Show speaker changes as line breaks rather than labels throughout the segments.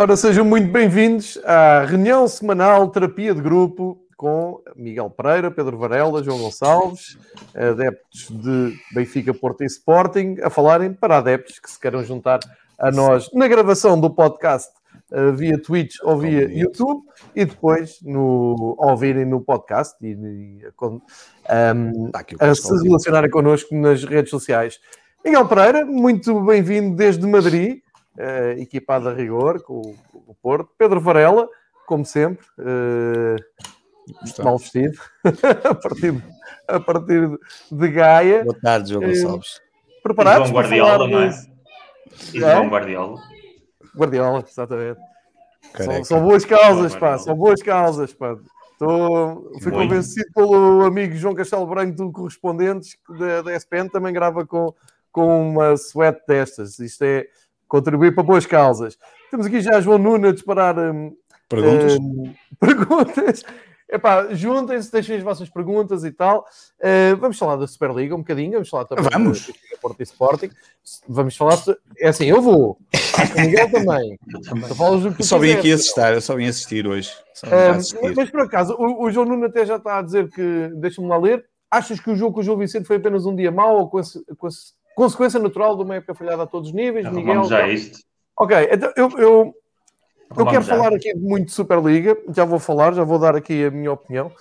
Ora, sejam muito bem-vindos à reunião semanal Terapia de Grupo com Miguel Pereira, Pedro Varela, João Gonçalves, adeptos de Benfica, Porto e Sporting, a falarem para adeptos que se queiram juntar a nós na gravação do podcast uh, via Twitch ou via YouTube e depois no, ouvirem no podcast e, e um, a se relacionarem connosco nas redes sociais. Miguel Pereira, muito bem-vindo desde Madrid uh, equipado a rigor com, com, o Porto. Pedro Varela, como sempre, uh, mal vestido, a, partir, a partir de Gaia.
Boa tarde, João Gonçalves.
Uh, preparados?
João Guardiola, não é? E João Guardiola.
Guardiola, exatamente. São, são, boas causas, pá, são boas causas, pá. Tô, fui Muito. convencido pelo amigo João Castelo Branco do Correspondentes da, da SPN, também grava com, com uma suéte destas. Isto é, contribuir para boas causas. Temos aqui já João Nuno a disparar um,
perguntas. Um,
perguntas. Epá, juntem-se, deixem as vossas perguntas e tal. Uh, vamos falar da Superliga um bocadinho, vamos falar também
vamos.
da Porto e Sporting. Vamos falar. É assim, eu vou. O Miguel também.
eu só vim aqui assistir, eu só vim assistir hoje.
Uh, assistir. Mas por acaso, o, o, João Nuno até já está a dizer que, deixa-me lá ler, achas que o jogo com o João Vicente foi apenas um dia mau ou com, esse, com esse Consequência natural de uma época falhada a todos os níveis.
Então,
Miguel.
Já a isto.
Ok, então eu, eu, eu quero já. falar aqui de muito Superliga. Já vou falar, já vou dar aqui a minha opinião.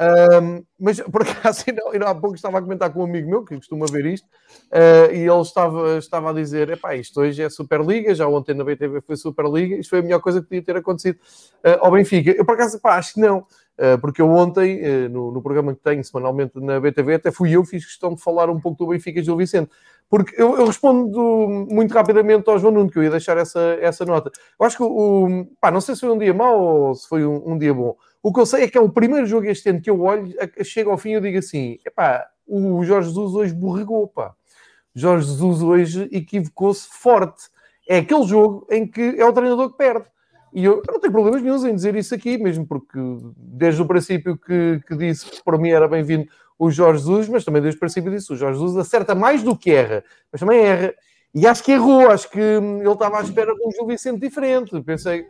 Um, mas por acaso, ainda, há pouco estava a comentar com um amigo meu que costuma ver isto, uh, e ele estava, estava a dizer: Epá, isto hoje é Superliga, já ontem na BTV foi Superliga, isto foi a melhor coisa que podia ter acontecido uh, ao Benfica. Eu por acaso, pá, acho que não, porque eu ontem, no, no, programa que tenho semanalmente na BTV, até fui eu que fiz questão de falar um pouco do Benfica e Gil Vicente. Porque eu, eu, respondo muito rapidamente ao João Nuno, que eu ia deixar essa, essa nota. Eu acho que o. Pá, não sei se foi um dia mau ou se foi um, um dia bom. O que eu sei é que é o primeiro jogo este ano que eu olho, chego ao fim e eu digo assim: epá, o Jorge Jesus hoje borregou, pá. Jorge Jesus hoje equivocou-se forte. É aquele jogo em que é o treinador que perde. E eu, eu não tenho problemas nenhum em dizer isso aqui, mesmo porque desde o princípio que, que disse que para mim era bem-vindo o Jorge Jesus, mas também desde o princípio disso, o Jorge Jesus acerta mais do que erra, mas também erra. E acho que errou, acho que hum, ele estava à espera de um Gil Vicente diferente. Pensei,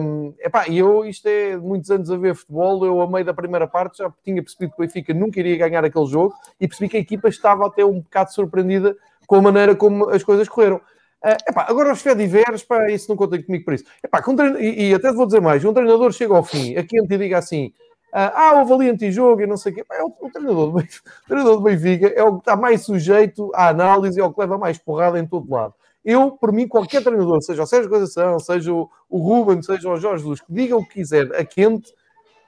um, epá, eu, isto é muitos anos a ver futebol, eu a meio da primeira parte já tinha percebido que o Benfica nunca iria ganhar aquele jogo e percebi que a equipa estava até um bocado surpreendida com a maneira como as coisas correram. Uh, epá, agora os Fediveres, pá, isso não contem comigo por isso. Epá, e, e, até vou dizer mais, um treinador chega ao fim, aqui e diga assim, ah, houve ali antijogo e não sei o quê. É o, o, treinador do treinador do Benfica é o que está mais sujeito à análise, é o que leva mais porrada em todo lado. Eu, por mim, qualquer treinador, seja o Sérgio Conceição, seja o, o Ruben, seja o Jorge Luz, que diga o que quiser a quente,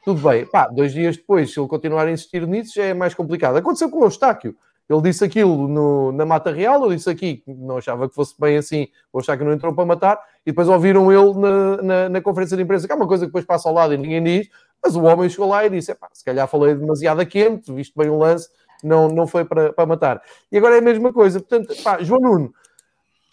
tudo bem. Dois dias depois, se ele continuar a insistir nisso, já é mais complicado. Aconteceu com o Eustáquio. Ele disse aquilo no, na Mata Real, eu disse aqui, não achava que fosse bem assim, o Eustáquio não entrou para matar, e depois ouviram ele na, na, na, conferência de imprensa, que é uma coisa que depois passa ao lado e ninguém diz, mas o homem chegou lá e disse: se calhar falei demasiado quente, visto bem o lance, não, não foi para, para matar. E agora é a mesma coisa. Portanto, pá, João Nuno,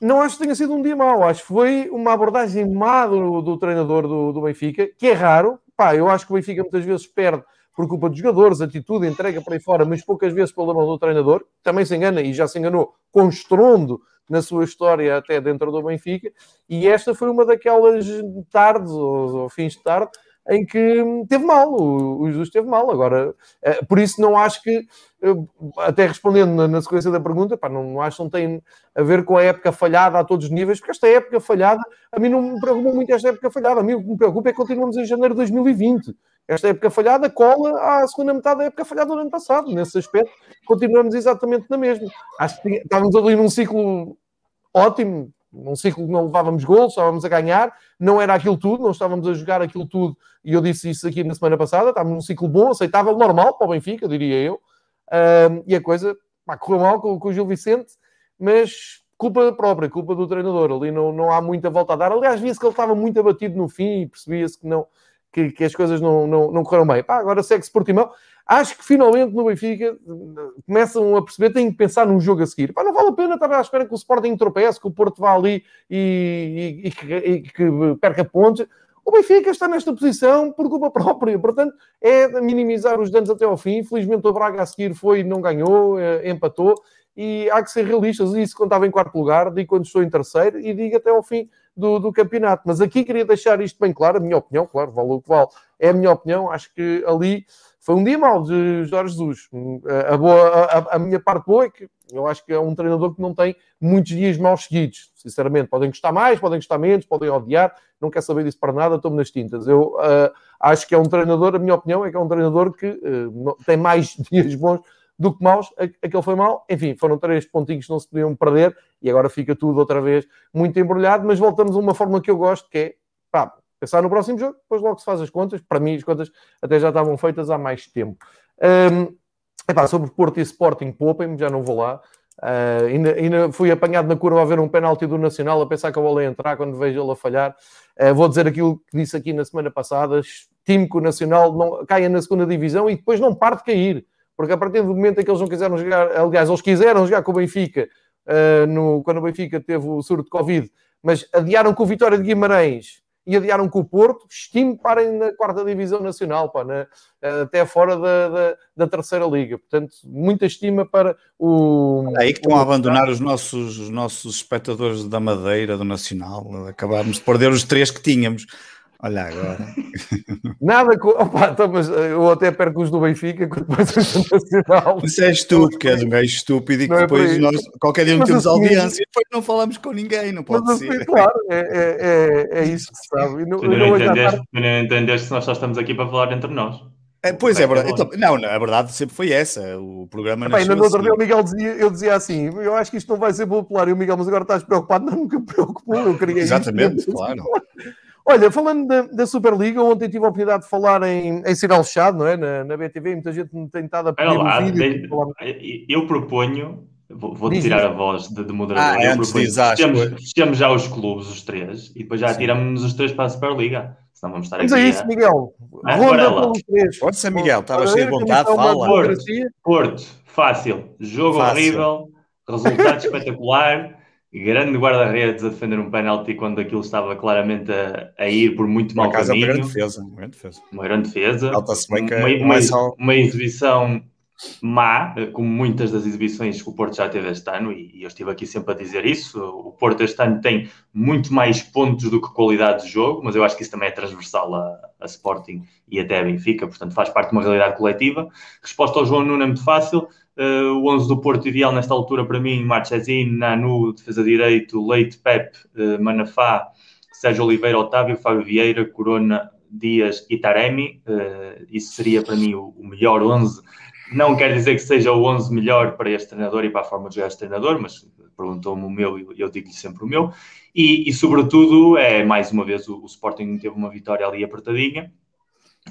não acho que tenha sido um dia mau, acho que foi uma abordagem má do, do treinador do, do, Benfica, que é raro. Pá, eu acho que o Benfica muitas vezes perde por culpa dos jogadores, atitude, entrega para aí fora, mas poucas vezes pela mão do treinador. Também se engana e já se enganou com estrondo na sua história até dentro do Benfica. E esta foi uma daquelas tardes ou, ou fins de tarde em que teve mal, o, Jesus teve mal. Agora, eh, por isso não acho que, eh, até respondendo na, sequência da pergunta, pá, não, não acho que não tem a ver com a época falhada a todos os níveis, porque esta época falhada, a mim não me preocupa muito esta época falhada. A mim o que me preocupa é que continuamos em janeiro de 2020. Esta época falhada cola à segunda metade da época falhada do ano passado. Nesse aspecto, continuamos exatamente na mesma. Acho que estávamos ali num ciclo ótimo, num ciclo que não levávamos gols, estávamos a ganhar, não era aquilo tudo, não estávamos a jogar aquilo tudo, e eu disse isso aqui na semana passada, estávamos num ciclo bom, aceitável, normal para o Benfica, diria eu, e a coisa pá, correu mal com, com o Gil Vicente, mas culpa própria, culpa do treinador, ali não, não há muita volta a dar, aliás, via-se que ele estava muito abatido no fim, e percebia-se que não, que, que, as coisas não, não, não correram bem. Pá, agora segue-se por Timão. Acho que finalmente no Benfica começam a perceber, têm que pensar num jogo a seguir. Pá, não vale a pena estar à espera que o Sporting tropece, que o Porto vá ali e, e, e, que, e que, perca pontos. O Benfica está nesta posição por culpa própria, portanto, é minimizar os danos até ao fim. Felizmente o Braga a seguir foi, não ganhou, eh, empatou, e há que ser realistas. Isso quando estava em quarto lugar, digo quando estou em terceiro, e digo até ao fim do, do, campeonato. Mas aqui queria deixar isto bem claro, a minha opinião, claro, vale o que vale, é a minha opinião. Acho que ali foi um dia mau de Jorge Jesus. A, boa, a, a, minha parte boa é que eu acho que é um treinador que não tem muitos dias maus seguidos, sinceramente. Podem gostar mais, podem gostar menos, podem odiar, não quer saber disso para nada, estou-me nas tintas. Eu uh, acho que é um treinador, a minha opinião é que é um treinador que uh, tem mais dias bons do que maus. Aquele foi mau. Enfim, foram três pontinhos que não se podiam perder e agora fica tudo outra vez muito embrulhado, mas voltamos a uma forma que eu gosto, que é, pá, pensar no próximo jogo, depois logo se faz as contas. Para mim, as contas até já estavam feitas há mais tempo. Um, epá, sobre Porto e Sporting, poupem-me, já não vou lá. Uh, ainda, ainda, fui apanhado na curva a ver um penalti do Nacional, a pensar que a bola ia entrar quando vejo ele a falhar. Uh, vou dizer aquilo que disse aqui na semana passada: estimo que o Nacional não, caia na segunda divisão e depois não parte de cair, porque a partir do momento em que eles não quiseram jogar, aliás, eles quiseram jogar com o Benfica, uh, no, quando o Benfica teve o surto de Covid, mas adiaram com o Vitória de Guimarães e adiaram com o Porto, estimo parem na quarta divisão nacional, pá, na, até fora da, da, da, terceira liga. Portanto, muita estima para o.
É aí que estão a abandonar os nossos, os nossos espectadores da Madeira, do Nacional. Acabámos de perder os três que tínhamos. Olha agora.
Nada com. Opa, então, mas eu até perco os do Benfica quanto mais o Nacional.
Isso é estúpido, que és um gajo estúpido e que é depois nós, qualquer dia não temos assim, audiência e depois não falamos com ninguém, não pode ser. Assim,
claro, é, é, é, é, isso que se sabe.
não, tu não, não entendeste, não entendeste que nós só estamos aqui para falar entre nós.
É, pois é, verdade. Então, não, a verdade sempre foi essa. O programa
não Ainda no outro assim. dia o Miguel dizia, eu dizia assim: eu acho que isto não vai ser popular. E o Miguel, mas agora estás preocupado? Não, nunca me preocupou. Eu queria
Exatamente, isto. claro.
Olha, falando da, da, Superliga, ontem tive a oportunidade de falar em, em sinal fechado, não é? Na, na BTV, muita gente me tem estado a pedir lá, um vídeo.
De, eu proponho, vou, vou tirar a voz de, de moderador, ah, eu proponho, fechamos, fechamos já os clubes, os três, e depois já tiramos os três para a Superliga. Senão vamos estar aqui.
Mas é isso, Miguel.
Ah, Ronda pelos
três. Pode ser, Miguel, estava cheio de vontade, fala.
Porto, Porto, fácil, jogo fácil. horrível, resultado espetacular grande guarda-redes a defender um penalti quando aquilo estava claramente a, a ir por muito caso, caminho.
Uma grande defesa. Uma grande defesa.
Uma grande defesa. Uma, uma, é só... uma, exibição má, como muitas das exibições que o Porto já teve este ano, e eu estive aqui sempre a dizer isso. O Porto este ano tem muito mais pontos do que qualidade de jogo, mas eu acho que isso também é transversal a, a Sporting e até a Benfica, portanto faz parte de uma realidade coletiva. Resposta ao João Nuno é muito fácil Uh, o 11 do Porto ideal nesta altura para mim, Marchesin, Nanu, defesa direito, Leite, Pep, uh, Manafá, Sérgio Oliveira, Otávio, Fábio Vieira, Corona, Dias e Taremi. Uh, isso seria para mim o, o, melhor 11. Não quer dizer que seja o 11 melhor para este treinador e para a forma de jogar este treinador, mas perguntou-me o meu e eu digo-lhe sempre o meu. E, e, sobretudo, é mais uma vez o, o Sporting teve uma vitória ali apertadinha,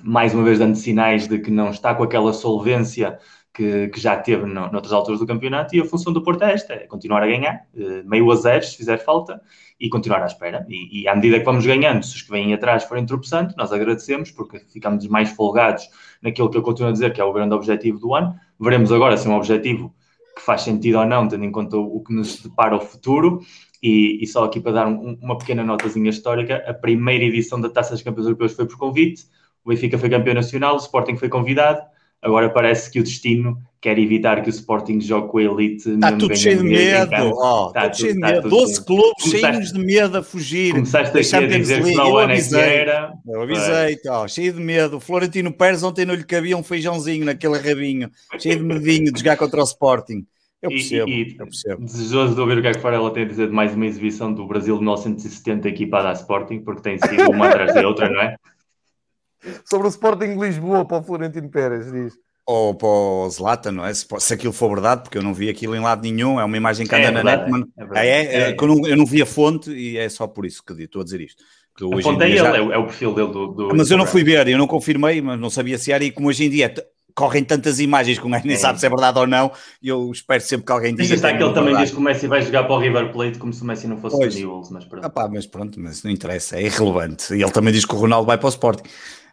mais uma vez dando sinais de que não está com aquela solvência que, que, já teve no, noutras alturas do campeonato e a função do Porto é esta, é continuar a ganhar, eh, meio a zero se fizer falta e continuar à espera. E, e, à medida que vamos ganhando, se os que vêm atrás forem tropeçando, nós agradecemos porque ficamos mais folgados naquilo que eu continuo a dizer que é o grande objetivo do ano. Veremos agora se é um objetivo que faz sentido ou não, tendo em conta o, que nos depara o futuro. E, e, só aqui para dar um, uma pequena notazinha histórica, a primeira edição da Taça dos Campeões Europeus foi por convite, o Benfica foi campeão nacional, o Sporting foi convidado, Agora parece que o destino quer evitar que o Sporting jogue com a elite.
Está tudo cheio de medo. Oh, está tudo cheio de medo. 12 clubes cheios de medo a fugir.
Começaste aqui a dizer que não é que era.
Eu avisei, oh, cheio de medo. O Florentino Pérez ontem não lhe cabia um feijãozinho naquele rabinho. Cheio de medinho de jogar contra o Sporting. Eu percebo, e, e, eu percebo.
Desejoso de ouvir o que é que Farela tem a dizer de mais uma exibição do Brasil de 1970 equipada a Sporting, porque tem sido uma atrás da outra, não é?
Sobre o Sporting de Lisboa para o Florentino Pérez, diz.
Ou para o Zlatan, não é? Se, se, aquilo for verdade, porque eu não vi aquilo em lado nenhum, é uma imagem que anda é na net, mas é, é, é, é, eu, não, eu não vi a fonte e é só por isso que estou a dizer isto.
Que hoje a fonte é ele, já... é, o perfil dele do. do
mas eu não fui ver, eu não confirmei, mas não sabia se era, e como hoje em dia correm tantas imagens que nem é. sabe se é verdade ou não, e eu espero sempre que alguém diga.
Está que ele também diz que o Messi vai jogar para o River Plate como se o Messi não fosse o Newells, mas pronto.
Ah pá, mas pronto, mas não interessa, é irrelevante. E ele também diz que o Ronaldo vai para o Sporting.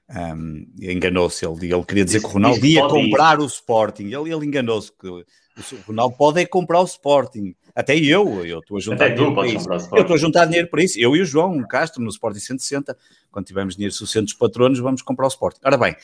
Um, enganou-se, ele, ele queria dizer que o Ronaldo ia comprar o Sporting, ele, ele enganou-se que o Ronaldo pode é comprar o Sporting. Até eu, eu estou a juntar dinheiro para isso. Eu estou a juntar dinheiro para isso. Eu e o João Castro no Sporting 160, quando tivermos dinheiro suficiente dos patronos, vamos comprar o Sporting. Ora bem,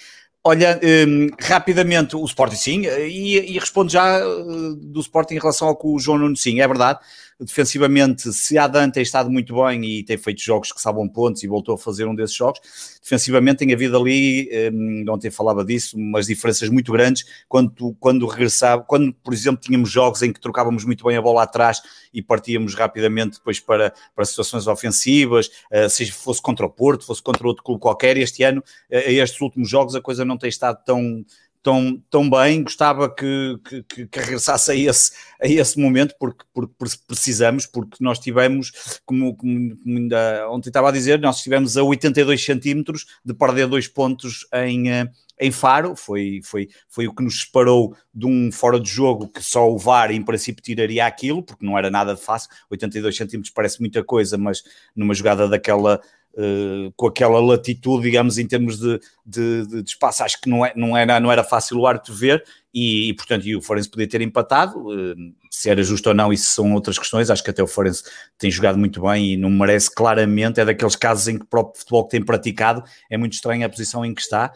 olha, um, rapidamente o Sporting sim, e, e respondo já uh, do Sporting em relação ao que o João Nuno sim, é verdade. Defensivamente, se a Dan tem estado muito bem e tem feito jogos que salvam pontos e voltou a fazer um desses jogos, defensivamente tem havido ali, um, ontem falava disso, umas diferenças muito grandes quando, quando regressava, quando, por exemplo, tínhamos jogos em que trocávamos muito bem a bola atrás e partíamos rapidamente depois para, para situações ofensivas, uh, seja fosse contra o Porto, fosse contra outro clube qualquer, este ano, uh, estes últimos jogos, a coisa não tem estado tão tão, tão bem, gostava que, que, que regressasse a esse, a esse momento, porque, porque precisamos, porque nós tivemos, como, como ainda ontem estava a dizer, nós estivemos a 82 centímetros de perder dois pontos em, eh, em Faro, foi, foi, foi o que nos separou de um fora de jogo que só o VAR em princípio tiraria aquilo, porque não era nada fácil, 82 centímetros parece muita coisa, mas numa jogada daquela Uh, com aquela latitude, digamos, em termos de, de, de, espaço, acho que não, é, não, era, não era fácil o árbitro ver. E, e, portanto, e o Forense podia ter empatado, uh, se era justo ou não, isso são outras questões, acho que até o Forense tem jogado muito bem e não merece claramente, é daqueles casos em que o próprio futebol que tem praticado, é muito estranha a posição em que está,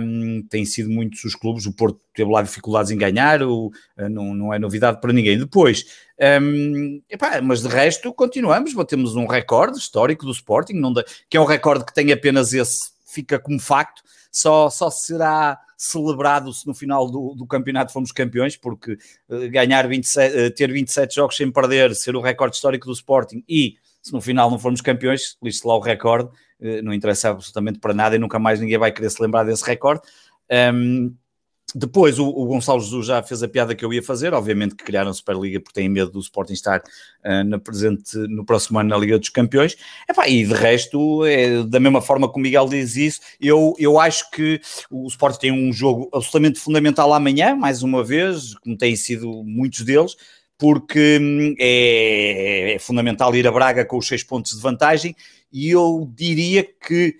um, têm sido muitos os clubes, o Porto teve lá dificuldades em ganhar, o, uh, não, não é novidade para ninguém. Depois, um, epá, mas de resto continuamos, batemos um recorde histórico do Sporting, não de, que é um recorde que tem apenas esse, fica como facto, só, só será celebrado se no final do, do campeonato fomos campeões, porque uh, ganhar 27, uh, ter 27 jogos sem perder, ser o recorde histórico do Sporting e se no final não formos campeões, lixe lá o recorde, não interessa absolutamente para nada e nunca mais ninguém vai querer se lembrar desse recorde. Um, depois, o, o, Gonçalo Jesus já fez a piada que eu ia fazer, obviamente que criaram a Superliga porque têm medo do Sporting estar uh, na presente, no próximo ano na Liga dos Campeões. Epá, e de resto, é, da mesma forma que o Miguel diz isso, eu, eu acho que o Sporting tem um jogo absolutamente fundamental amanhã, mais uma vez, como têm sido muitos deles, porque hum, é, é fundamental ir a Braga com os seis pontos de vantagem, e eu diria que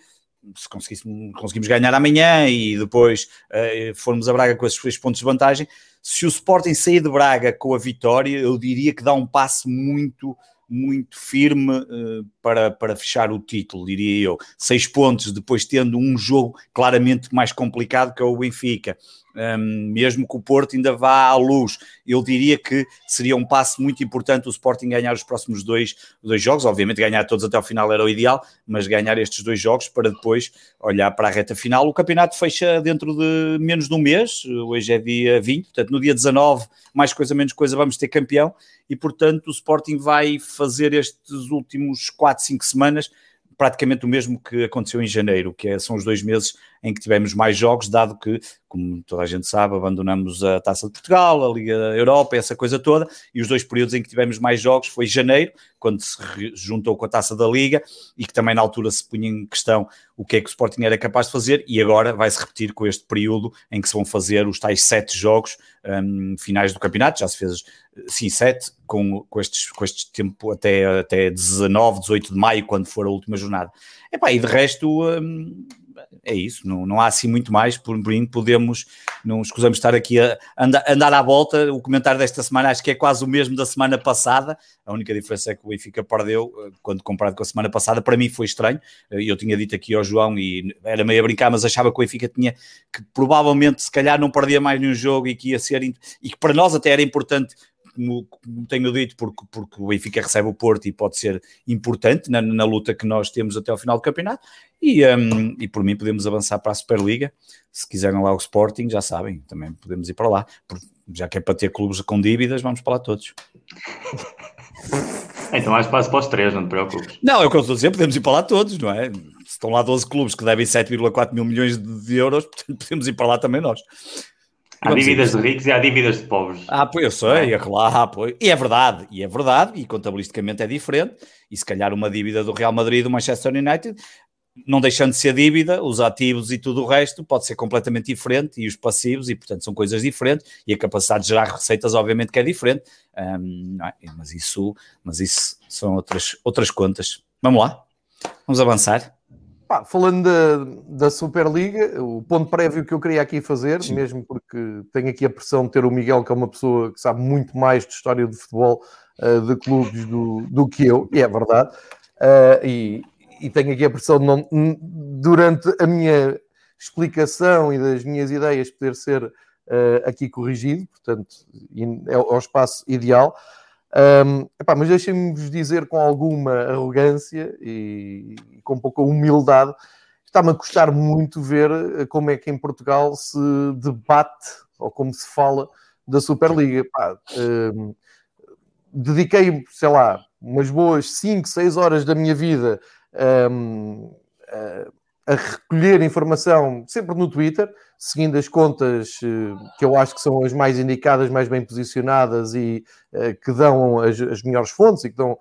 se conseguimos ganhar amanhã e depois uh, formos a Braga com esses três pontos de vantagem, se o Sporting sair de Braga com a vitória, eu diria que dá um passo muito, muito firme uh, para, para fechar o título, diria eu. Seis pontos, depois tendo um jogo claramente mais complicado que é o Benfica um, mesmo que o Porto ainda vá à luz. Eu diria que seria um passo muito importante o Sporting ganhar os próximos dois, dois jogos. Obviamente, ganhar todos até o final era o ideal, mas ganhar estes dois jogos para depois olhar para a reta final. O campeonato fecha dentro de menos de um mês, hoje é dia 20, portanto, no dia 19, mais coisa, menos coisa, vamos ter campeão. E portanto, o Sporting vai fazer estes últimos 4, 5 semanas praticamente o mesmo que aconteceu em janeiro, que é, são os dois meses em que tivemos mais jogos, dado que, como toda a gente sabe, abandonamos a Taça de Portugal, a Liga Europa, essa coisa toda, e os dois períodos em que tivemos mais jogos foi janeiro, quando se juntou com a Taça da Liga, e que também na altura se punha em questão o que é que o Sporting era capaz de fazer, e agora vai-se repetir com este período em que se vão fazer os tais sete jogos um, finais do campeonato, já se fez sim, 7, com, com, estes, com este tempo até, até 19, 18 de maio, quando for a última jornada. Epá, e de resto, hum, é isso, não, não há assim muito mais, por mim podemos, não escusamos estar aqui a andar, andar à volta, o comentário desta semana acho que é quase o mesmo da semana passada, a única diferença é que o Benfica perdeu, eh, quando comparado com a semana passada, para mim foi estranho, eh, eu tinha dito aqui ao João e era meio a brincar, mas achava que o Benfica tinha, que provavelmente se calhar não perdia mais nenhum jogo e que ia ser, e que para nós até era importante como, como, tenho dito, porque, porque o Benfica recebe o Porto e pode ser importante na, na luta que nós temos até ao final do campeonato. E, um, e por mim podemos avançar para a Superliga. Se quiserem lá o Sporting, já sabem, também podemos ir para lá. Já que é para ter clubes com dívidas, vamos para lá todos.
Então há espaço para os três, não te preocupes.
Não, é o que eu estou a dizer, podemos ir para lá todos, não é? Estão lá 12 clubes que devem 7,4 mil milhões de euros, portanto podemos ir para lá também nós.
Há dívidas de ricos e há dívidas de pobres.
Ah, pois eu sei, é claro, pois. e é verdade, e é verdade, e contabilisticamente é diferente, e se calhar uma dívida do Real Madrid do Manchester United, não deixando de ser dívida, os ativos e tudo o resto pode ser completamente diferente, e os passivos, e portanto são coisas diferentes, e a capacidade de gerar receitas obviamente que é diferente, é? mas, isso, mas isso são outras, outras contas. Vamos lá, vamos avançar.
Pá, falando da, da, Superliga, o ponto prévio que eu queria aqui fazer, Sim. mesmo porque tenho aqui a pressão de ter o Miguel, que é uma pessoa que sabe muito mais de história de futebol uh, de clubes do, do que eu, e é verdade, uh, e, e, tenho aqui a pressão de não, durante a minha explicação e das minhas ideias poder ser uh, aqui corrigido, portanto, é o, é o espaço ideal. Um, epá, mas deixem-me dizer com alguma arrogância e, e com pouca humildade, está-me a custar muito ver eh, como é que em Portugal se debate ou como se fala da Superliga. um, dediquei, sei lá, umas boas 5, 6 horas da minha vida um, a, recolher informação sempre no Twitter, seguindo as contas uh, que eu acho que são as mais indicadas, mais bem posicionadas e uh, que dão as, as, melhores fontes e que dão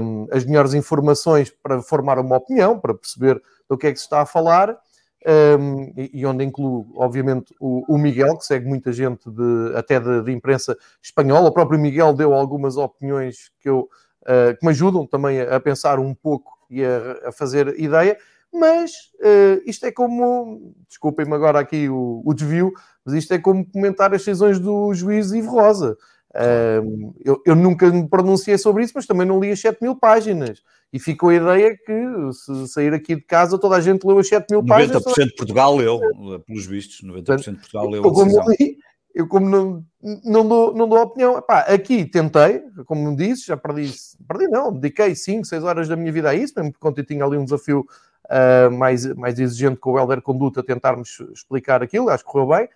um, as melhores informações para formar uma opinião, para perceber do que é que se está a falar. Um, e, e, onde incluo, obviamente, o, o, Miguel, que segue muita gente de, até de, imprensa espanhola. O próprio Miguel deu algumas opiniões que, eu, uh, que me ajudam também a, a, pensar um pouco e a, a fazer ideia. Mas uh, isto é como, desculpem-me agora aqui o, o, desvio, mas isto é como comentar as decisões do juiz Ivo Rosa. Uh, eu, eu, nunca me pronunciei sobre isso, mas também não li as 7 mil páginas e ficou a ideia que se sair aqui de casa toda a gente leu as 7 mil 90% páginas.
90% de Portugal leu, pelos vistos, 90% de Portugal leu.
Eu, como, li, eu como não, não, dou, não dou opinião, Epá, aqui tentei, como disse, já perdi, perdi não, dediquei 5, 6 horas da minha vida a isso, mesmo porque ontem tinha ali um desafio uh, mais, mais exigente com o Helder Conduta tentarmos explicar aquilo, acho que correu bem,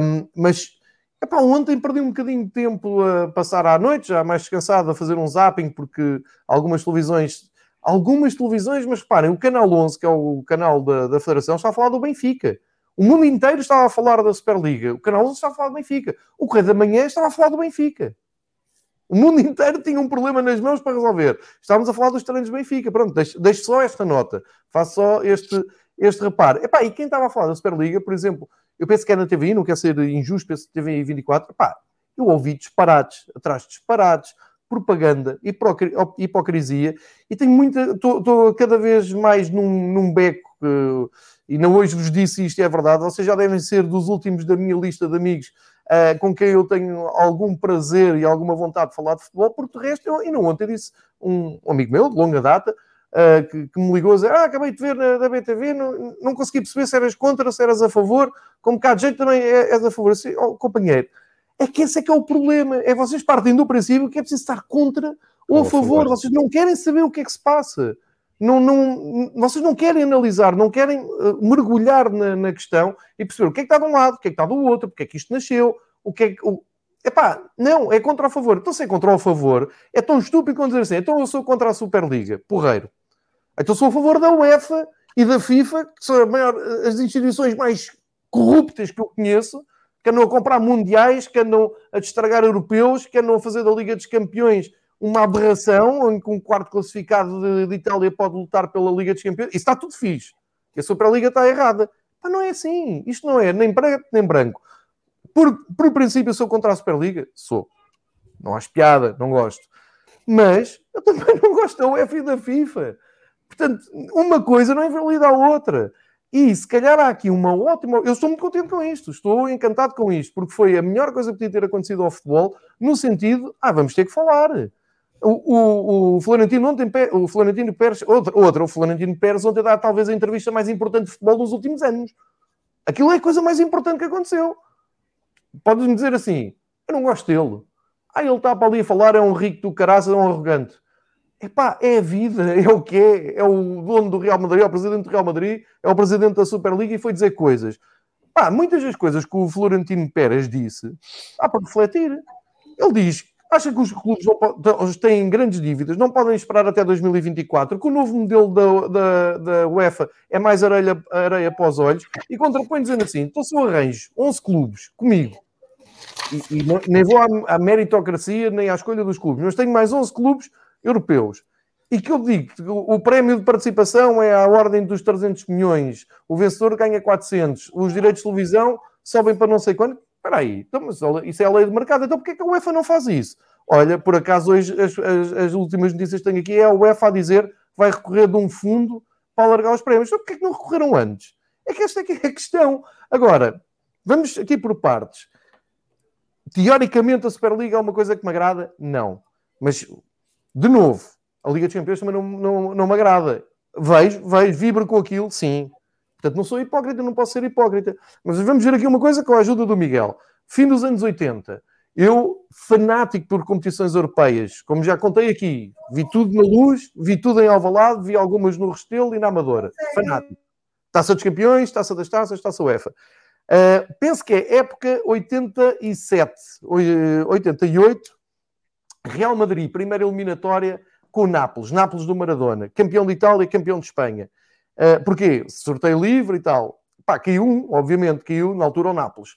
um, mas Epá, ontem perdi um bocadinho de tempo a passar à noite, já mais descansado, a fazer um zapping, porque algumas televisões, algumas televisões, mas reparem, o canal 11, que é o canal da, da Federação, está a falar do Benfica. O mundo inteiro estava a falar da Superliga. O canal 11 estava a falar do Benfica. O Correio da Manhã estava a falar do Benfica. O mundo inteiro tinha um problema nas mãos para resolver. Estávamos a falar dos treinos do Benfica. Pronto, deixo, deixo só esta nota. Faço só este, este reparo. Epá, e quem estava a falar da Superliga, por exemplo, eu penso que é na TVI, não quer ser injusto, penso que TVI 24. Pá, eu ouvi disparates, atrás disparates, propaganda, hipocrisia, e tenho muita. Estou cada vez mais num, num beco, uh, e não hoje vos disse isto, é verdade. Vocês já devem ser dos últimos da minha lista de amigos uh, com quem eu tenho algum prazer e alguma vontade de falar de futebol, porque de resto, eu, e não ontem disse um, um amigo meu de longa data uh, que, que, me ligou a dizer: Ah, acabei de ver na, da BTV, não, não consegui perceber se eras contra, se eras a favor, como cá de jeito também é, és a favor. Assim, oh, companheiro, é que esse é que é o problema. É vocês partem do princípio que é preciso estar contra ou a favor. Vocês não querem saber o que é que se passa. Não, não, vocês não querem analisar, não querem uh, mergulhar na, na, questão e perceber o que é que está de um lado, o que é que está do outro, porque é que isto nasceu, o que é que. O... Epá, não, é contra a favor. Então, se é contra o favor, é tão estúpido quando dizer assim, então eu sou contra a Superliga, porreiro. Então sou a favor da UEFA e da FIFA, que são maior, as instituições mais corruptas que eu conheço, que andam a comprar mundiais, que andam a destragar europeus, que andam a fazer da Liga dos Campeões uma aberração, em que um quarto classificado de, de, Itália pode lutar pela Liga dos Campeões. Isso está tudo fixe. E a Superliga está errada. Mas não é assim. Isto não é nem preto nem branco. Por, por princípio, eu sou contra a Superliga? Sou. Não acho piada, não gosto. Mas eu também não gosto da UEFA e da FIFA. Portanto, uma coisa não invalida a outra. E se calhar há aqui uma ótima. Eu estou muito contente com isto, estou encantado com isto, porque foi a melhor coisa que podia ter acontecido ao futebol, no sentido, ah, vamos ter que falar. O, o, o Florentino ontem, o Florentino Pérez, outra, outra, o Florentino Pérez ontem dá talvez a entrevista mais importante de futebol dos últimos anos. Aquilo é a coisa mais importante que aconteceu. Podes-me dizer assim, eu não gosto dele. Ah, ele está para ali a falar, é um rico do caraças, é um arrogante. Epá, é a vida, é o que é. É o dono do Real Madrid, é o presidente do Real Madrid, é o presidente da Superliga e foi dizer coisas. Pá, muitas das coisas que o Florentino Pérez disse, há para refletir. Ele diz, acha que os clubes têm grandes dívidas, não podem esperar até 2024, que o novo modelo da, da, da UEFA é mais areia, areia para os olhos, e contrapõe dizendo assim, então se eu arranjo 11 clubes comigo, e, e nem vou à, à meritocracia nem à escolha dos clubes, mas tenho mais 11 clubes europeus. E que eu digo que o prémio de participação é à ordem dos 300 milhões, o vencedor ganha 400, os direitos de televisão sobem para não sei quanto. Espera aí, então, isso é a lei de mercado, então porquê que a UEFA não faz isso? Olha, por acaso hoje as, as, as últimas notícias que tenho aqui é a UEFA a dizer que vai recorrer de um fundo para alargar os prémios. Então porquê que não recorreram antes? É que esta é, é a questão. Agora, vamos aqui por partes. Teoricamente a Superliga é uma coisa que me agrada? Não. Mas de novo, a Liga dos Campeões também não, não, não me agrada. Vejo, vejo, vibro com aquilo, sim. Portanto, não sou hipócrita, não posso ser hipócrita. Mas vamos ver aqui uma coisa com a ajuda do Miguel. Fim dos anos 80. Eu, fanático por competições europeias, como já contei aqui, vi tudo na Luz, vi tudo em Alvalade, vi algumas no Restelo e na Amadora. Fanático. Taça dos Campeões, Taça das Taças, Taça UEFA. Uh, penso que é época 87, 88, Real Madrid, primeira eliminatória com o Nápoles, Nápoles do Maradona, campeão de Itália, campeão de Espanha. Uh, porquê? Sorteio livre e tal. Pá, caiu um, obviamente, caiu na altura o Nápoles.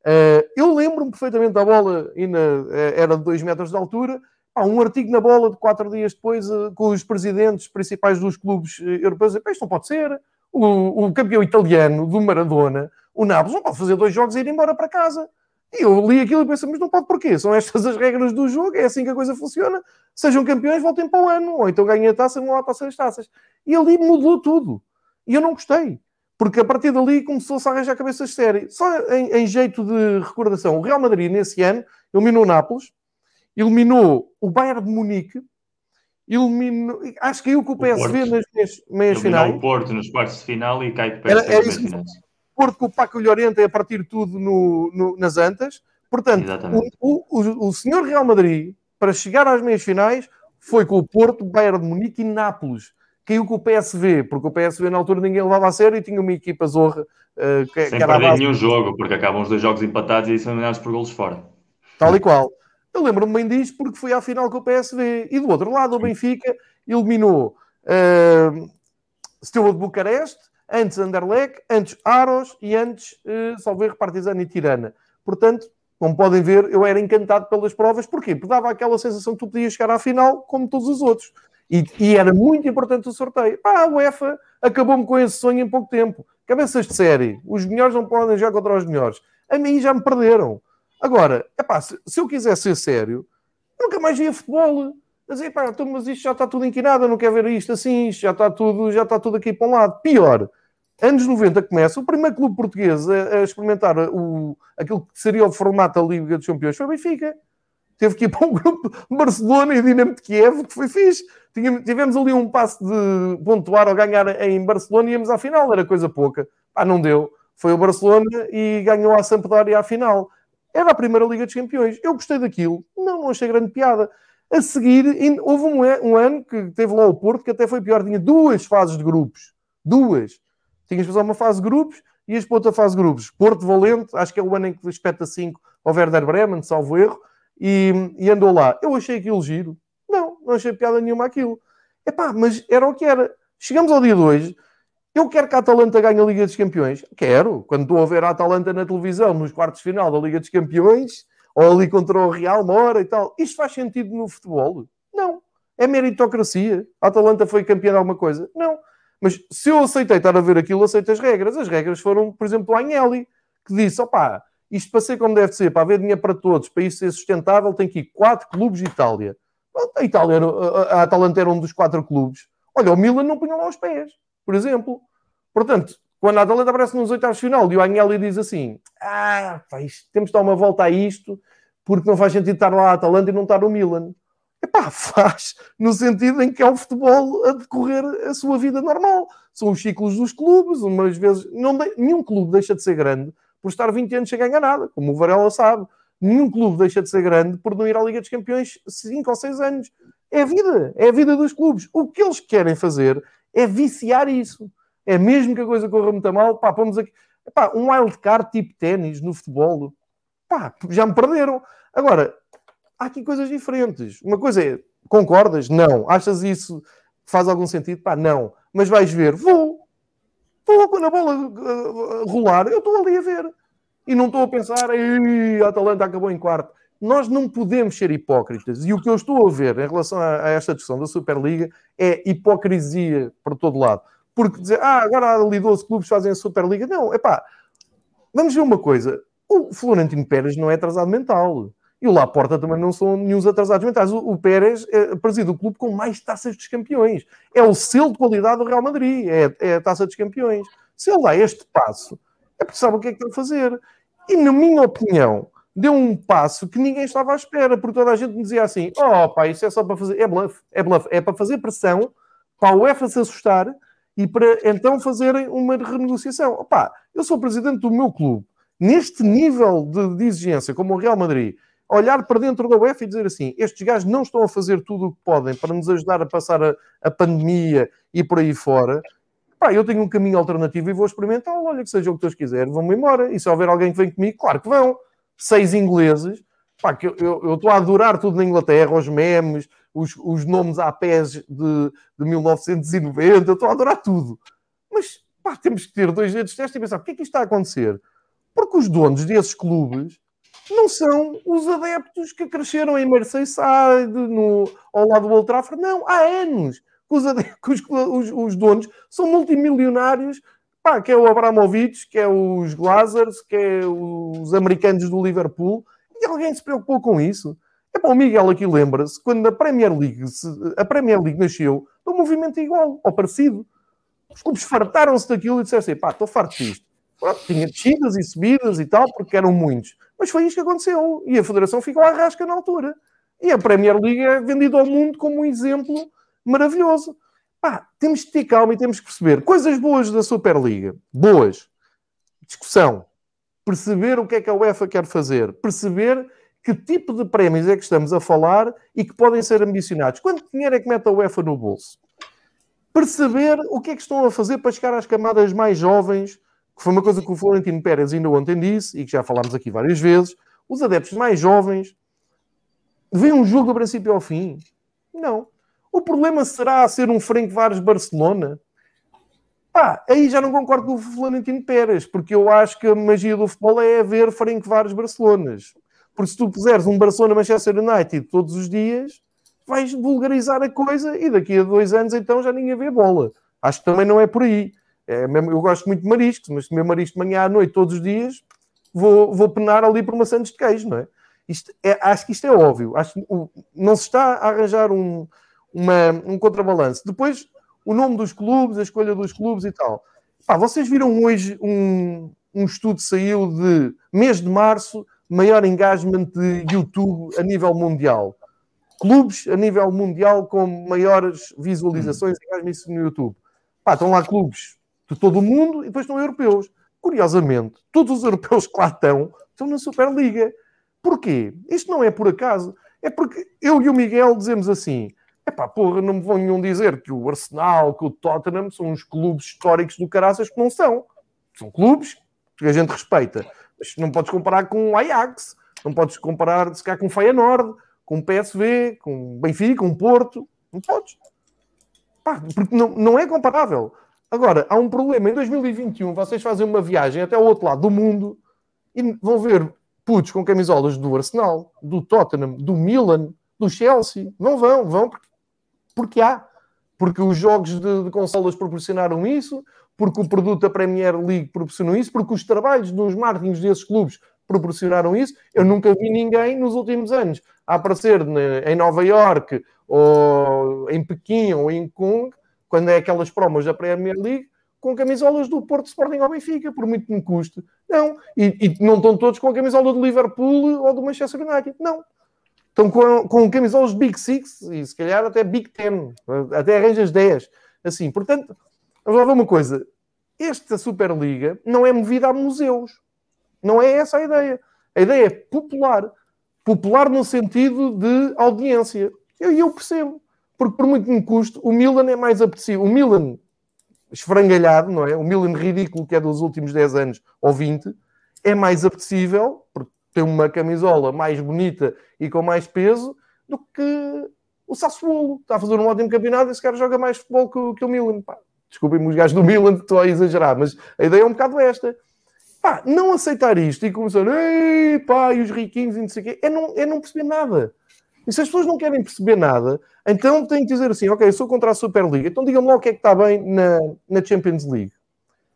Uh, eu lembro-me perfeitamente da bola, e na, uh, era de 2 metros de altura. Há um artigo na bola de quatro dias depois uh, com os presidentes principais dos clubes europeus. Isto não pode ser. O, o, campeão italiano do Maradona, o Nápoles, não pode fazer dois jogos e ir embora para casa. E eu li aquilo e pensei, mas não pode porquê? São estas as regras do jogo, é assim que a coisa funciona. Sejam campeões, voltem para o ano. Ou então ganhem a taça, vão lá passar as taças. E ali mudou tudo. E eu não gostei. Porque a partir dali começou-se a arranjar cabeças de série. Só em, em, jeito de recordação, o Real Madrid nesse ano eliminou o Nápoles, eliminou o Bayern de Munique, eliminou, acho que caiu com o PSV o nas meias, meias finais.
o Porto nos quartos de final e cai com o PSV nas finais.
Porto com o Paco Llorente a partir tudo no, no, nas antas. Portanto, o, o, o, senhor Real Madrid, para chegar às meias finais, foi com o Porto, Bayern de Munique e Nápoles caiu com o PSV, porque o PSV na altura ninguém levava a sério e tinha uma equipa zorra.
Uh, que, Sem que perder nenhum jogo, porque acabam os dois jogos empatados e são eliminados por golos fora.
Tal e qual. Eu lembro-me bem disso porque foi à final com o PSV. E do outro lado, o Benfica eliminou uh, Steaua de Bucareste, antes Anderlecht, antes Aros e antes Salveiro, Partizano e Tirana. Portanto, como podem ver, eu era encantado pelas provas. Porquê? Porque dava aquela sensação que tu podias chegar à final como todos os outros. E, e, era muito importante o sorteio. Pá, a UEFA acabou-me com esse sonho em pouco tempo. Cabeças de série. Os melhores não podem jogar contra os melhores. A mim já me perderam. Agora, epá, se, se eu quiser ser sério, nunca mais via futebol. Mas, epá, mas isto já está tudo inquinado, eu não quero ver isto assim, isto já está tudo, já está tudo aqui para um lado. Pior, anos 90 começa, o primeiro clube português a, a experimentar o, aquilo que seria o formato da Liga dos Campeões foi o Benfica. Teve que ir para um grupo Barcelona e Dinamo de Kiev, que foi fixe tivemos ali um passo de pontuar ou ganhar em Barcelona e íamos à final, era coisa pouca. Pá, não deu. Foi o Barcelona e ganhou a Sampdoria à final. Era a primeira Liga dos Campeões. Eu gostei daquilo. Não, não achei grande piada. A seguir, houve um, um ano que teve lá o Porto, que até foi pior. Tinha duas fases de grupos. Duas. Tinhas de fazer uma fase de grupos e ias para outra fase de grupos. Porto Valente, acho que é o ano em que espeta 5 ao Werder Bremen, salvo erro, e, e andou lá. Eu achei aquilo giro não achei piada nenhuma aquilo. Epá, mas era o que era. Chegamos ao dia de hoje, eu quero que a Atalanta ganhe a Liga dos Campeões. Quero. Quando estou a ver a Atalanta na televisão, nos quartos de final da Liga dos Campeões, ou ali contra o Real, uma hora e tal. Isto faz sentido no futebol? Não. É meritocracia. A Atalanta foi campeã de alguma coisa? Não. Mas se eu aceitei estar a ver aquilo, aceito as regras. As regras foram, por exemplo, o Agnelli, que disse, opá, isto para ser como deve ser, para haver dinheiro para todos, para isto ser sustentável, tem que ir quatro clubes de Itália. A Itália, era, a Atalanta era um dos quatro clubes. Olha, o Milan não punha lá os pés, por exemplo. Portanto, quando a Atalanta aparece nos oitavos de final e o Agnelli diz assim: Ah, pá, isto, temos de dar uma volta a isto, porque não faz sentido estar lá a Atalanta e não estar o Milan. Epá, faz no sentido em que é o futebol a decorrer a sua vida normal. São os ciclos dos clubes, umas vezes. Não nenhum clube deixa de ser grande por estar 20 anos sem ganhar nada, como o Varela sabe. Nenhum clube deixa de ser grande por não ir à Liga dos Campeões 5 ou 6 anos. É a vida, é a vida dos clubes. O que eles querem fazer é viciar isso. É mesmo que a coisa corra muito mal, pá, vamos aqui. Pá, um wildcard tipo ténis no futebol, pá, já me perderam. Agora, há aqui coisas diferentes. Uma coisa é, concordas? Não. Achas isso faz algum sentido? Pá, não. Mas vais ver, vou. Vou quando a bola uh, rolar, eu estou ali a ver e não estou a pensar, a Atalanta acabou em quarto. Nós não podemos ser hipócritas. E o que eu estou a ver em relação a, a esta discussão da Superliga é hipocrisia por todo lado. Porque dizer, ah, agora ali 12 clubes fazem a Superliga. Não, é pá, vamos ver uma coisa. O Florentino Pérez não é atrasado mental. E o Laporta também não são nenhum atrasados mentais. O, o Pérez é, preside o clube com mais taças dos campeões. É o selo de qualidade do Real Madrid. É, é a taça dos campeões. Se ele dá este passo, é porque sabe o que é que tem a fazer. E, na minha opinião, deu um passo que ninguém estava à espera, porque toda a gente me dizia assim: oh, pá, isso é só para fazer. É bluff, é bluff, é para fazer pressão, para a UEFA se assustar e para então fazerem uma renegociação. Opá, eu sou presidente do meu clube. Neste nível de, de exigência, como o Real Madrid, olhar para dentro da UEFA e dizer assim: estes gajos não estão a fazer tudo o que podem para nos ajudar a passar a, a pandemia e por aí fora. Pá, eu tenho um caminho alternativo e vou experimentar. Olha, que seja o que Deus quiser, vão-me embora. E se houver alguém que vem comigo, claro que vão. Seis ingleses, pá, que eu estou a adorar tudo na Inglaterra, os memes, os, os nomes à pés de, de 1990, eu estou a adorar tudo. Mas pá, temos que ter dois dedos de teste e pensar: o que é que isto está a acontecer? Porque os donos desses clubes não são os adeptos que cresceram em Merseyside, no, ao lado do Old Trafford. Não, há anos que os, adeptos, os, os, os donos são multimilionários, pá, que é o Abramovich, que é os Glazers, que é os americanos do Liverpool. E alguém se preocupou com isso? É para o Miguel aqui lembra-se, quando a Premier League, a Premier League nasceu, um movimento igual, ou parecido. Os clubes fartaram-se daquilo e disseram assim, pá, estou farto disto. Pronto, tinha descidas e subidas e tal, porque eram muitos. Mas foi isto que aconteceu. E a Federação ficou à rasca na altura. E a Premier League é vendida ao mundo como um exemplo maravilhoso. Pá, temos de ter calma e temos que perceber coisas boas da Superliga. Boas. Discussão. Perceber o que é que a UEFA quer fazer. Perceber que tipo de prémios é que estamos a falar e que podem ser ambicionados. Quanto dinheiro é que mete a UEFA no bolso? Perceber o que é que estão a fazer para chegar às camadas mais jovens, que foi uma coisa que o Florentino Pérez ainda ontem disse e que já falámos aqui várias vezes. Os adeptos mais jovens veem um jogo do princípio ao fim? Não. O problema será ser um Frank Vares Barcelona? Pá, aí já não concordo com o Florentino Pérez, porque eu acho que a magia do futebol é ver Frank Vares Barcelonas. Porque se tu puseres um Barcelona-Manchester United todos os dias, vais vulgarizar a coisa e daqui a dois anos então já ninguém vê bola. Acho que também não é por aí. É mesmo, eu gosto muito de mariscos, mas comer marisco de manhã à noite todos os dias, vou, vou penar ali por maçãs de queijo, não é? Isto é? Acho que isto é óbvio. Acho não se está a arranjar um, uma, um contrabalanço. Depois, o nome dos clubes, a escolha dos clubes e tal. Pá, vocês viram hoje um, um estudo saiu de mês de março, maior engagement de YouTube a nível mundial. Clubes a nível mundial com maiores visualizações e engagement no YouTube. Pá, estão lá clubes de todo o mundo e depois estão europeus. Curiosamente, todos os europeus que lá estão estão na Superliga. Porquê? Isto não é por acaso. É porque eu e o Miguel dizemos assim: é pá, porra, não me venham dizer que o Arsenal, que o Tottenham são os clubes históricos do caraças que não são. São clubes que a gente respeita. Mas não podes comparar com o Ajax, não podes comparar, se calhar, com o Feyenoord, com o PSV, com o Benfica, com o Porto. Não podes. Pá, porque não, não é comparável. Agora, há um problema. Em 2021, vocês fazem uma viagem até ao outro lado do mundo e vão ver putos com camisolas do Arsenal, do Tottenham, do Milan, do Chelsea. Não vão, vão porque, porque há. Porque os jogos de, de consolas proporcionaram isso, porque o produto da Premier League proporcionou isso, porque os trabalhos dos marketing desses clubes proporcionaram isso. Eu nunca vi ninguém nos últimos anos a aparecer em Nova York ou em Pequim ou em Kong, quando é aquelas promos da Premier League, com camisolas do Porto Sporting ao Benfica, por muito que me custe. Não. E, e, não estão todos com a camisola do Liverpool ou do Manchester United. Não. Estão com, com camisolas Big Six e se calhar até Big Ten. Até arranjas 10. Assim, portanto, Vamos lá ver uma coisa. Esta Superliga não é movida a museus. Não é essa a ideia. A ideia é popular. Popular no sentido de audiência. E eu, eu, percebo. Porque por muito que me custe, o Milan é mais apetecível. O Milan esfrangalhado, não é? O Milan ridículo que é dos últimos 10 anos ou 20, é mais apetecível, porque tem uma camisola mais bonita e com mais peso, do que o Sassuolo. Está a fazer um ótimo campeonato e esse cara joga mais futebol que, que o Milan. Pá, Desculpem-me os gajos do Milan, estou a exagerar, mas a ideia é um bocado esta. Pá, não aceitar isto e começar, ei, pá, e os riquinhos e não sei o quê, é não, é não perceber nada. E se as pessoas não querem perceber nada, então têm que dizer assim, ok, eu sou contra a Superliga, então digam-me lá o que é que está bem na, na Champions League.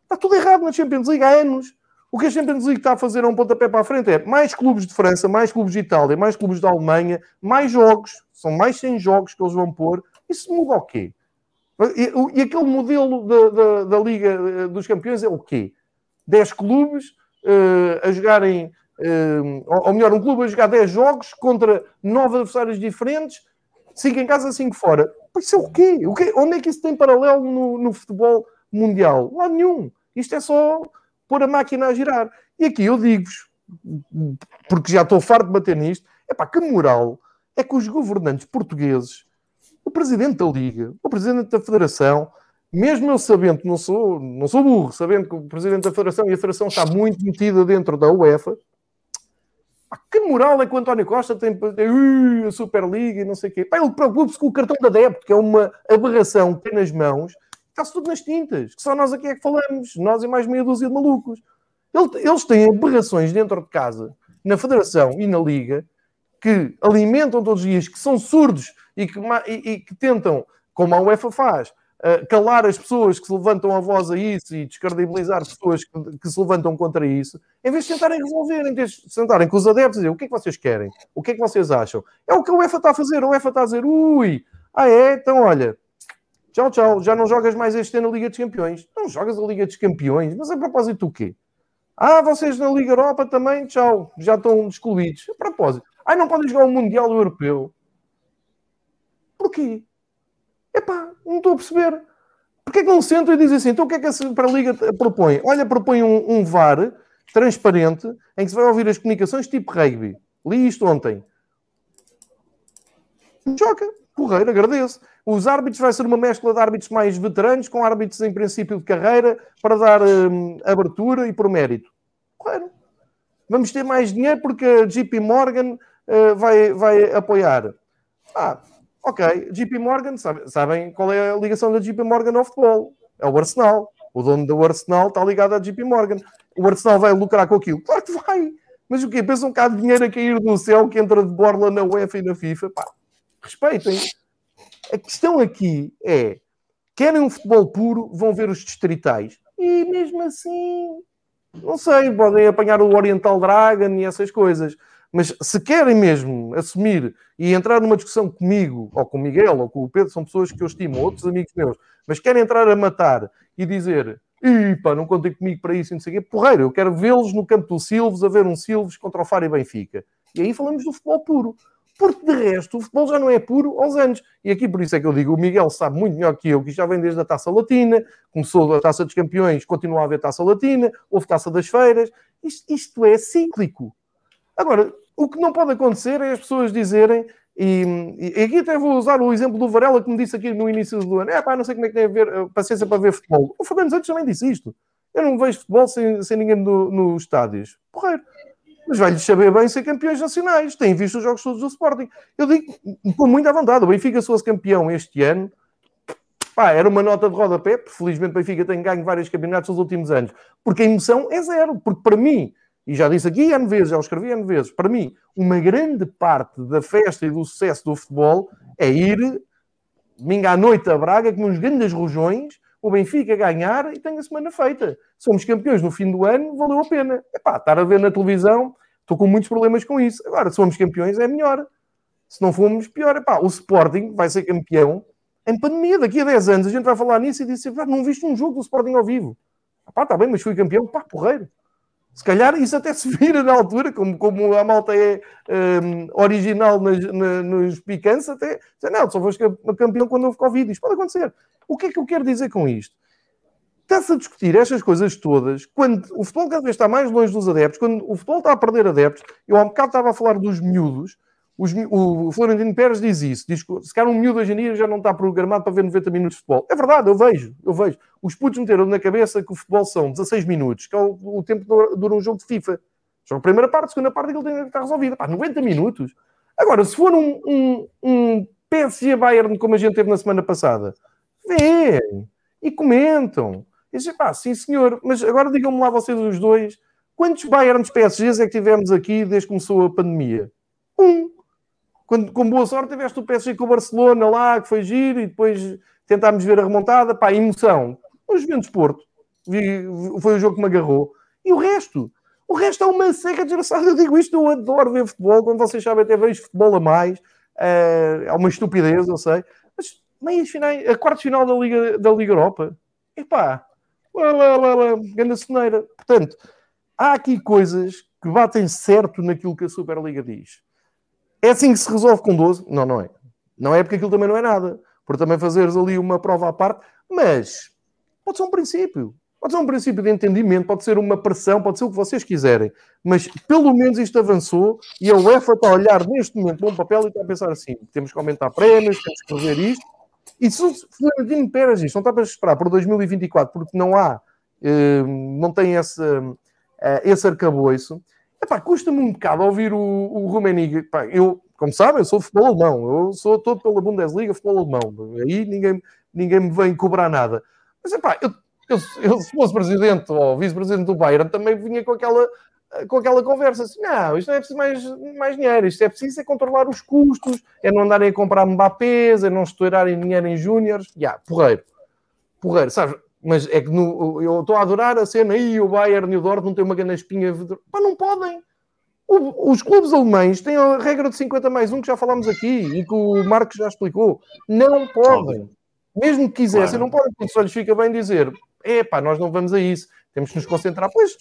Está tudo errado na Champions League há anos. O que a Champions League está a fazer a um pontapé para a frente é mais clubes de França, mais clubes de Itália, mais clubes da Alemanha, mais jogos, são mais 100 jogos que eles vão pôr. Isso muda o quê? E, e aquele modelo da, da, da, Liga eh, dos Campeões é o quê? 10 clubes uh, a jogarem, ou melhor, um clube a jogar 10 jogos contra 9 adversários diferentes, 5 em casa, 5 fora. Isso é o quê? o quê? Onde é que isso tem paralelo no, no futebol mundial? Lá nenhum. Isto é só pôr a máquina a girar. E aqui eu digo-vos, porque já estou farto de bater nisto, Epá, que moral é que os governantes portugueses, o presidente da Liga, o presidente da Federação, mesmo eu sabendo não sou, não sou burro, sabendo que o presidente da Federação e a Federação está muito metida dentro da UEFA, que moral é que o António Costa tem uh, a Superliga e não sei o quê. Pá, ele preocupa-se com o cartão da débito, que é uma aberração que tem nas mãos, está-se tudo nas tintas, que só nós aqui é que falamos, nós e mais meia dúzia de malucos. Eles têm aberrações dentro de casa, na Federação e na Liga, que alimentam todos os dias, que são surdos e que, e, e que tentam, como a UEFA faz, calar as pessoas que se levantam a voz a isso e descredibilizar pessoas que, que, se levantam contra isso, em vez de tentarem resolver, em vez de sentarem com os adeptos e dizer o que é que vocês querem, o que é que vocês acham. É o que a UEFA está a fazer. A UEFA está a dizer, ui, ah é? Então olha, tchau, tchau, já não jogas mais este ano a Liga dos Campeões. Não jogas a Liga dos Campeões, mas a propósito do quê? Ah, vocês na Liga Europa também, tchau, já estão excluídos. A propósito, ah, não podem jogar o Mundial Europeu. Porquê? Epá, não estou a perceber. Porquê que não sentam e dizem assim, então o que é que a Superliga propõe? Olha, propõe um, um VAR transparente em que se vai ouvir as comunicações tipo rugby. Li isto ontem. Joga, porreiro, agradeço. Os árbitros vai ser uma mescla de árbitros mais veteranos com árbitros em princípio de carreira para dar hum, abertura e por mérito. Claro. Vamos ter mais dinheiro porque a JP Morgan uh, vai, vai apoiar. Ah, ok. JP Morgan, sabe, sabem qual é a ligação da JP Morgan ao futebol? É o Arsenal. O dono do Arsenal está ligado à JP Morgan. O Arsenal vai lucrar com aquilo? Claro que vai. Mas o quê? Pensam que há dinheiro a cair do céu que entra de borla na UEFA e na FIFA? Pá, respeitem. A questão aqui é: querem um futebol puro, vão ver os distritais. E mesmo assim, não sei, podem apanhar o Oriental Dragon e essas coisas. Mas se querem mesmo assumir e entrar numa discussão comigo, ou com o Miguel, ou com o Pedro, são pessoas que eu estimo, outros amigos meus, mas querem entrar a matar e dizer e pá, não contem comigo para isso e não sei o quê, porreiro, eu quero vê-los no campo do Silves a ver um Silves contra o Faro e Benfica. E aí falamos do futebol puro. Porque de resto o futebol já não é puro aos anos. E aqui por isso é que eu digo, o Miguel sabe muito melhor que eu, que já vem desde a Taça Latina, começou a Taça dos Campeões, continua a haver Taça Latina, houve Taça das Feiras. Isto, isto é cíclico. Agora, o que não pode acontecer é as pessoas dizerem, e, e, aqui até vou usar o exemplo do Varela que me disse aqui no início do ano: é pá, não sei como é que tem a ver, eh, paciência para ver futebol. O Fernando Santos também disse isto. Eu não vejo futebol sem, sem ninguém nos no estádios. Porreiro mas vai-lhes saber bem ser campeões nacionais. Têm visto os jogos todos do Sporting. Eu digo com muita vontade. O Benfica, se fosse campeão este ano, pá, era uma nota de rodapé. Felizmente, o Benfica tem ganho vários campeonatos nos últimos anos. Porque a emoção é zero. Porque para mim, e já disse aqui N vezes, já o escrevi N vezes, para mim, uma grande parte da festa e do sucesso do futebol é ir domingo à noite a Braga com uns grandes rojões o Benfica ganhar e tem a semana feita. Somos campeões no fim do ano, valeu a pena. Epá, estar a ver na televisão, estou com muitos problemas com isso. Agora, se somos campeões, é melhor. Se não formos, pior. Epá, o Sporting vai ser campeão em pandemia. Daqui a 10 anos a gente vai falar nisso e dizer, não viste um jogo do Sporting ao vivo. Está bem, mas fui campeão. Pá, porreiro. Se calhar isso até se vira na altura, como, como a malta é um, original nos picantes, até não, só foste campeão quando houve Covid. Isto pode acontecer. O que é que eu quero dizer com isto? Está-se a discutir estas coisas todas quando o futebol cada vez está mais longe dos adeptos, quando o futebol está a perder adeptos. Eu há um bocado estava a falar dos miúdos. Os, o Florentino Pérez diz isso. Diz que se calhar um miúdo hoje em dia já não está programado para ver 90 minutos de futebol. É verdade, eu vejo, eu vejo. Os putos meteram na cabeça que o futebol são 16 minutos, que é o, o tempo que dura um jogo de FIFA. Joga a primeira parte, a segunda parte, aquilo tem que estar resolvido. Pá, 90 minutos. Agora, se for um, um, um PSG Bayern como a gente teve na semana passada, Vêem e comentam. E dizem, pá, sim senhor, mas agora digam-me lá vocês os dois, quantos Bayerns PSGs é que tivemos aqui desde que começou a pandemia? Um. Quando, com boa sorte tiveste o PSG com o Barcelona lá, que foi giro, e depois tentámos ver a remontada, pá, emoção. Os Juventus Porto, vi, foi o jogo que me agarrou. E o resto? O resto é uma seca desgraçada. Eu digo isto, eu adoro ver futebol. Quando vocês sabem, até vejo futebol a mais. É uma estupidez, eu sei meias finais, a quartos final da Liga, da Liga Europa. Epá, lá, lá, lá, lá, grande ceneira. Portanto, há aqui coisas que batem certo naquilo que a Superliga diz. É assim que se resolve com 12? Não, não é. Não é porque aquilo também não é nada. Por também fazeres ali uma prova à parte, mas pode ser um princípio. Pode ser um princípio de entendimento, pode ser uma pressão, pode ser o que vocês quiserem. Mas pelo menos isto avançou e a UEFA está a olhar neste momento para um papel e está a pensar assim: temos que aumentar prémios, temos que fazer isto. E se o Florentino Pérez isto não está para esperar por 2024 porque não há, eh, não tem esse, eh, esse arcabouço, epá, custa-me um bocado ouvir o, o Rummenigge. Epá, eu, como sabem, eu sou futebol alemão, eu sou todo pela Bundesliga, futebol alemão. Aí ninguém, ninguém me vem cobrar nada. Mas epá, eu eu, eu, se fosse presidente ou vice-presidente do Bayern, também vinha com aquela, com aquela conversa assim: não, isto não é preciso mais, mais dinheiro, isto é preciso é controlar os custos, é não andarem a comprar Mbappés, é não estourarem dinheiro em júniores. Já, yeah, porreiro, porreiro, sabes? Mas é que no, eu estou a adorar a cena aí, o Bayern e o Dortmund têm uma grande espinha. Pá, não podem. O, os clubes alemães têm a regra de 50 mais 1 que já falámos aqui e que o Marcos já explicou. Não podem. Mesmo que quisessem, claro. não podem, porque só lhes fica bem dizer epá, nós não vamos a isso, temos que nos concentrar. Pois,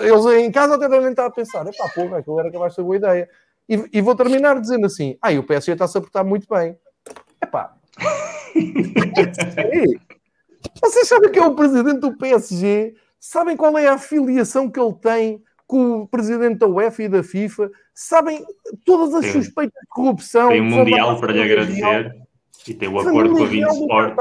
eles em casa até devem estar a pensar, epá, porra, aquilo era capaz de ser boa ideia. E, e vou terminar dizendo assim, ah, o PSG está-se a portar muito bem. Epá. Vocês sabem que é o presidente do PSG? Sabem qual é a afiliação que ele tem com o presidente da UEFA e da FIFA? Sabem todas as Sim. suspeitas de corrupção?
Tem um Mundial para lhe agradecer e tem o acordo com a Vin Sports.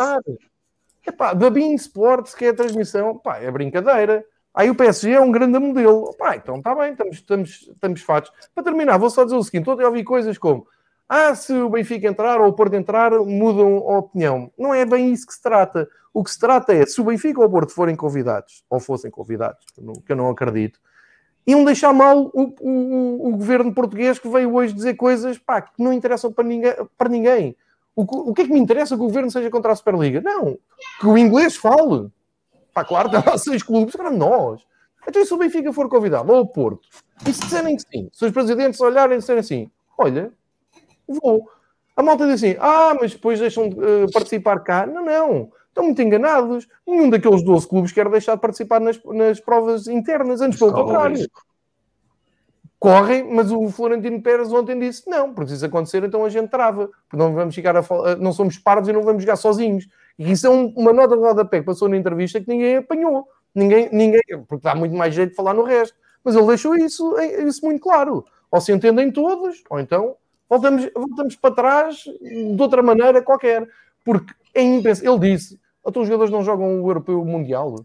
Epá, da Bean Sports, que é a transmissão, pá, é brincadeira. Aí o PSG é um grande modelo. Pá, então está bem, estamos, estamos, estamos fatos. Para terminar, vou só dizer o seguinte: ontem ouvi coisas como ah, se o Benfica entrar ou o Porto entrar, mudam a opinião. Não é bem isso que se trata. O que se trata é, se o Benfica ou o Porto forem convidados, ou fossem convidados, que eu não, acredito, iam deixar mal o, o, o, governo português que veio hoje dizer coisas pá, que não interessam para ninguém. Para ninguém. O, o que é que me interessa que o governo seja contra a Superliga? Não. Que o inglês fale. Pá, claro, tem lá seis clubes, agora nós. Então, se o Benfica for convidado, ou o Porto, e se disserem que sim, se os presidentes olharem e disserem assim, olha, vou. A malta diz assim, ah, mas depois deixam de uh, participar cá. Não, não. Estão muito enganados. Nenhum daqueles 12 clubes quer deixar de participar nas, nas provas internas, antes pelo contrário correm, mas o Florentino Pérez ontem disse não, porque se isso acontecer, então a gente trava, porque não vamos ficar a não somos pardos e não vamos jogar sozinhos. E isso é um, uma nota de rodapé que passou na entrevista que ninguém apanhou. Ninguém, ninguém, porque dá muito mais jeito de falar no resto. Mas ele deixou isso, isso muito claro. Ou se entendem todos, ou então voltamos, voltamos para trás de outra maneira qualquer. Porque é impensável. Ele disse: então os jogadores não jogam o Europeu Mundial.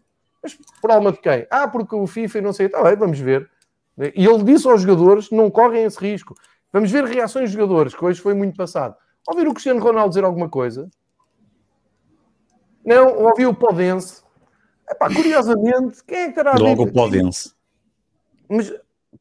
Mas por alma de quem? Ah, porque o FIFA e não sei. Está bem, vamos ver. E ele disse aos jogadores: não correm esse risco. Vamos ver reações dos jogadores, que hoje foi muito passado. Ouvir o Cristiano Ronaldo dizer alguma coisa? Não, ouvi o Podense. Epá, curiosamente, quem é que terá
Logo o Podense.
Mas,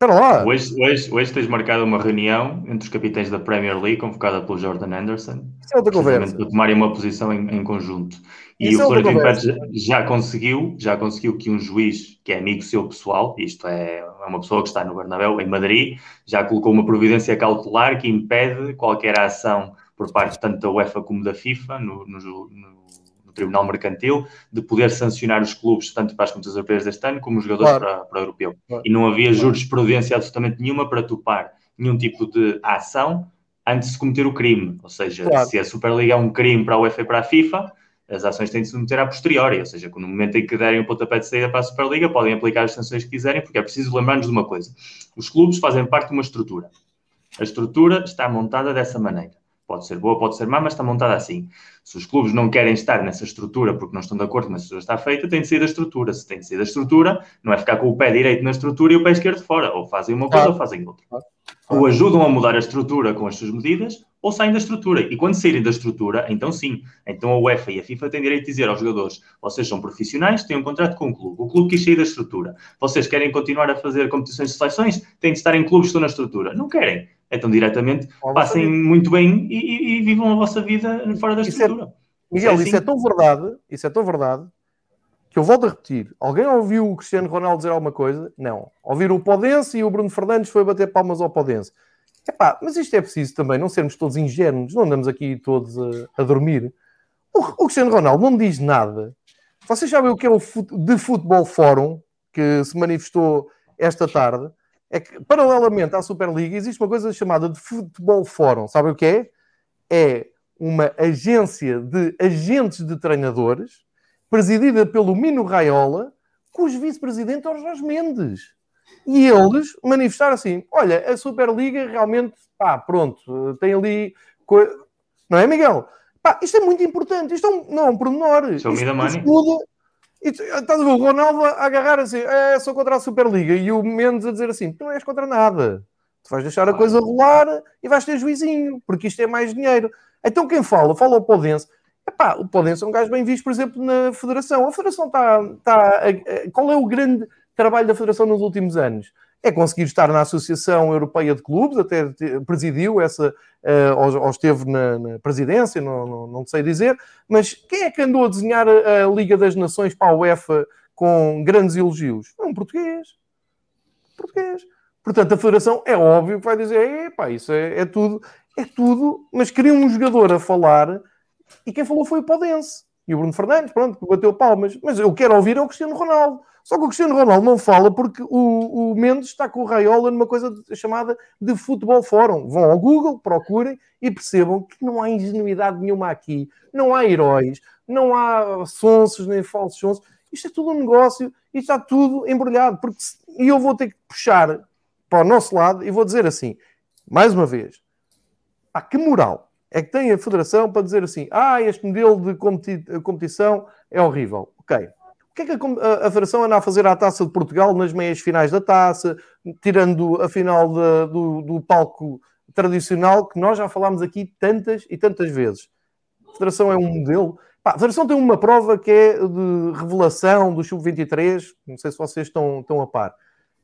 espera lá.
Hoje, hoje, hoje tens marcado uma reunião entre os capitães da Premier League, convocada pelo Jordan Anderson.
Isso é outra conversa.
Para tomarem uma posição em, em conjunto. E Isso o é Florentino Pérez já conseguiu, já conseguiu que um juiz, que é amigo seu pessoal, isto é, é uma pessoa que está no Bernabéu, em Madrid, já colocou uma providência cautelar que impede qualquer ação por parte tanto da UEFA como da FIFA no, no, no Tribunal Mercantil de poder sancionar os clubes tanto para as competições europeias deste ano como os jogadores claro. para, para o europeu. Claro. E não havia jurisprudência absolutamente nenhuma para topar nenhum tipo de ação antes de cometer o crime. Ou seja, claro. se a Superliga é um crime para a UEFA e para a FIFA, as ações têm de se meter a posteriori, ou seja, no momento em que derem o pontapé de saída para a Superliga, podem aplicar as sanções que quiserem, porque é preciso lembrar-nos de uma coisa: os clubes fazem parte de uma estrutura. A estrutura está montada dessa maneira. Pode ser boa, pode ser má, mas está montada assim. Se os clubes não querem estar nessa estrutura porque não estão de acordo com a estrutura está feita, tem de sair da estrutura. Se tem de sair da estrutura, não é ficar com o pé direito na estrutura e o pé esquerdo fora. Ou fazem uma coisa ou fazem outra. Ou ajudam a mudar a estrutura com as suas medidas, ou saem da estrutura. E quando saírem da estrutura, então sim, então a UEFA e a FIFA têm direito de dizer aos jogadores: vocês são profissionais, têm um contrato com o clube. O clube quis sair da estrutura. Vocês querem continuar a fazer competições de seleções? Têm de estar em clubes que estão na estrutura. Não querem. Então, diretamente, passem muito bem e, e, e, vivam a vossa vida fora da
isso
é estrutura.
Miguel, é, assim. isso é tão verdade, isso é tão verdade, que eu volto a repetir. Alguém ouviu o Cristiano Ronaldo dizer alguma coisa? Não. Ouviram o Podense e o Bruno Fernandes foi bater palmas ao Podense. Epá, mas isto é preciso também não sermos todos ingênuos, não andamos aqui todos a, a dormir. O, o, Cristiano Ronaldo não diz nada. Vocês sabem o que é o de Futebol Fórum, que se manifestou esta tarde? É que, paralelamente à Superliga, existe uma coisa chamada de Futebol Fórum. Sabem o que é? É uma agência de agentes de treinadores, presidida pelo Mino Raiola, cujo vice-presidente é o Jorge Mendes. E eles manifestaram assim: olha, a Superliga realmente, pá, pronto, tem ali. Não é, Miguel? Pá, isto é muito importante, isto é um, não é um pormenor.
Show me the money.
estás a ver o Ronaldo a agarrar assim, é, sou contra a Superliga, e o Mendes a dizer assim: tu não és contra nada, tu vais deixar a coisa rolar e vais ter juizinho, porque isto é mais dinheiro. Então quem fala, fala o Podense. Epá, o Podense é um gajo bem visto, por exemplo, na Federação. A Federação está. Tá, qual é o grande trabalho da Federação nos últimos anos? É conseguir estar na Associação Europeia de Clubes, até presidiu essa, uh, ou, esteve na, na presidência, não, não, não, sei dizer, mas quem é que andou a desenhar a, a Liga das Nações para a UEFA com grandes elogios? É um português. Português. Portanto, a Federação é óbvio que vai dizer, epá, isso é, é tudo, é tudo, mas queria um jogador a falar e quem falou foi o Podense. E o Bruno Fernandes, pronto, bateu palmas. Mas eu quero ouvir é o Cristiano Ronaldo. Só que o Cristiano Ronaldo não fala porque o, o Mendes está com o Raiola numa coisa chamada de Futebol Fórum. Vão ao Google, procurem e percebam que não há ingenuidade nenhuma aqui. Não há heróis, não há sonsos nem falsos sonsos. Isto é tudo um negócio e está tudo embrulhado. Porque, e eu vou ter que puxar para o nosso lado e vou dizer assim, mais uma vez, pá, que moral é que tem a Federação para dizer assim: ah, este modelo de competi competição é horrível. Ok. O que é que a, a, Federação anda a fazer à taça de Portugal nas meias finais da taça, tirando a final de, do, do palco tradicional que nós já falámos aqui tantas e tantas vezes? A Federação é um modelo. Pá, a Federação tem uma prova que é de revelação do Sub-23, não sei se vocês estão, estão a par.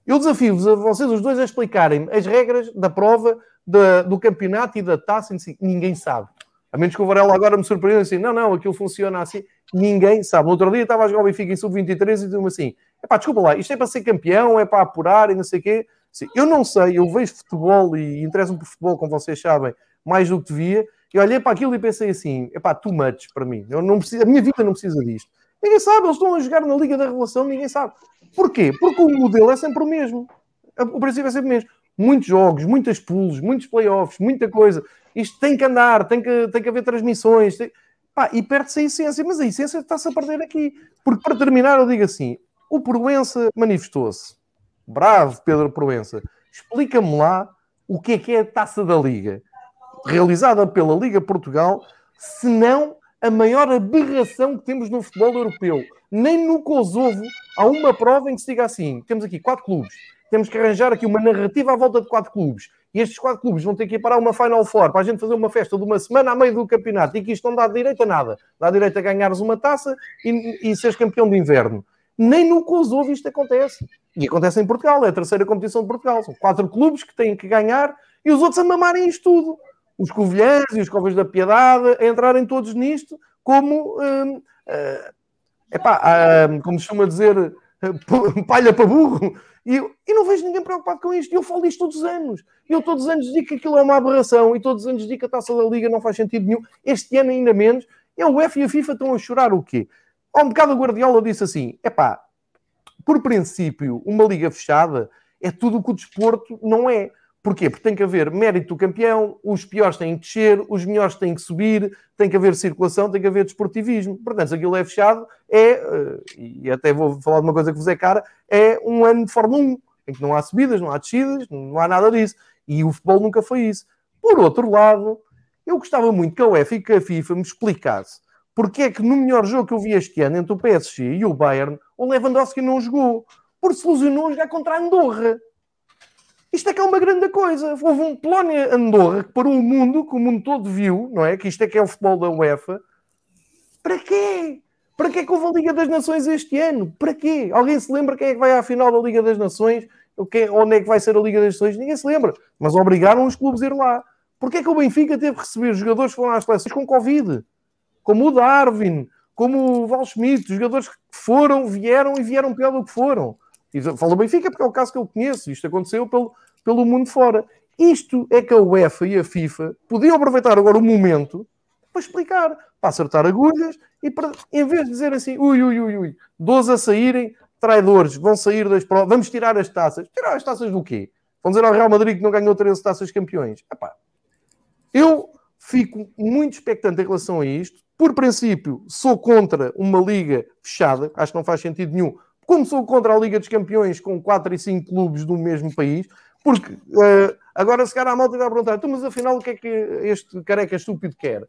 Eu desafio-vos a vocês os dois a explicarem as regras da prova da, do campeonato e da taça si. Ninguém sabe. A menos que o Varela agora me surpreenda assim, não, não, aquilo funciona assim. Ninguém sabe. No outro dia estava a jogar o Benfica em sub-23 e disse-me assim, epá, desculpa lá, isto é para ser campeão, é para apurar e não sei o quê. Assim, eu não sei, eu vejo futebol e interesso-me por futebol, como vocês sabem, mais do que devia. E olhei para aquilo e pensei assim, epá, too much para mim. Eu não preciso, a minha vida não precisa disto. Ninguém sabe, eles estão a jogar na Liga da Relação, ninguém sabe. Porquê? Porque o modelo é sempre o mesmo. O princípio é sempre o mesmo. Muitos jogos, muitas pools, muitos playoffs, muita coisa. Isto tem que andar, tem que, tem que haver transmissões. Tem... Pá, e perde-se a essência. Mas a essência está-se a perder aqui. Porque, para terminar, eu digo assim: o Proença manifestou-se. Bravo, Pedro Proença. Explica-me lá o que é que é a taça da Liga, realizada pela Liga Portugal, se não a maior aberração que temos no futebol europeu. Nem no Kosovo há uma prova em que se diga assim: temos aqui quatro clubes, temos que arranjar aqui uma narrativa à volta de quatro clubes. E estes quatro clubes vão ter que ir para uma Final Four para a gente fazer uma festa de uma semana a meio do campeonato e que isto não dá direito a nada. Dá direito a ganhares uma taça e, e seres campeão de inverno. Nem no Kosovo isto acontece. E acontece em Portugal, é a terceira competição de Portugal. São quatro clubes que têm que ganhar e os outros a mamarem isto tudo os Covilhãs e os Covas da Piedade a entrarem todos nisto como, hum, uh, epá, uh, como se chama dizer, palha para burro. E, e não vejo ninguém preocupado com isto. E eu falo isto todos os anos. E eu todos os anos digo que aquilo é uma aberração. E todos os anos digo que a taça da Liga não faz sentido nenhum. Este ano ainda menos. E a UEFA e a FIFA estão a chorar o quê? Há um bocado a Guardiola disse assim, epá, por princípio, uma liga fechada é tudo o que o desporto não é. Porquê? Porque tem que haver mérito do campeão, os piores têm que descer, os melhores têm que subir, tem que haver circulação, tem que haver desportivismo. Portanto, se aquilo é fechado, é, eh, e até vou falar de uma coisa que vos é cara, é um ano de Fórmula 1, em que não há subidas, não há descidas, não há nada disso. E o futebol nunca foi isso. Por outro lado, eu gostava muito que a UEFA e que a FIFA me explicasse porque é que no melhor jogo que eu vi este ano entre o PSG e o Bayern, o Lewandowski não jogou. Porque se lesionou jogar contra a Andorra. Isto é que é uma grande coisa. Houve um Polónia-Andorra que parou o mundo, que o mundo todo viu, não é? Que isto é que é o futebol da UEFA. Para quê? Para que é que houve a Liga das Nações este ano? Para quê? Alguém se lembra quem é que vai à final da Liga das Nações? Onde é que vai ser a Liga das Nações? Ninguém se lembra. Mas obrigaram os clubes a ir lá. Porquê é que o Benfica teve que receber jogadores que foram às seleções com Covid? Como o Darwin, como o Val Schmidt, jogadores que foram, vieram e vieram pior do que foram. E falo Benfica porque é o caso que eu conheço. Isto aconteceu pelo, pelo mundo fora. Isto é que a UEFA e a FIFA podiam aproveitar agora o momento para explicar, para acertar agulhas e para, em vez de dizer assim, ui, ui, ui, ui, 12 a saírem, traidores, vão sair das provas, vamos tirar as taças. Tirar as taças do quê? Vão dizer ao Real Madrid que não ganhou 13 taças campeões. Epá, eu fico muito expectante em relação a isto. Por princípio, sou contra uma liga fechada, acho que não faz sentido nenhum, como sou contra a Liga dos Campeões com 4 e 5 clubes do mesmo país, porque uh, agora se calhar a malta vai perguntar, então, mas afinal o que é que este careca estúpido quer?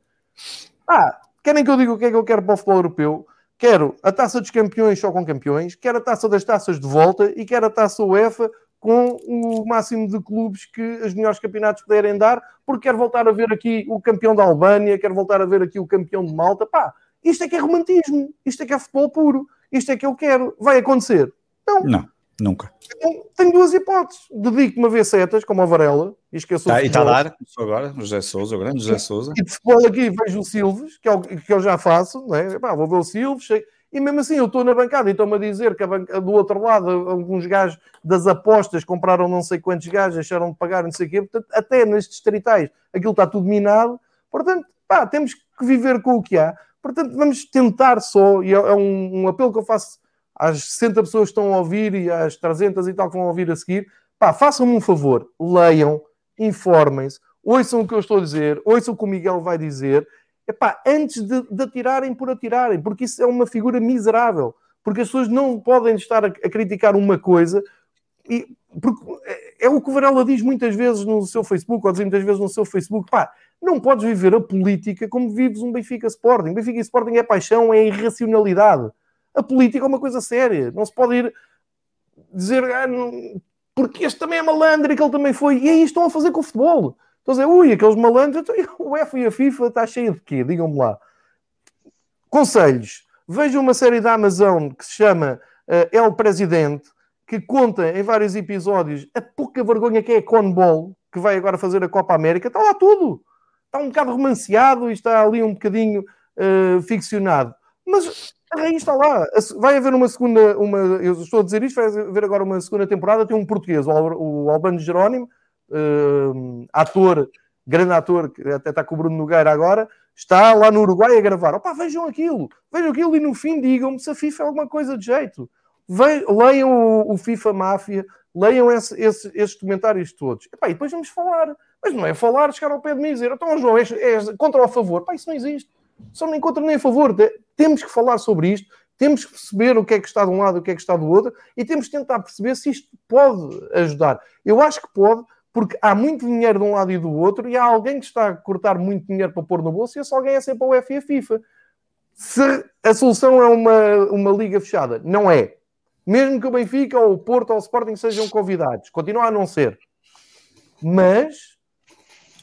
Ah, querem que eu diga o que é que eu quero para o futebol europeu? Quero a taça dos campeões só com campeões, quero a taça das taças de volta e quero a taça UEFA com o máximo de clubes que os melhores campeonatos puderem dar, porque quero voltar a ver aqui o campeão da Albânia, quero voltar a ver aqui o campeão de Malta. Pá, isto é que é romantismo, isto é que é futebol puro, isto é que eu quero. Vai acontecer?
Não. Não, nunca.
Então, tenho duas hipóteses. Dedico-me a ver setas, como a Varela, e esqueço
tá, E está a dar, começou agora, José Souza, o grande José Souza.
E de futebol aqui vejo o Silves, que, é o, que eu já faço, é? Pá, vou ver o Silves, e mesmo assim, eu estou na bancada e estão-me a dizer que banca, do outro lado, alguns gajos das apostas compraram não sei quantos gajos, deixaram de pagar, não sei o quê. Portanto, até nestes distritais aquilo está tudo minado. Portanto, pá, temos que viver com o que há. Portanto, vamos tentar só, e é, é um, um apelo que eu faço às 60 pessoas que estão a ouvir e às 300 e tal que vão ouvir a seguir, pá, façam-me um favor, leiam, informem-se, ouçam o que eu estou a dizer, ouçam o que o Miguel vai dizer epá, antes de, de atirarem por atirarem, porque isso é uma figura miserável. Porque as pessoas não podem estar a, a criticar uma coisa e, porque é, é o que o Varela diz muitas vezes no seu Facebook, ou diz muitas vezes no seu Facebook, pá, não podes viver a política como vives um Benfica Sporting. Benfica Sporting é paixão, é irracionalidade. A política é uma coisa séria. Não se pode ir dizer ah, não, porque este também é malandro e que ele também foi. E aí estão a fazer com o futebol. Estou a dizer, ui, aqueles malandros, então, o UEFA e a FIFA está cheia de quê? Digam-me lá. Conselhos. Vejam uma série da Amazon que se chama uh, El Presidente, que conta em vários episódios a pouca vergonha que é a Conbol, que vai agora fazer a Copa América. Está lá tudo. Está um bocado romanceado e está ali um bocadinho uh, ficcionado. Mas a raiz está lá. Vai haver uma segunda, uma, eu estou a dizer isto, vai haver agora uma segunda temporada. Tem um português, o Albano Jerónimo, uh, ator, grande ator, que até está com o Bruno Nogueira agora, está lá no Uruguai a gravar. Opa, vejam aquilo, vejam aquilo e no fim digam-me se a FIFA é alguma coisa de jeito. Ve leiam o, o, FIFA Máfia, leiam esse, esse, esses comentários todos. Epá, e depois vamos falar. Mas não é falar, chegar ao pé de mim e dizer, então, João, és, és contra ou a favor? Pá, isso não existe. Só nem contra nem a favor. Temos que falar sobre isto, temos que perceber o que é que está de um lado e o que é que está do outro, e temos que tentar perceber se isto pode ajudar. Eu acho que pode, porque há muito dinheiro de um lado e do outro e há alguém que está a cortar muito dinheiro para pôr no bolso e esse alguém é sempre a UEFA e a FIFA. Se a solução é uma, uma liga fechada, não é. Mesmo que o Benfica ou o Porto ou o Sporting sejam convidados, continua a não ser. Mas,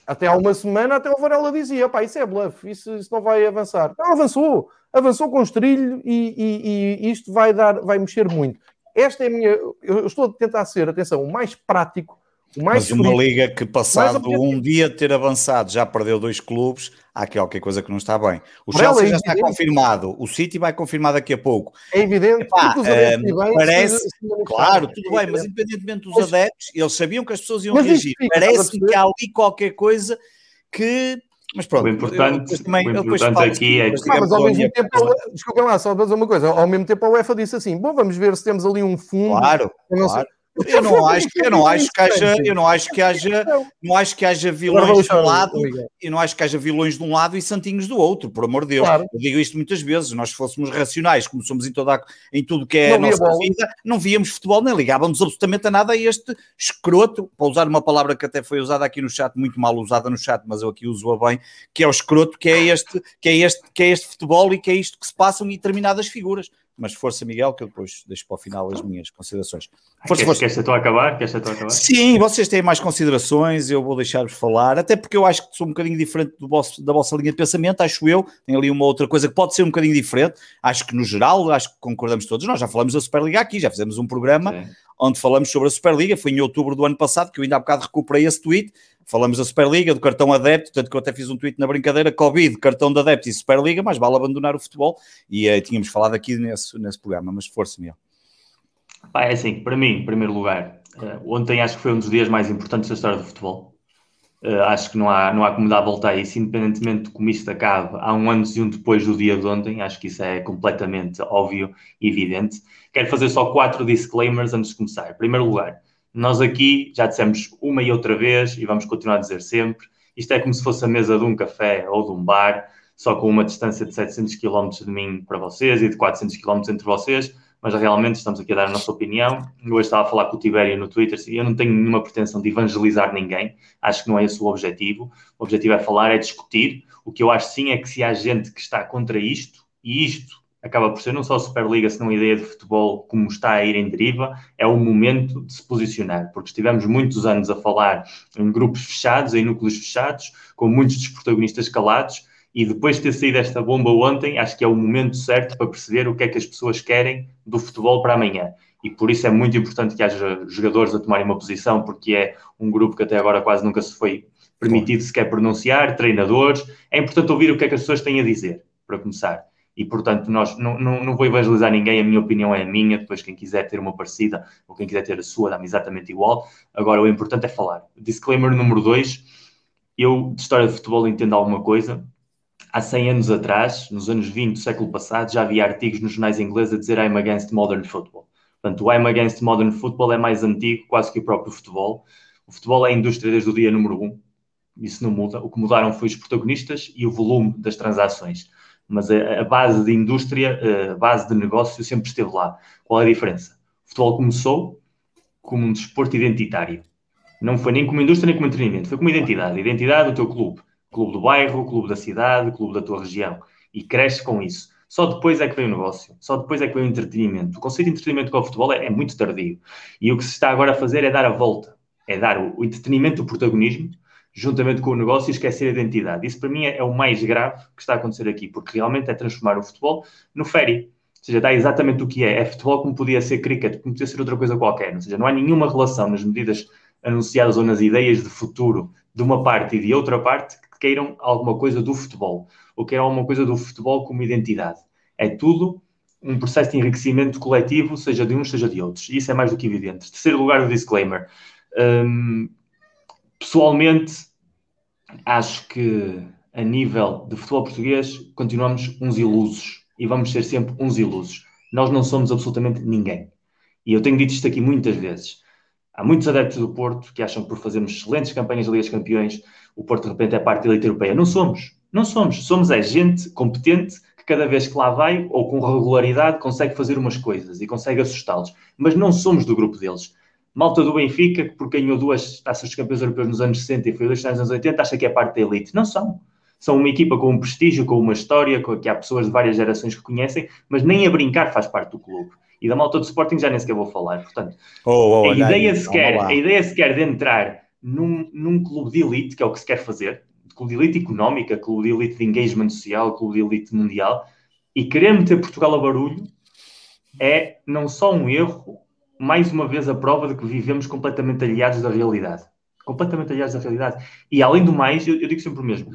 até há uma semana, até o Varela dizia: pá, isso é bluff, isso, isso não vai avançar. Não, avançou. Avançou com estrilho e, e, e isto vai, dar, vai mexer muito. Esta é a minha. Eu estou a tentar ser, atenção, o mais prático
mas uma liga que passado um dia de ter avançado já perdeu dois clubes, há aqui qualquer coisa que não está bem. O Chelsea é já está confirmado, o City vai confirmar daqui a pouco.
É evidente.
Epá, uh, parece, se claro, tudo bem, mas independentemente dos mas, adeptos, eles sabiam que as pessoas iam reagir. Parece que há ali qualquer coisa que mas pronto,
o importante, eu, também, o importante aqui é que. Ah,
mas ao mesmo tempo, desculpa lá, só para dizer uma coisa. Ao mesmo tempo, a UEFA disse assim: bom, vamos ver se temos ali um fundo.
Claro, claro. Eu não acho, eu não acho que haja, eu não acho que haja, não acho que haja vilões de um lado, eu não acho que haja vilões de um lado e santinhos do outro, por amor de Deus. Claro. Eu digo isto muitas vezes, nós se fôssemos racionais, como somos em, toda a, em tudo que é não a nossa bola. vida, não víamos futebol nem ligávamos absolutamente a nada a este escroto, para usar uma palavra que até foi usada aqui no chat, muito mal usada no chat, mas eu aqui uso-a bem, que é o escroto, que é este, que é este, que é este futebol e que é isto que se passam em determinadas figuras mas força, Miguel, que eu depois deixo para o final as minhas considerações.
Força, força. Queres a acabar? Queres a acabar?
Sim, vocês têm mais considerações, eu vou deixar-vos falar, até porque eu acho que sou um bocadinho diferente do vosso, da vossa linha de pensamento, acho eu, tem ali uma outra coisa que pode ser um bocadinho diferente, acho que no geral, acho que concordamos todos, nós já falamos da Superliga aqui, já fizemos um programa Sim. onde falamos sobre a Superliga, foi em outubro do ano passado, que eu ainda há bocado recuperei esse tweet, falamos da Superliga, do cartão adepto, tanto que eu até fiz um tweet na brincadeira, Covid, cartão de adepto e Superliga, mas vale abandonar o futebol, e uh, tínhamos falado aqui nesse, nesse programa, mas força, Miguel.
é assim, para mim, em primeiro lugar, uh, ontem acho que foi um dos dias mais importantes da história do futebol. Uh, acho que não há, não há como dar a volta a isso, independentemente de como isto acabe, há um antes e um depois do dia de ontem, acho que isso é completamente óbvio e evidente. Quero fazer só quatro disclaimers antes de começar. Em primeiro lugar, nós aqui já dissemos uma e outra vez e vamos continuar a dizer sempre: isto é como se fosse a mesa de um café ou de um bar, só com uma distância de 700 km de mim para vocês e de 400 km entre vocês. mas realmente estamos aqui a dar a nossa opinião. Hoje estava a falar com o Tibério no Twitter e eu não tenho nenhuma pretensão de evangelizar ninguém, acho que não é esse o objetivo. O objetivo é falar, é discutir. O que eu acho sim é que se há gente que está contra isto, e isto acaba por ser não só a Superliga, senão a ideia de futebol como está a ir em deriva, é o momento de se posicionar, porque estivemos muitos anos a falar em grupos fechados, em núcleos fechados, com muitos dos protagonistas calados, e depois de ter saído esta bomba ontem, acho que é o momento certo para perceber o que é que as pessoas querem do futebol para amanhã. E por isso é muito importante que haja jogadores a tomarem uma posição, porque é um grupo que até agora quase nunca se foi permitido sequer pronunciar, treinadores. É importante ouvir o que é que as pessoas têm a dizer, para começar e portanto nós não, não, não vou evangelizar ninguém, a minha opinião é a minha, depois quem quiser ter uma parecida ou quem quiser ter a sua dá-me exatamente igual, agora o importante é falar. Disclaimer número 2, eu de história de futebol entendo alguma coisa, há 100 anos atrás, nos anos 20 do século passado, já havia artigos nos jornais ingleses a dizer I'm against modern football. Portanto, o I'm against modern football é mais antigo quase que o próprio futebol. O futebol é a indústria desde o dia número 1, um. isso não muda. O que mudaram foi os protagonistas e o volume das transações mas a, a base de indústria, a base de negócio sempre esteve lá. Qual é a diferença? O futebol começou como um desporto identitário. Não foi nem como indústria nem como entretenimento, foi como identidade. Identidade do teu clube. Clube do bairro, clube da cidade, clube da tua região. E cresce com isso. Só depois é que vem o negócio, só depois é que vem o entretenimento. O conceito de entretenimento com o futebol é, é muito tardio. E o que se está agora a fazer é dar a volta. É dar o, o entretenimento, o protagonismo, juntamente com o negócio e esquecer a identidade. Isso para mim é, o mais grave que está a acontecer aqui, porque realmente é transformar o futebol no féri. Ou seja, dá exatamente o que é. É futebol como podia ser cricket, como podia ser outra coisa qualquer. Ou seja, não há nenhuma relação nas medidas anunciadas ou nas ideias de futuro de uma parte e de outra parte que queiram alguma coisa do futebol, ou queiram alguma coisa do futebol como identidade. É tudo um processo de enriquecimento coletivo, seja de uns, seja de outros. E isso é mais do que evidente. Terceiro lugar, o disclaimer. Um, Pessoalmente, acho que a nível de futebol português continuamos uns ilusos e vamos ser sempre uns ilusos. Nós não somos absolutamente ninguém. E eu tenho dito isto aqui muitas vezes. Há muitos adeptos do Porto que acham que por fazermos excelentes campanhas de Liga dos Campeões, o Porto de repente é parte da elite europeia. Não somos. Não somos. Somos é gente competente que cada vez que lá vai, ou com regularidade, consegue fazer umas coisas e consegue assustá-los. Mas não somos do grupo deles malta do Benfica, que porque ganhou duas taças de campeões europeus nos anos 60 e foi dois nos anos 80, acha que é parte da elite. Não são. São uma equipa com um prestígio, com uma história, com, que há pessoas de várias gerações que conhecem, mas nem a brincar faz parte do clube. E da malta do Sporting já nem sequer vou falar. Portanto, oh, oh, a, ideia sequer, a ideia sequer de entrar num, num clube de elite, que é o que se quer fazer, clube de elite económica, clube de elite de engagement social, clube de elite mundial, e querer meter Portugal a barulho é não só um erro, mais uma vez a prova de que vivemos completamente aliados da realidade. Completamente aliados da realidade. E além do mais, eu, eu digo sempre o mesmo.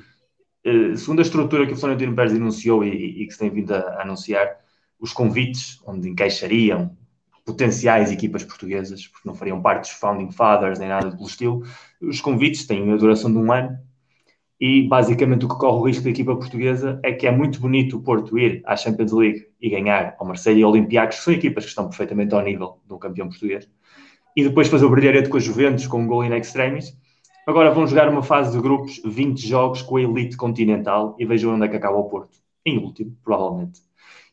Uh, segundo a estrutura que o Florentino Pérez anunciou e, e, que se tem vindo a, a, anunciar, os convites onde encaixariam potenciais equipas portuguesas, porque não fariam parte dos founding fathers nem nada do estilo, os convites têm a duração de um ano e basicamente o que corre o risco da equipa portuguesa é que é muito bonito o Porto ir à Champions League e ganhar ao Marseille e ao Olympiacos, são equipas que estão perfeitamente ao nível do campeão português, e depois fazer o brilharete com a Juventus, com um gol in extremis. Agora vão jogar uma fase de grupos, 20 jogos com a elite continental e vejam onde é que acaba o Porto. Em último, provavelmente.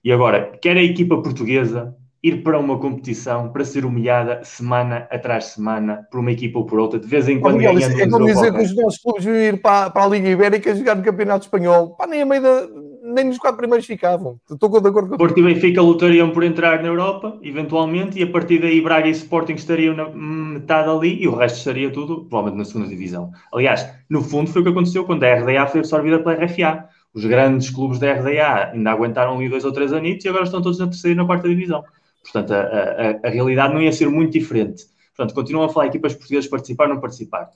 E agora, quer a equipa portuguesa, ir para uma competição para ser humilhada semana atrás semana por uma equipa ou por outra, de vez em quando
Miguel, ganhando É como dizer que os nossos clubes iam ir para, para a Liga Ibérica jogar no Campeonato Espanhol. Pá, nem a meio da, nem nos quatro primeiros ficavam. Estou de acordo com
Porto e Benfica lutariam por entrar na Europa, eventualmente, e a partir daí Braga e Sporting estariam na metade ali e o resto estaria tudo, provavelmente, na segunda divisão. Aliás, no fundo foi o que aconteceu quando a RDA foi absorvida pela RFA. Os grandes clubes da RDA ainda aguentaram ali dois ou três anitos e agora estão todos na terceira e na quarta divisão. Portanto, a, a, a, realidade não ia ser muito diferente. Portanto, continuam a falar equipas portuguesas participar ou não participar.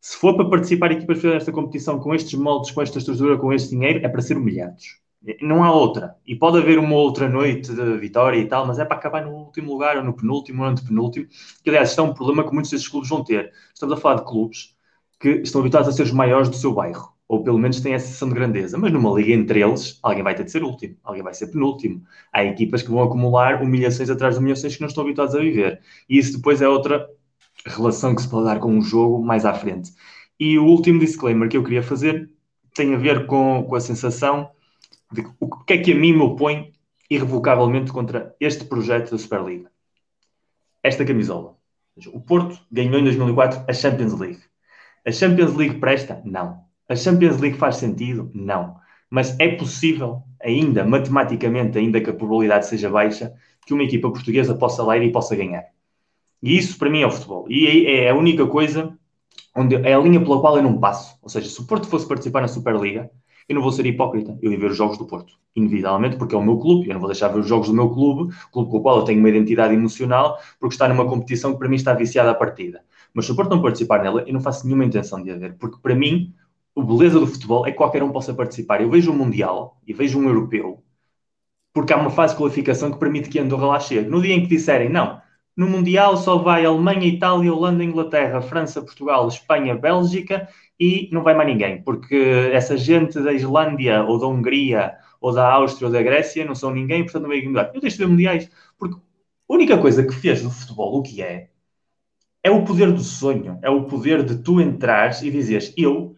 Se for para participar equipas portuguesas nesta competição com estes moldes, com esta estrutura, com este dinheiro, é para ser humilhados. Não há outra. E pode haver uma outra noite de vitória e tal, mas é para acabar no último lugar, ou no penúltimo, ou no antepenúltimo. Que, aliás, isto é um problema que muitos desses clubes vão ter. Estamos a falar de clubes que estão habituados a ser os maiores do seu bairro ou pelo menos têm essa sensação de grandeza. Mas numa liga entre eles, alguém vai ter de ser último, alguém vai ser penúltimo. Há equipas que vão acumular humilhações atrás de humilhações que não estão habituados a viver. E isso depois é outra relação que se pode dar com o jogo mais à frente. E o último disclaimer que eu queria fazer tem a ver com, com a sensação de o que é que a mim me opõe irrevocavelmente contra este projeto da Superliga. Esta camisola. O Porto ganhou em 2004 a Champions League. A Champions League presta? Não. A Champions League faz sentido? Não. Mas é possível, ainda matematicamente, ainda que a probabilidade seja baixa, que uma equipa portuguesa possa ler e possa ganhar. E isso para mim é o futebol. E é a única coisa onde é a linha pela qual eu não passo. Ou seja, se o Porto fosse participar na Superliga, eu não vou ser hipócrita, eu ia ver os jogos do Porto, inevitavelmente, porque é o meu clube, eu não vou deixar ver os jogos do meu clube, clube com o qual eu tenho uma identidade emocional, porque está numa competição que para mim está viciada à partida. Mas se o Porto não participar nela, eu não faço nenhuma intenção de a ver, porque para mim, a beleza do futebol é que qualquer um possa participar. Eu vejo um Mundial e vejo um Europeu, porque há uma fase de qualificação que permite que Andorra lá chegue. No dia em que disserem, não, no Mundial só vai Alemanha, Itália, Holanda, Inglaterra, França, Portugal, Espanha, Bélgica e não vai mais ninguém, porque essa gente da Islândia ou da Hungria ou da Áustria ou da Grécia não são ninguém, portanto não vai mudar. Eu deixo de ver mundiais, porque a única coisa que fez do futebol o que é, é o poder do sonho, é o poder de tu entrares e dizeres, eu,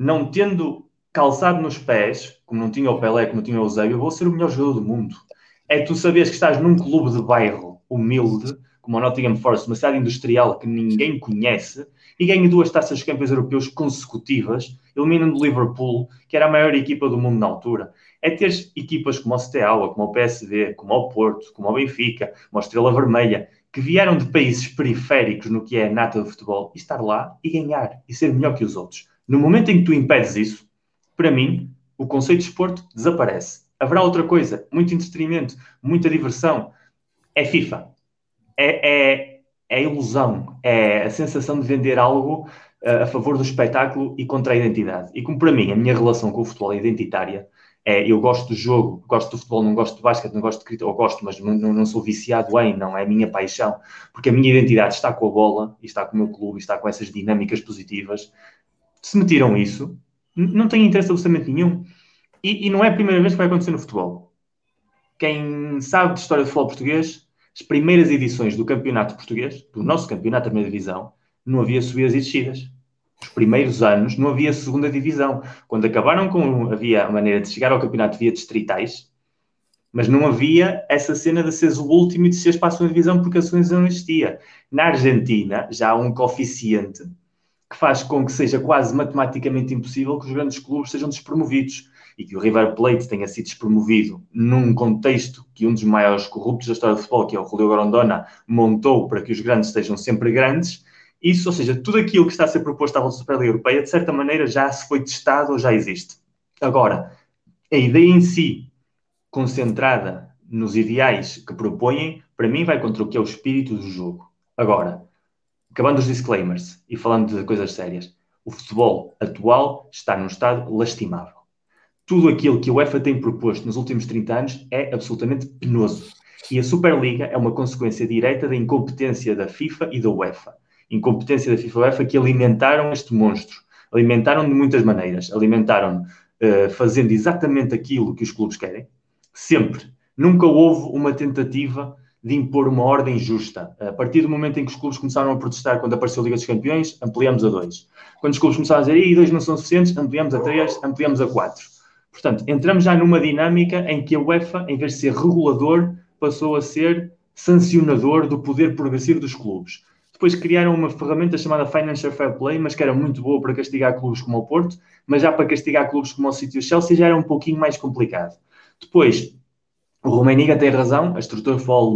não tendo calçado nos pés, como não tinha o Pelé, como não tinha o Eusébio, vou ser o melhor jogador do mundo. É tu saberes que estás num clube de bairro humilde, como o Nottingham Forest, uma cidade industrial que ninguém conhece, e ganha duas taças de campeões europeus consecutivas, eliminando o Liverpool, que era a maior equipa do mundo na altura. É ter equipas como o Steaua, como o PSV, como o Porto, como o Benfica, como a Estrela Vermelha, que vieram de países periféricos no que é a nata do futebol, e estar lá e ganhar, e ser melhor que os outros. No momento em que tu impedes isso, para mim, o conceito de esporte desaparece. Haverá outra coisa, muito entretenimento, muita diversão. É FIFA é, é, é ilusão, é a sensação de vender algo uh, a favor do espetáculo e contra a identidade. E como para mim a minha relação com o futebol é identitária, é, eu gosto do jogo, gosto do futebol, não gosto de basquete, não gosto de cricket, ou gosto, mas não, não, sou viciado em, não é a minha paixão, porque a minha identidade está com a bola, está com o meu clube, está com essas dinâmicas positivas. Se me tiram isso, não tenho interesse absolutamente nenhum. E, e, não é a primeira vez que vai acontecer no futebol. Quem sabe de história de futebol português as primeiras edições do campeonato português, do nosso campeonato da primeira divisão, não havia subidas e descidas. Os primeiros anos não havia segunda divisão. Quando acabaram com. havia a maneira de chegar ao campeonato via distritais, mas não havia essa cena de seres o último e de seres para a segunda divisão porque a segunda divisão não existia. Na Argentina já há um coeficiente que faz com que seja quase matematicamente impossível que os grandes clubes sejam despromovidos e que o River Plate tenha sido despromovido num contexto que um dos maiores corruptos da história do futebol, que é o Julio Grondona, montou para que os grandes estejam sempre grandes, isso, ou seja, tudo aquilo que está a ser proposto à Superliga Europeia, de certa maneira, já se foi testado ou já existe. Agora, a ideia em si, concentrada nos ideais que propõem, para mim vai contra o que é o espírito do jogo. Agora, acabando os disclaimers e falando de coisas sérias, o futebol atual está num estado lastimável tudo aquilo que a UEFA tem proposto nos últimos 30 anos é absolutamente penoso. E a Superliga é uma consequência direta da incompetência da FIFA e da UEFA. Incompetência da FIFA e da UEFA que alimentaram este monstro. Alimentaram de muitas maneiras. Alimentaram uh, fazendo exatamente aquilo que os clubes querem, sempre. Nunca houve uma tentativa de impor uma ordem justa. A partir do momento em que os clubes começaram a protestar quando apareceu a Liga dos Campeões, ampliamos a dois. Quando os clubes começaram a dizer, e dois não são suficientes, ampliamos a três, ampliamos a quatro. Portanto, entramos já numa dinâmica em que a UEFA, em vez de ser regulador, passou a ser sancionador do poder progressivo dos clubes. Depois criaram uma ferramenta chamada Financial Fair Play, mas que era muito boa para castigar clubes como o Porto, mas já para castigar clubes como o City Chelsea já era um pouquinho mais complicado. Depois, o Rumeniga tem razão, a estrutura futebol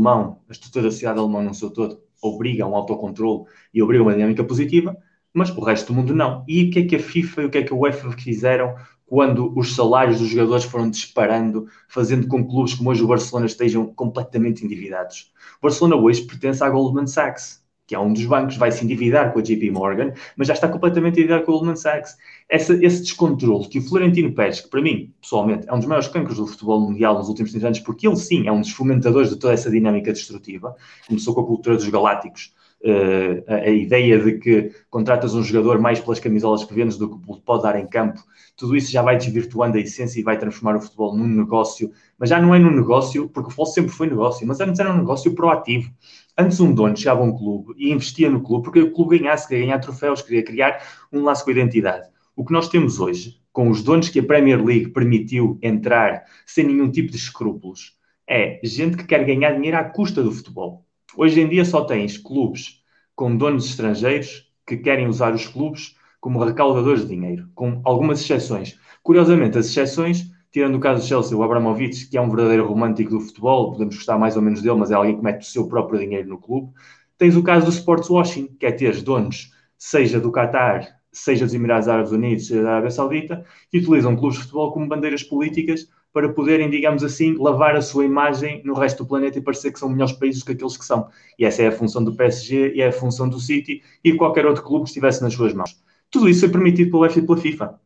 a estrutura da sociedade alemã no seu todo, obriga um autocontrole e obriga uma dinâmica positiva, mas o resto do mundo não. E o que é que a FIFA e o que é que a UEFA fizeram quando os salários dos jogadores foram disparando, fazendo com que clubes como hoje o Barcelona estejam completamente endividados. O Barcelona hoje pertence à Goldman Sachs, que é um dos bancos, vai se endividar com a JP Morgan, mas já está completamente endividado com a Goldman Sachs. Essa, esse descontrole que o Florentino Pérez, que para mim, pessoalmente, é um dos maiores cancros do futebol mundial nos últimos 30 anos, porque ele sim é um dos fomentadores de toda essa dinâmica destrutiva, começou com a cultura dos galácticos, Uh, a, a, ideia de que contratas um jogador mais pelas camisolas que vendes do que pode dar em campo, tudo isso já vai desvirtuando a essência e vai transformar o futebol num negócio, mas já não é num negócio, porque o futebol sempre foi negócio, mas antes era um negócio proativo. Antes um dono chegava a um clube e investia no clube porque o clube ganhasse, queria ganhar troféus, queria criar um laço com a identidade. O que nós temos hoje, com os donos que a Premier League permitiu entrar sem nenhum tipo de escrúpulos, é gente que quer ganhar dinheiro à custa do futebol. Hoje em dia só tens clubes com donos estrangeiros que querem usar os clubes como recaudadores de dinheiro, com algumas exceções. Curiosamente, as exceções, tirando o caso do Chelsea, o Abramovich, que é um verdadeiro romântico do futebol, podemos gostar mais ou menos dele, mas é alguém que mete o seu próprio dinheiro no clube. Tens o caso do sports washing, que é ter donos, seja do Qatar, seja dos Emirados Árabes Unidos, seja da Arábia Saudita, que utilizam clubes de futebol como bandeiras políticas para poderem, digamos assim, lavar a sua imagem no resto do planeta e parecer que são melhores países que aqueles que são. E essa é a função do PSG e é a função do City e qualquer outro clube que estivesse nas suas mãos. Tudo isso é permitido pela FIFA.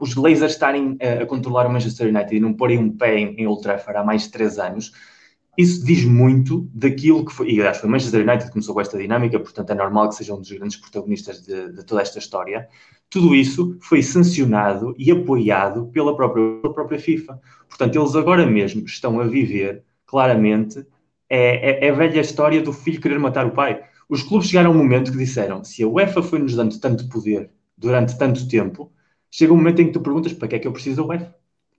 Os Glazers estarem a, a controlar o Manchester United e não porem um pé em, em Old Trafford há mais de três anos, isso diz muito daquilo que foi. E aliás, foi o Manchester United que começou com esta dinâmica, portanto é normal que seja um dos grandes protagonistas de, de toda esta história tudo isso foi sancionado e apoiado pela própria, pela própria FIFA. Portanto, eles agora mesmo estão a viver, claramente, é, é, é, a velha história do filho querer matar o pai. Os clubes chegaram a um momento que disseram: se a UEFA foi-nos dando tanto poder durante tanto tempo, chega um momento em que tu perguntas para que é que eu preciso da UEFA?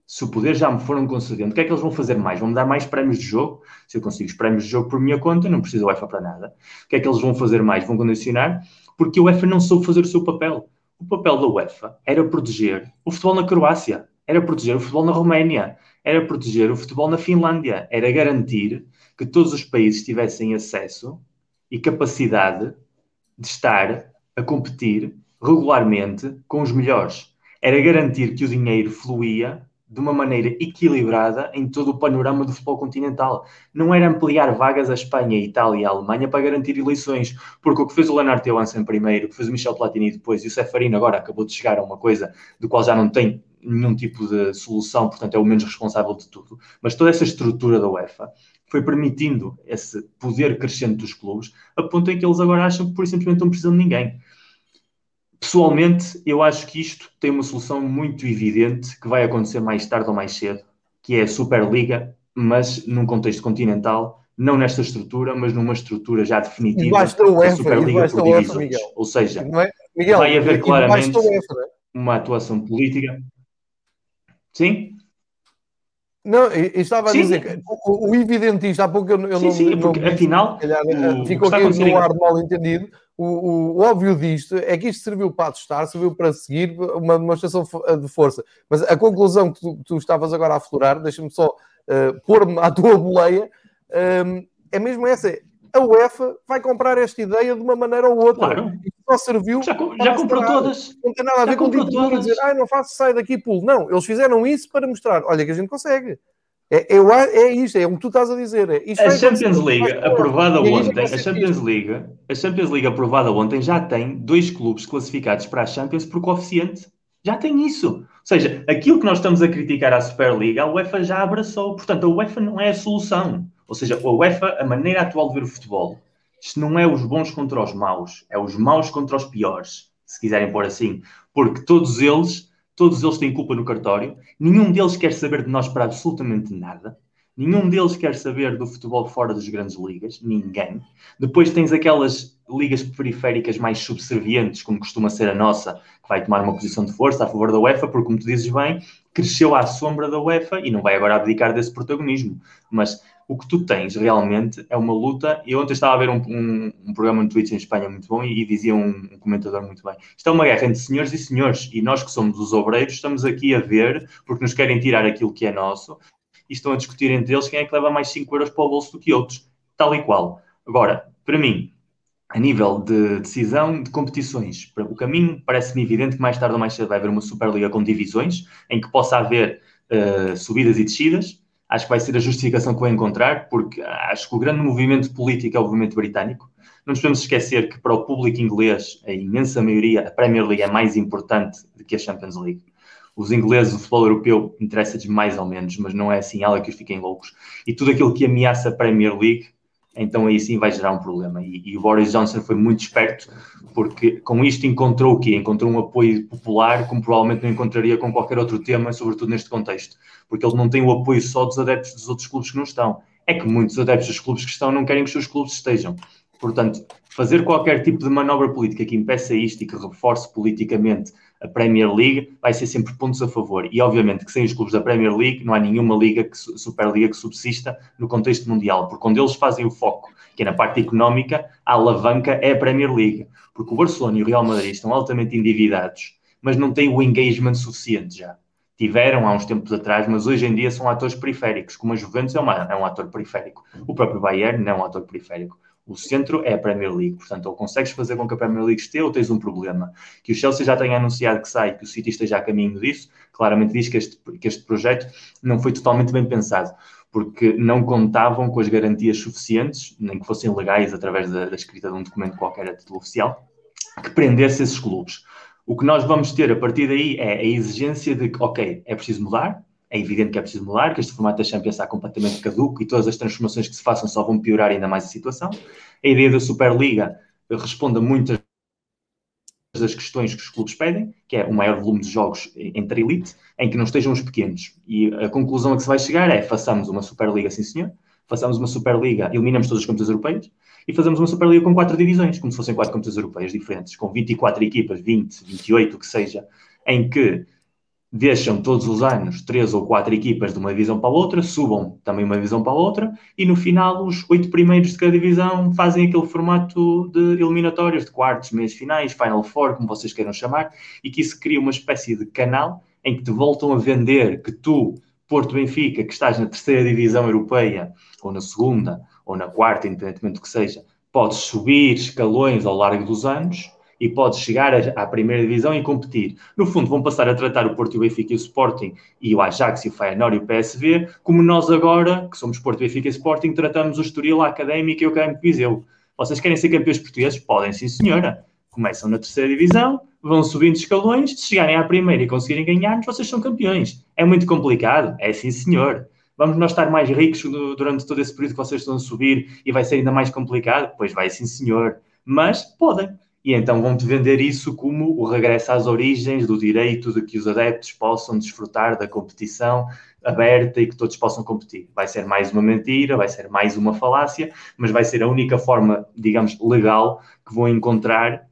Se o poder já me foram concedendo, o que é que eles vão fazer mais? Vão me dar mais prémios de jogo? Se eu consigo os prémios de jogo por minha conta, não preciso da UEFA para nada. O que é que eles vão fazer mais? Vão condicionar? Porque a UEFA não soube fazer o seu papel o papel da UEFA era proteger o futebol na Croácia, era proteger o futebol na Roménia, era proteger o futebol na Finlândia, era garantir que todos os países tivessem acesso e capacidade de estar a competir regularmente com os melhores. Era garantir que o dinheiro fluía de uma maneira equilibrada em todo o panorama do futebol continental. Não era ampliar vagas a Espanha, Itália e Alemanha para garantir eleições, porque o que fez o Leonardo Johansen primeiro, o que fez o Michel Platini depois e o Seferino agora acabou de chegar a uma coisa do qual já não tem nenhum tipo de solução, portanto é o menos responsável de tudo. Mas toda essa estrutura da UEFA foi permitindo esse poder crescente dos clubes, a ponto em que eles agora acham que por simplesmente não precisam de ninguém. Pessoalmente, eu acho que isto tem uma solução muito evidente que vai acontecer mais tarde ou mais cedo, que é a Superliga, mas num contexto continental, não nesta estrutura, mas numa estrutura já definitiva.
Debaixo da UEFA, Superliga por Miguel.
Ou seja, é? Miguel, vai haver claramente UEFA, é? uma atuação política. Sim?
Não, eu estava a sim, dizer que o, o evidentista, há pouco eu, eu
sim,
não.
Sim, porque não, afinal.
Calhar, o, ficou aqui no ar mal entendido o, o, o, óbvio disto é que isto serviu para testar, serviu para seguir uma demonstração de força. Mas a conclusão que tu, tu estavas agora a aflorar, deixa-me só uh, pôr-me à tua boleia, um, ehm, é mesmo essa. A UEFA vai comprar esta ideia de uma maneira ou outra.
Claro.
E só serviu.
Já, já comprou todas.
Não tem nada a ver com o dizer, ah, não faço, sai daqui, pulo. Não, eles fizeram isso para mostrar, olha que a gente consegue. É, é, é isto, é o que tu estás a dizer. É,
a Champions League aprovada ontem, a Champions League, a Champions League aprovada ontem já tem dois clubes classificados para a Champions por coeficiente. Já tem isso. Ou seja, aquilo que nós estamos a criticar à Superliga, a UEFA já abraçou. Portanto, a UEFA não é a solução. Ou seja, a UEFA, a maneira atual de ver o futebol, isto não é os bons contra os maus, é os maus contra os piores, se quiserem pôr assim. Porque todos eles todos eles têm culpa no cartório, nenhum deles quer saber de nós para absolutamente nada, nenhum deles quer saber do futebol fora das grandes ligas, ninguém. Depois tens aquelas ligas periféricas mais subservientes, como costuma ser a nossa, que vai tomar uma posição de força a favor da UEFA, porque, como tu dizes bem, cresceu à sombra da UEFA e não vai agora abdicar desse protagonismo. Mas o que tu tens realmente é uma luta. E ontem estava a ver um, um, um programa no Twitch em Espanha muito bom e, e dizia um, um, comentador muito bem: isto é uma guerra entre senhores e senhores, e nós que somos os obreiros estamos aqui a ver porque nos querem tirar aquilo que é nosso e estão a discutir entre eles quem é que leva mais 5 euros para o bolso do que outros, tal e qual. Agora, para mim, a nível de decisão de competições, o caminho parece-me evidente que mais tarde ou mais cedo vai haver uma Superliga com divisões, em que possa haver uh, subidas e descidas, acho que vai ser a justificação que vou encontrar, porque acho que o grande movimento político é o movimento britânico. Não nos podemos esquecer que para o público inglês, a imensa maioria, a Premier League é mais importante do que a Champions League. Os ingleses, o futebol europeu, interessa-lhes mais ou menos, mas não é assim ela que os fiquem loucos. E tudo aquilo que ameaça a Premier League, então aí sim vai gerar um problema. E, e, o Boris Johnson foi muito esperto, porque com isto encontrou o quê? Encontrou um apoio popular, como provavelmente não encontraria com qualquer outro tema, sobretudo neste contexto porque ele não tem o apoio só dos adeptos dos outros clubes que não estão. É que muitos adeptos dos clubes que estão não querem que os seus clubes estejam. Portanto, fazer qualquer tipo de manobra política que impeça isto e que reforce politicamente a Premier League, vai ser sempre pontos a favor. E obviamente que sem os clubes da Premier League não há nenhuma liga que, Superliga que subsista no contexto mundial, porque quando eles fazem o foco, que é na parte económica, a alavanca é a Premier League, porque o Barcelona e o Real Madrid estão altamente endividados, mas não têm o engagement suficiente já. Tiveram há uns tempos atrás, mas hoje em dia são atores periféricos, como a Juventus é, uma, é um ator periférico. O próprio Bayern não é um ator periférico. O centro é a Premier League, portanto, ou consegues fazer com que a Premier League esteja ou tens um problema. Que o Chelsea já tenha anunciado que sai, que o City esteja a caminho disso, claramente diz que este, que este projeto não foi totalmente bem pensado, porque não contavam com as garantias suficientes, nem que fossem legais através da, da escrita de um documento qualquer a título oficial, que prendesse esses clubes. O que nós vamos ter a partir daí é a exigência de que, ok, é preciso mudar, é evidente que é preciso mudar, que este formato da Champions está completamente caduco e todas as transformações que se façam só vão piorar ainda mais a situação. A ideia da Superliga responde a muitas das questões que os clubes pedem, que é o maior volume de jogos entre elite, em que não estejam os pequenos. E a conclusão a que se vai chegar é façamos uma Superliga, sim senhor, façamos uma Superliga, eliminamos todas as competições europeias e fazemos uma Superliga com quatro divisões, como se fossem quatro competições europeias diferentes, com 24 equipas, 20, 28, o que seja, em que deixam todos os anos três ou quatro equipas de uma divisão para a outra, subam também uma divisão para a outra, e no final os oito primeiros de cada divisão fazem aquele formato de eliminatórias, de quartos, meios finais, Final Four, como vocês queiram chamar, e que isso cria uma espécie de canal em que te voltam a vender que tu, Porto Benfica, que estás na terceira divisão europeia, ou na segunda, ou na quarta, independentemente do que seja, podes subir escalões ao largo dos anos, e pode chegar à primeira divisão e competir. No fundo, vão passar a tratar o Porto e o Benfica e o Sporting e o Ajax e o Feyenoord e o PSV, como nós agora, que somos Porto, Benfica e Sporting, tratamos o Estoril, a Académica e o Académico Viseu. Vocês querem ser campeões portugueses? Podem, sim senhora. Começam na terceira divisão, vão subindo escalões, se chegarem à primeira e conseguirem ganhar, vocês são campeões. É muito complicado? É sim senhor. Vamos nós estar mais ricos durante todo esse período que vocês estão a subir e vai ser ainda mais complicado? Pois vai sim senhor. Mas podem e então vão-te vender isso como o regresso às origens do direito de que os adeptos possam desfrutar da competição aberta e que todos possam competir. Vai ser mais uma mentira, vai ser mais uma falácia, mas vai ser a única forma, digamos, legal que vão encontrar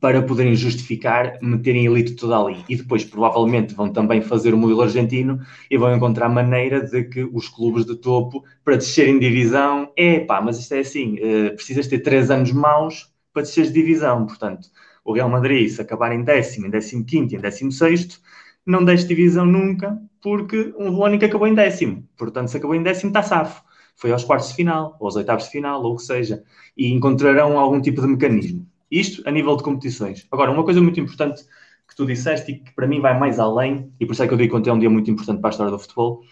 para poderem justificar meterem elite toda ali. E depois, provavelmente, vão também fazer o modelo argentino e vão encontrar maneira de que os clubes de topo, para descerem divisão, é pá, mas isto é assim, uh, precisas ter três anos maus para descer de divisão. Portanto, o Real Madrid, se acabar em décimo, em décimo quinto, em décimo sexto, não desce divisão nunca, porque o Lónica acabou em décimo. Portanto, se acabou em décimo, está safo. Foi aos quartos de final, ou aos oitavos de final, ou o que seja. E encontrarão algum tipo de mecanismo. Isto a nível de competições. Agora, uma coisa muito importante que tu disseste e que para mim vai mais além, e por isso é que eu digo que ontem é um dia muito importante para a história do futebol,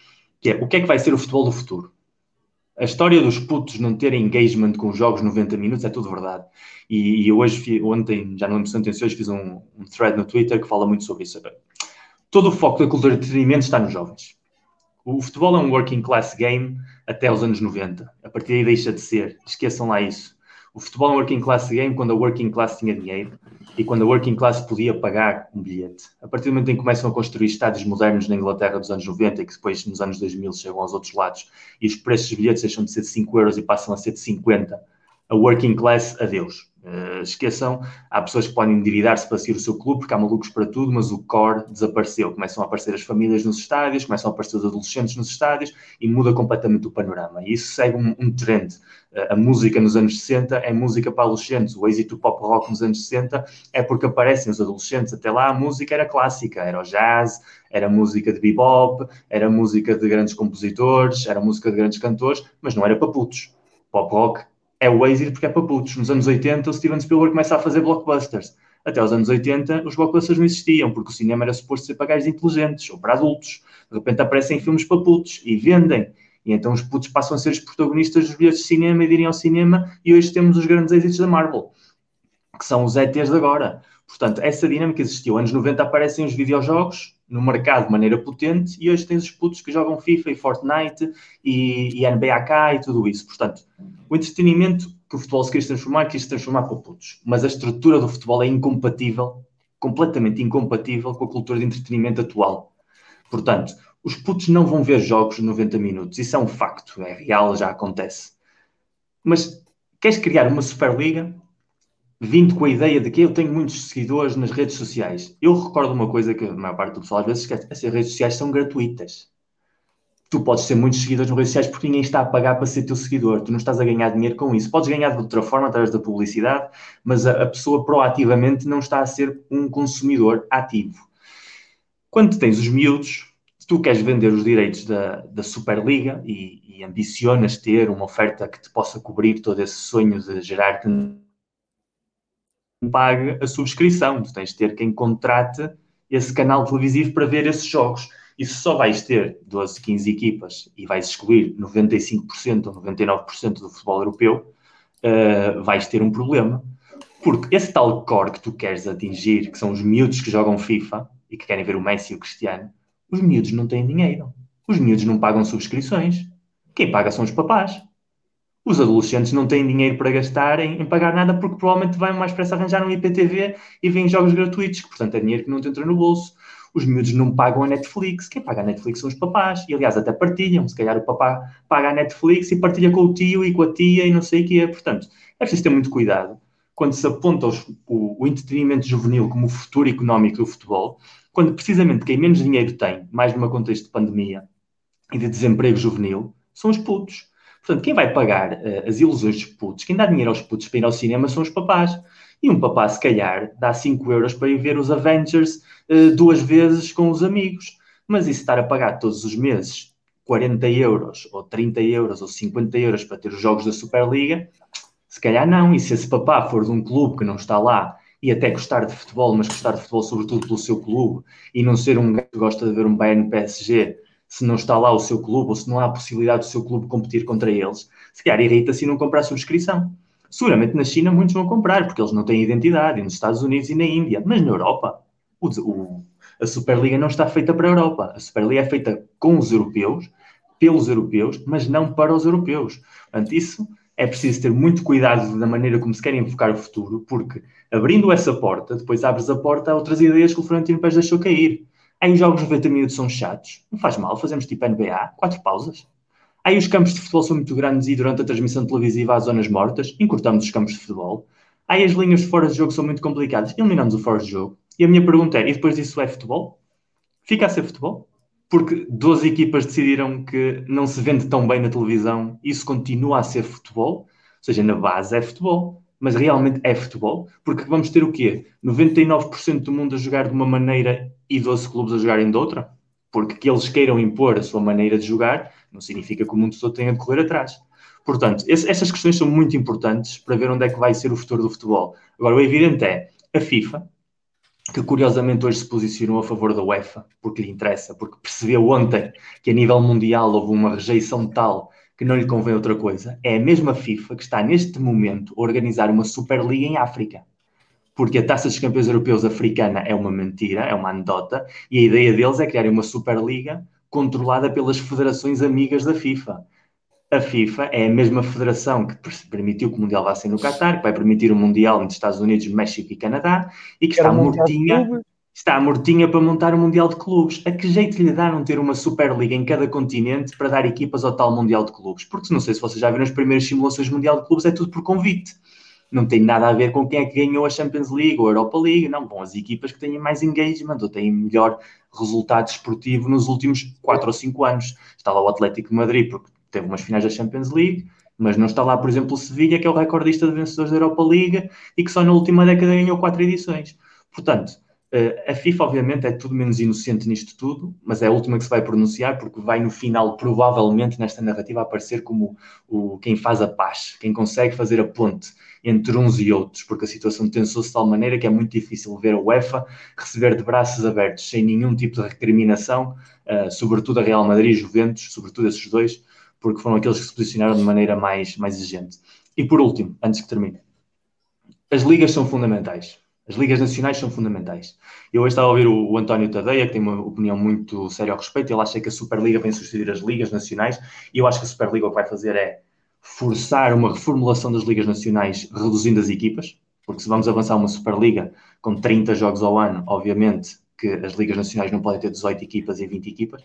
que é o que é que vai ser o futebol do futuro? A história dos putos não terem engagement com os jogos 90 minutos é tudo verdade. E, e hoje, ontem, já não lembro se ontem, hoje fiz um, um, thread no Twitter que fala muito sobre isso. Todo o foco da cultura de entretenimento está nos jovens. O futebol é um working class game até os anos 90. A partir daí deixa de ser. Esqueçam lá isso. O futebol é um working class game quando a working class tinha dinheiro e quando a working class podia pagar um bilhete. A partir do momento em que começam a construir estádios modernos na Inglaterra dos anos 90 e que depois nos anos 2000 chegam aos outros lados e os preços dos bilhetes deixam de ser de 5 euros e passam a ser de 50, a working class, adeus. Uh, esqueçam, há pessoas que podem endividar-se para seguir o seu clube, porque há malucos para tudo, mas o core desapareceu. Começam a aparecer as famílias nos estádios, começam a aparecer os adolescentes nos estádios e muda completamente o panorama. E isso segue um, um trend. Uh, a música nos anos 60 é música para adolescentes, o êxito pop rock nos anos 60 é porque aparecem os adolescentes. Até lá a música era clássica, era o jazz, era música de bebop, era música de grandes compositores, era música de grandes cantores, mas não era para putos. Pop rock é o êxito porque é para putos. Nos anos 80, o Steven Spielberg começa a fazer blockbusters. Até os anos 80, os blockbusters não existiam, porque o cinema era suposto ser para gajos inteligentes ou para adultos. De repente aparecem filmes para putos e vendem. E então os putos passam a ser os protagonistas dos bilhetes de cinema e de irem ao cinema. E hoje temos os grandes êxitos da Marvel, que são os ETs de agora. Portanto, essa dinâmica existiu. Anos 90 aparecem os videojogos, no mercado de maneira potente e hoje tens os putos que jogam FIFA e Fortnite e, e NBAK e tudo isso. Portanto, o entretenimento que o futebol se quis transformar, quis se transformar para putos. Mas a estrutura do futebol é incompatível, completamente incompatível com a cultura de entretenimento atual. Portanto, os putos não vão ver jogos de 90 minutos. Isso é um facto, é real, já acontece. Mas queres criar uma Superliga? Vindo com a ideia de que eu tenho muitos seguidores nas redes sociais. Eu recordo uma coisa que a maior parte do pessoal às vezes esquece: essas redes sociais são gratuitas. Tu podes ter muitos seguidores nas redes sociais porque ninguém está a pagar para ser teu seguidor. Tu não estás a ganhar dinheiro com isso. Podes ganhar de outra forma, através da publicidade, mas a, a pessoa proativamente não está a ser um consumidor ativo. Quando tens os miúdos, se tu queres vender os direitos da, da Superliga e, e ambicionas ter uma oferta que te possa cobrir todo esse sonho de gerar pague a subscrição. Tu tens de ter quem contrate esse canal televisivo para ver esses jogos. E se só vais ter 12, 15 equipas e vais excluir 95% ou 99% do futebol europeu, uh, vais ter um problema. Porque esse tal core que tu queres atingir, que são os miúdos que jogam FIFA e que querem ver o Messi e o Cristiano, os miúdos não têm dinheiro. Os miúdos não pagam subscrições. Quem paga são os papás. Os adolescentes não têm dinheiro para gastar em, em pagar nada porque provavelmente vai mais pressa arranjar um IPTV e vêm jogos gratuitos, portanto é dinheiro que não te entra no bolso. Os miúdos não pagam a Netflix. Quem paga a Netflix são os papás. E aliás, até partilham. Se calhar o papá paga a Netflix e partilha com o tio e com a tia e não sei o que é. Portanto, é preciso ter muito cuidado quando se aponta os, o, o entretenimento juvenil como o futuro económico do futebol, quando precisamente quem menos dinheiro tem, mais numa contexto de pandemia e de desemprego juvenil, são os putos. Portanto, quem vai pagar uh, as ilusões dos putos, quem dá dinheiro aos putos para ir ao cinema são os papás. E um papá, se calhar, dá 5 euros para ir ver os Avengers uh, duas vezes com os amigos. Mas isso estar a pagar todos os meses 40 euros, ou 30 euros, ou 50 euros para ter os jogos da Superliga, se calhar não. E se esse papá for de um clube que não está lá e até gostar de futebol, mas gostar de futebol sobretudo pelo seu clube, e não ser um que gosta de ver um Bayern PSG se não está lá o seu clube ou se não há a possibilidade do seu clube competir contra eles, se calhar irrita-se e não comprar a subscrição. Seguramente na China muitos vão comprar, porque eles não têm identidade, nos Estados Unidos e na Índia, mas na Europa, o, o, a Superliga não está feita para a Europa. A Superliga é feita com os europeus, pelos europeus, mas não para os europeus. Portanto, isso é preciso ter muito cuidado da maneira como se quer enfocar o futuro, porque abrindo essa porta, depois abres a porta a outras ideias que o Florentino Pérez deixou cair. Aí os jogos 90 minutos são chatos, não faz mal, fazemos tipo NBA, quatro pausas. Aí os campos de futebol são muito grandes e durante a transmissão televisiva há zonas mortas, encurtamos os campos de futebol. Aí as linhas de fora de jogo são muito complicadas, eliminamos o fora de jogo. E a minha pergunta é, e depois disso é futebol? Fica a ser futebol? Porque 12 equipas decidiram que não se vende tão bem na televisão, isso continua a ser futebol? Ou seja, na base é futebol mas realmente é futebol, porque vamos ter o quê? 99% do mundo a jogar de uma maneira e 12 clubes a jogarem de outra? Porque que eles queiram impor a sua maneira de jogar não significa que o mundo todo tenha de correr atrás. Portanto, esse, essas questões são muito importantes para ver onde é que vai ser o futuro do futebol. Agora, o evidente é a FIFA, que curiosamente hoje se posicionou a favor da UEFA, porque lhe interessa, porque percebeu ontem que a nível mundial houve uma rejeição tal que não lhe convém outra coisa, é a mesma FIFA que está neste momento a organizar uma Superliga em África. Porque a Taça dos Campeões Europeus africana é uma mentira, é uma anedota, e a ideia deles é criar uma Superliga controlada pelas federações amigas da FIFA. A FIFA é a mesma federação que permitiu que o Mundial vá ser no Qatar, que vai permitir o Mundial entre Estados Unidos, México e Canadá, e que está mortinha está mortinha para montar um Mundial de Clubes. A que jeito lhe dá não ter uma Superliga em cada continente para dar equipas ao tal Mundial de Clubes? Porque não sei se vocês já viram as primeiras simulações do Mundial de Clubes, é tudo por convite. Não tem nada a ver com quem é que ganhou a Champions League ou a Europa League, não. Vão as equipas que têm mais engagement ou têm melhor resultado esportivo nos últimos 4 ou 5 anos. Está lá o Atlético de Madrid, porque teve umas finais da Champions League, mas não está lá, por exemplo, o Sevilha, que é o recordista de vencedores da Europa League e que só na última década ganhou 4 edições. Portanto, a FIFA, obviamente, é tudo menos inocente nisto tudo, mas é a última que se vai pronunciar, porque vai no final, provavelmente, nesta narrativa, aparecer como o, quem faz a paz, quem consegue fazer a ponte entre uns e outros, porque a situação tensou-se de tal maneira que é muito difícil ver a UEFA receber de braços abertos, sem nenhum tipo de recriminação, uh, sobretudo a Real Madrid e Juventus, sobretudo esses dois, porque foram aqueles que se posicionaram de maneira mais, mais exigente. E por último, antes que termine, as ligas são fundamentais as ligas nacionais são fundamentais. Eu hoje estava a ouvir o, o, António Tadeia, que tem uma opinião muito séria ao respeito. Ele acha que a Superliga vem substituir as ligas nacionais e eu acho que a Superliga o que vai fazer é forçar uma reformulação das ligas nacionais, reduzindo as equipas, porque se vamos avançar uma Superliga com 30 jogos ao ano, obviamente que as ligas nacionais não podem ter 18 equipas e 20 equipas.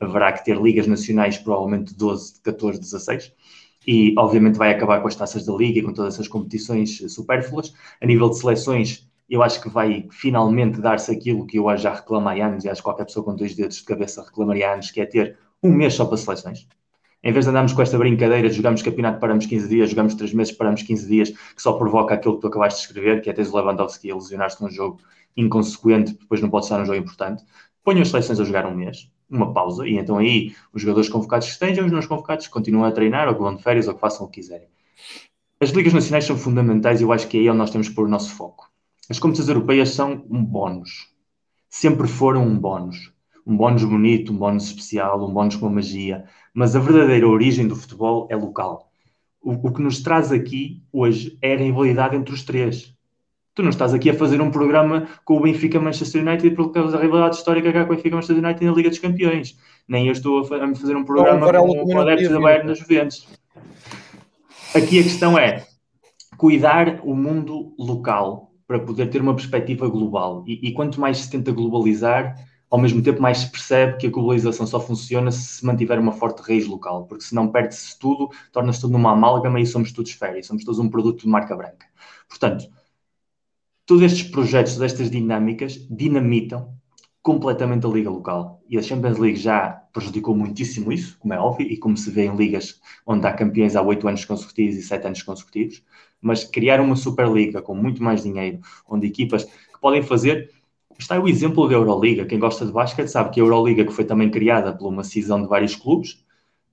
Haverá que ter ligas nacionais, provavelmente 12, 14, 16. e obviamente vai acabar com as taças da Liga e com todas essas competições supérfluas. A nível de seleções, eu acho que vai finalmente dar-se aquilo que eu já reclamo há anos, e acho que qualquer pessoa com dois dedos de cabeça reclamaria há anos, que é ter um mês só para seleções. Em vez de andarmos com esta brincadeira de jogamos campeonato, paramos 15 dias, jogamos 3 meses, paramos 15 dias, que só provoca aquilo que tu acabaste de escrever, que é teres o Lewandowski a lesionar-se num jogo inconsequente, depois não pode estar num jogo importante. Ponham as seleções a jogar um mês uma pausa, e então aí os jogadores convocados que estejam, os não convocados continuam a treinar, ou que vão de férias, ou que façam o que quiserem. As ligas nacionais são fundamentais e eu acho que é aí onde nós temos que pôr o nosso foco. As competições europeias são um bónus. Sempre foram um bónus. Um bónus bonito, um bónus especial, um bónus com magia. Mas a verdadeira origem do futebol é local. O, o que nos traz aqui hoje é a rivalidade entre os três. Tu não estás aqui a fazer um programa com o Benfica Manchester United por causa da rivalidade histórica que há com o Benfica Manchester United na Liga dos Campeões. Nem eu estou a fazer um programa não, com, o adeptos da Bayern nas Juventus. Aqui a questão é cuidar o mundo local para poder ter uma perspectiva global. E, e quanto mais se tenta globalizar, ao mesmo tempo mais se percebe que a globalização só funciona se se mantiver uma forte raiz local, porque senão perde-se tudo, torna-se tudo numa amálgama e somos todos férias, somos todos um produto de marca branca. Portanto, todos estes projetos, estas dinâmicas, dinamitam completamente a liga local. E a Champions League já prejudicou muitíssimo isso, como é óbvio, e como se vê em ligas onde há campeões há oito anos consecutivos e sete anos consecutivos. Mas criar uma Superliga com muito mais dinheiro, onde equipas que podem fazer. Está o exemplo da Euroliga. Quem gosta de basquete sabe que a Euroliga, que foi também criada por uma cisão de vários clubes,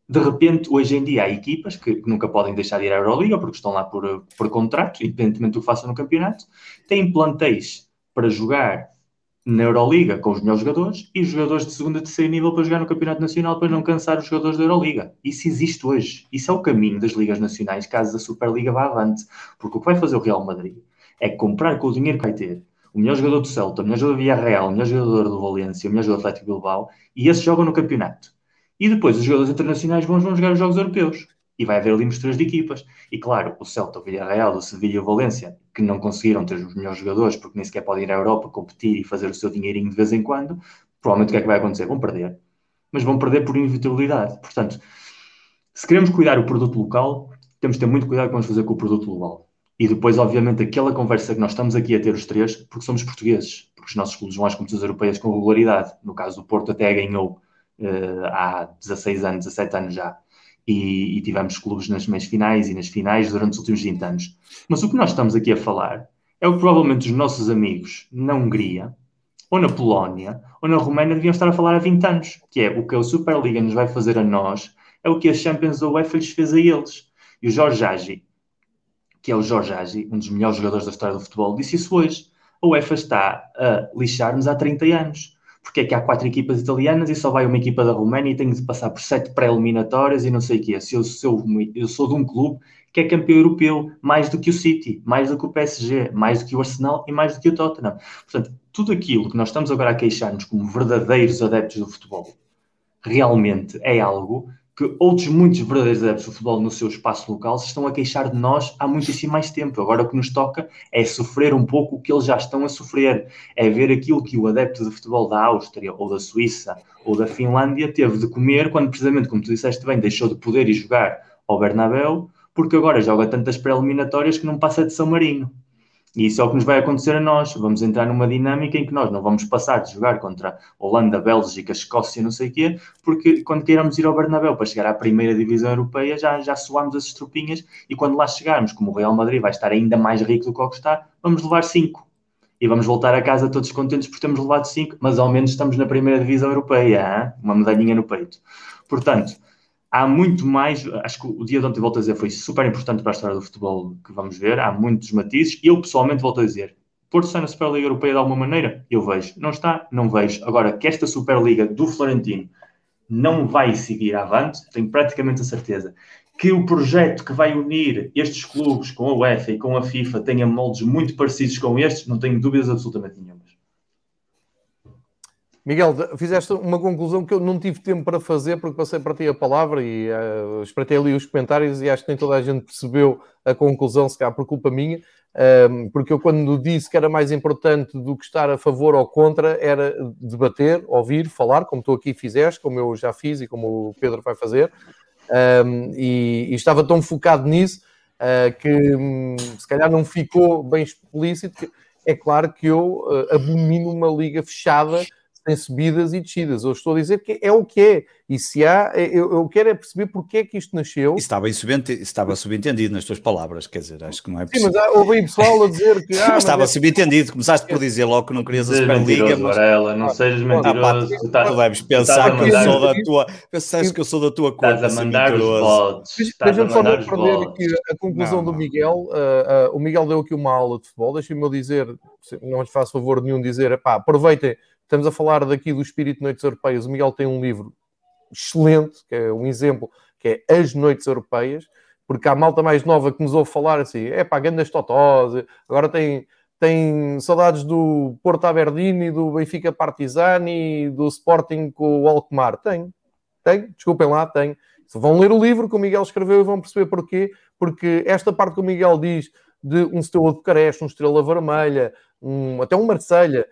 de repente, hoje em dia, há equipas que nunca podem deixar de ir à Euroliga porque estão lá por, por contrato, independentemente do que façam no campeonato, têm plantéis para jogar na Euroliga com os melhores jogadores e jogadores de segundo e terceiro nível para jogar no Campeonato Nacional para não cansar os jogadores da Euroliga. Isso existe hoje. Isso é o caminho das ligas nacionais caso a Superliga vá avante. Porque o que vai fazer o Real Madrid é comprar com o dinheiro que vai ter o melhor jogador do Celta, o melhor jogador do Villarreal, o melhor jogador do Valência, o melhor jogador do Atlético Bilbao e esses jogam no campeonato. E depois os jogadores internacionais vão, vão jogar os jogos europeus. E vai haver ali misturas de equipas. E claro, o Celta, o Villarreal, o Sevilha e o Valência, que não conseguiram ter os melhores jogadores porque nem sequer podem ir à Europa competir e fazer o seu dinheirinho de vez em quando, provavelmente o que é que vai acontecer? Vão perder. Mas vão perder por inevitabilidade. Portanto, se queremos cuidar o produto local, temos de ter muito cuidado com o vamos fazer com o produto global. E depois, obviamente, aquela conversa que nós estamos aqui a ter os três, porque somos portugueses, porque os nossos clubes vão às competições europeias com regularidade. No caso do Porto, até ganhou uh, há 16 anos, 17 anos já. E, e, tivemos clubes nas meias finais e nas finais durante os últimos 20 anos. Mas o que nós estamos aqui a falar é o que provavelmente os nossos amigos na Hungria, ou na Polónia, ou na Roménia deviam estar a falar há 20 anos, que é o que a Superliga nos vai fazer a nós, é o que a Champions da UEFA lhes fez a eles. E o Jorge Agi, que é o Jorge Agi, um dos melhores jogadores da história do futebol, disse isso hoje. A UEFA está a lixar-nos há 30 anos porque é que há quatro equipas italianas e só vai uma equipa da Roménia e tenho de passar por sete pré-eliminatórias e não sei o quê. Se eu, se eu, eu sou de um clube que é campeão europeu, mais do que o City, mais do que o PSG, mais do que o Arsenal e mais do que o Tottenham. Portanto, tudo aquilo que nós estamos agora a queixar-nos como verdadeiros adeptos do futebol, realmente é algo que outros muitos verdadeiros adeptos do futebol no seu espaço local se estão a queixar de nós há muitíssimo mais tempo. Agora o que nos toca é sofrer um pouco o que eles já estão a sofrer, é ver aquilo que o adepto de futebol da Áustria ou da Suíça ou da Finlândia teve de comer quando precisamente, como tu disseste bem, deixou de poder ir jogar ao Bernabéu porque agora joga tantas pré-eliminatórias que não passa de São Marino. E isso é o que nos vai acontecer a nós. Vamos entrar numa dinâmica em que nós não vamos passar de jogar contra Holanda, Bélgica, Escócia, não sei o quê, porque quando queiramos ir ao Bernabéu para chegar à primeira divisão europeia, já, já suamos as estrupinhas e quando lá chegarmos, como o Real Madrid vai estar ainda mais rico do que o que está, vamos levar cinco. E vamos voltar a casa todos contentes por termos levado cinco, mas ao menos estamos na primeira divisão europeia, hein? uma medalhinha no peito. Portanto, há muito mais. Acho que o dia de ontem, volto a dizer, foi super importante para a história do futebol que vamos ver. Há muitos matizes. Eu, pessoalmente, volto a dizer: Porto está na Superliga Europeia de alguma maneira? Eu vejo. Não está? Não vejo. Agora, que esta Superliga do Florentino não vai seguir avante, tenho praticamente a certeza. Que o projeto que vai unir estes clubes com a UEFA e com a FIFA tenha moldes muito parecidos com estes, não tenho dúvidas absolutamente nenhuma.
Miguel, fizeste uma conclusão que eu não tive tempo para fazer porque passei para ti a palavra e uh, espreitei ali os comentários e acho que nem toda a gente percebeu a conclusão, se calhar por culpa minha, um, porque eu quando disse que era mais importante do que estar a favor ou contra era debater, ouvir, falar, como tu aqui fizeste, como eu já fiz e como o Pedro vai fazer, Um, e, e, estava tão focado nisso uh, que um, se calhar não ficou bem explícito. Que, é claro que eu uh, abomino uma liga fechada tem subidas e descidas. Eu estou a dizer que é o que é. E se há, eu, eu quero é perceber porque é que isto nasceu. Isso
estava, subentendido, estava subentendido nas tuas palavras, quer dizer, acho que não é
possível. Sim, mas houve pessoal a dizer que.
Ah, estava é... subentendido, começaste por dizer logo que não querias a Superliga.
Mas... Varela, não sejas mentiroso. Ah,
pá, tu, tu deves pensar que eu sou da tua. Pensaste que eu sou da tua
cor. Estás a mandar os votos. Deixa-me
só aprender aqui a conclusão não, do Miguel. Uh, uh, o Miguel deu aqui uma aula de futebol. Deixem-me dizer, não lhes faço favor nenhum dizer, pá, aproveitem Estamos a falar daqui do espírito de Noites Europeias. O Miguel tem um livro excelente, que é um exemplo, que é As Noites Europeias, porque há malta mais nova que nos ouve falar assim, é pá, grandes totós, agora tem, tem saudades do Porto Aberdeen e do Benfica Partizani e do Sporting com o Alkmaar. Tem, tem, desculpem lá, tem. Vão ler o livro que o Miguel escreveu e vão perceber porquê, porque esta parte que o Miguel diz de um Steaua de Bucareste, um Estrela Vermelha, um, até um Marselha,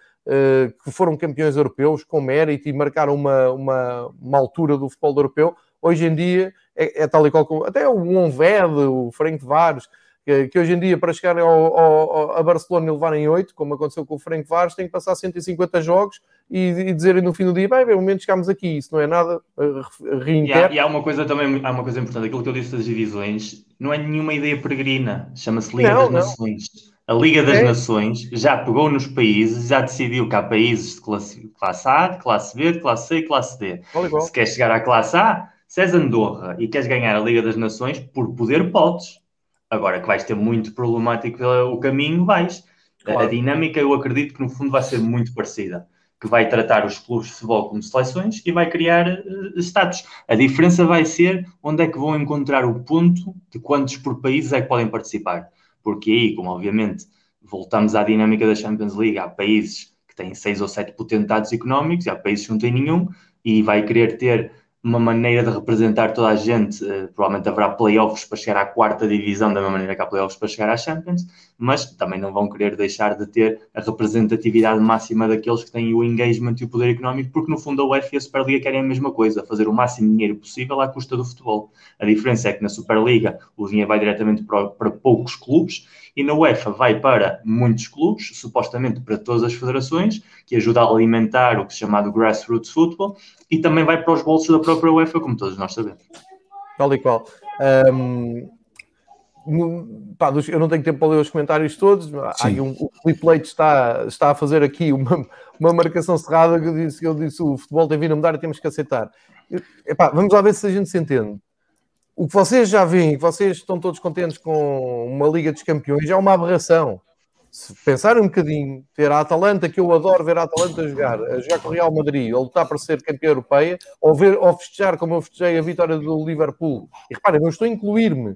que foram campeões europeus com mérito e marcaram uma, uma, uma altura do futebol europeu, hoje em dia é, é tal e qual como até o Onved, o Frank Vares, que, que, hoje em dia para chegarem ao, ao, a Barcelona e levarem 8, como aconteceu com o Frank Vares, tem que passar 150 jogos e, e dizerem no fim do dia, bem, bem, momento chegámos aqui, isso não é nada,
reinter. E há, e há uma coisa também, há uma coisa importante, aquilo que eu disse das divisões, não é nenhuma ideia peregrina, chama-se Liga não, das não. Nações a Liga das é. Nações já pegou nos países, já decidiu que há países de classe, classe A, de classe B, de classe C e classe D. Se queres chegar à classe A, se és Andorra e queres ganhar a Liga das Nações, por poder podes. Agora que vais ter muito problemático o caminho, vais. Claro. A dinâmica, eu acredito que no fundo vai ser muito parecida. Que vai tratar os clubes de futebol como seleções e vai criar uh, status. A diferença vai ser onde é que vão encontrar o ponto de quantos por países é que podem participar porque aí, como obviamente voltamos à dinâmica da Champions League, há países que têm seis ou sete potentados económicos, e há países que não têm nenhum, e vai querer ter uma maneira de representar toda a gente. Uh, provavelmente haverá playoffs para chegar à quarta divisão, da mesma maneira que há playoffs para chegar à Champions, mas também não vão querer deixar de ter a representatividade máxima daqueles que têm o engagement e o poder económico, porque no fundo a UEFA e a Superliga querem a mesma coisa, fazer o máximo dinheiro possível à custa do futebol. A diferença é que na Superliga o dinheiro vai diretamente para, para poucos clubes e na UEFA vai para muitos clubes, supostamente para todas as federações, que ajuda a alimentar o que se chama de grassroots football, e também vai para os bolsos da própria UEFA, como todos nós sabemos.
Tal e qual. Um, pá, eu não tenho tempo para ler os comentários todos. Sim. Um, o Felipe Leite está, está a fazer aqui uma, uma marcação cerrada que eu disse, eu disse o futebol tem vindo a mudar e temos que aceitar. Epá, vamos lá ver se a gente se entende o que vocês já veem, que vocês estão todos contentes com uma Liga dos Campeões, é uma aberração. Se pensarem um bocadinho, ter a Atalanta, que eu adoro ver a Atalanta jogar, a jogar com o Real Madrid, ou lutar para ser campeã europeia, ou, ver, ou festejar como eu festejei a vitória do Liverpool. E reparem, eu estou a incluir-me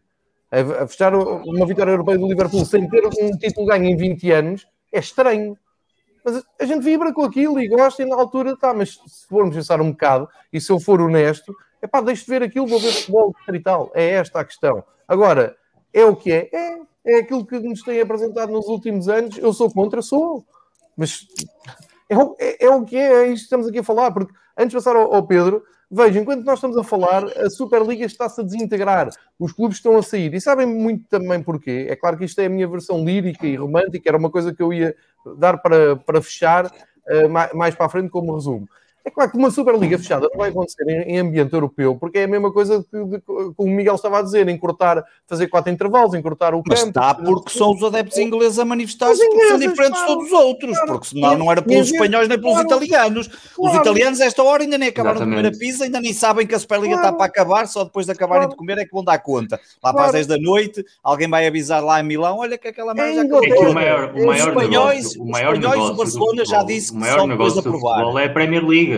a, festejar uma vitória europeia do Liverpool sem ter um título ganho em 20 anos, é estranho. Mas a gente vibra com aquilo e gosta, e na altura tá, mas se formos pensar um bocado, e se eu for honesto, é pá, deixe de ver aquilo, vou ver futebol e tal. É esta a questão. Agora, é o que é? É, é aquilo que nos têm apresentado nos últimos anos. Eu sou contra, sou. Mas é, é, é o que é, é isto que estamos aqui a falar. Porque antes de passar ao, ao Pedro, veja, enquanto nós estamos a falar, a Superliga está-se a desintegrar. Os clubes estão a sair. E sabem muito também porquê. É claro que isto é a minha versão lírica e romântica. Era uma coisa que eu ia dar para, para fechar uh, mais, mais para a frente como resumo. É claro que uma Superliga fechada não vai acontecer em, ambiente europeu, porque é a mesma coisa que, que, que, o Miguel estava a dizer, encurtar, fazer quatro intervalos, encurtar o campo.
Mas está porque são os adeptos ingleses a manifestar-se, porque são diferentes de todos os outros, claro. porque senão não era pelos espanhóis nem pelos claro. italianos. Claro. Os italianos, esta hora, ainda nem acabaram Exatamente. de comer a pizza, ainda nem sabem que a Superliga está para acabar, só depois de acabarem de comer é que vão dar conta. Lá para as 10 da noite, alguém vai avisar lá em Milão, olha que aquela merda já acabou.
É o maior, o maior os espanhóis, negócio, o maior negócio
o Barcelona já disse que só depois de aprovar.
é a Premier League.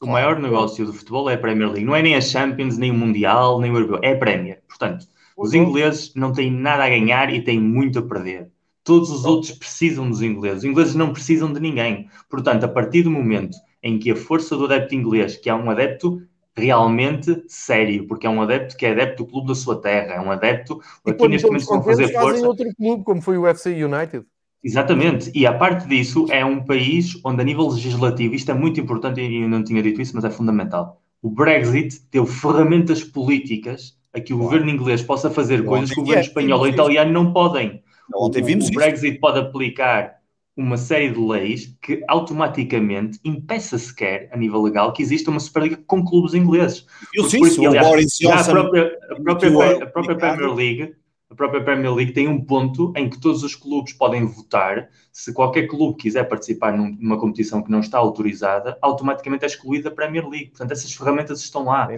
O maior negócio do futebol é a Premier League. Não é nem a Champions, nem o Mundial, nem o Europeu. É a Premier. Portanto, os ingleses não têm nada a ganhar e têm muito a perder. Todos os outros precisam dos ingleses. Os ingleses não precisam de ninguém. Portanto, a partir do momento em que a força do adepto inglês, que é um adepto realmente sério, porque é um adepto que é adepto do clube da sua terra, é um adepto
e aqui neste momento vão fazer força. outro clube, como foi o UFC United.
Exatamente, e a parte disso é um país onde a nível legislativo, isto é muito importante e eu não tinha dito isso, mas é fundamental. o Brexit deu ferramentas políticas a que o claro. governo inglês possa fazer coisas que o governo espanhol ou italiano não podem. Ontem vimos o, o Brexit isso. pode aplicar uma série de leis que automaticamente impeça sequer, a nível legal, que exista uma Superliga com clubes ingleses.
Eu sim, isso, aliás, o Boris
Johnson... A própria, a própria, a própria Premier League própria Premier League tem um ponto em que todos os clubes podem votar. Se qualquer clube quiser participar numa competição que não está autorizada, automaticamente é excluída a Premier League. Portanto, essas ferramentas estão lá.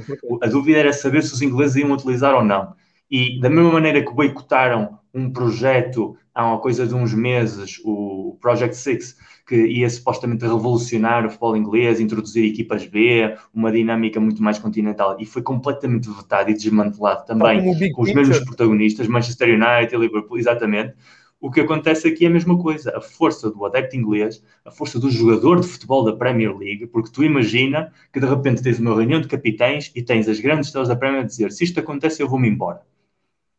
A dúvida era saber se os ingleses iam utilizar ou não. E da mesma maneira que boicotaram um projeto há uma coisa de uns meses, o Project Six, que ia supostamente revolucionar o futebol inglês, introduzir equipas B, uma dinâmica muito mais continental, e foi completamente vetado e desmantelado também com os mesmos protagonistas, Manchester United, Liverpool, exatamente. O que acontece aqui é a mesma coisa, a força do adepto inglês, a força do jogador de futebol da Premier League, porque tu imagina que de repente tens uma reunião de capitães e tens as grandes estrelas da Premier a dizer se isto acontece eu vou-me embora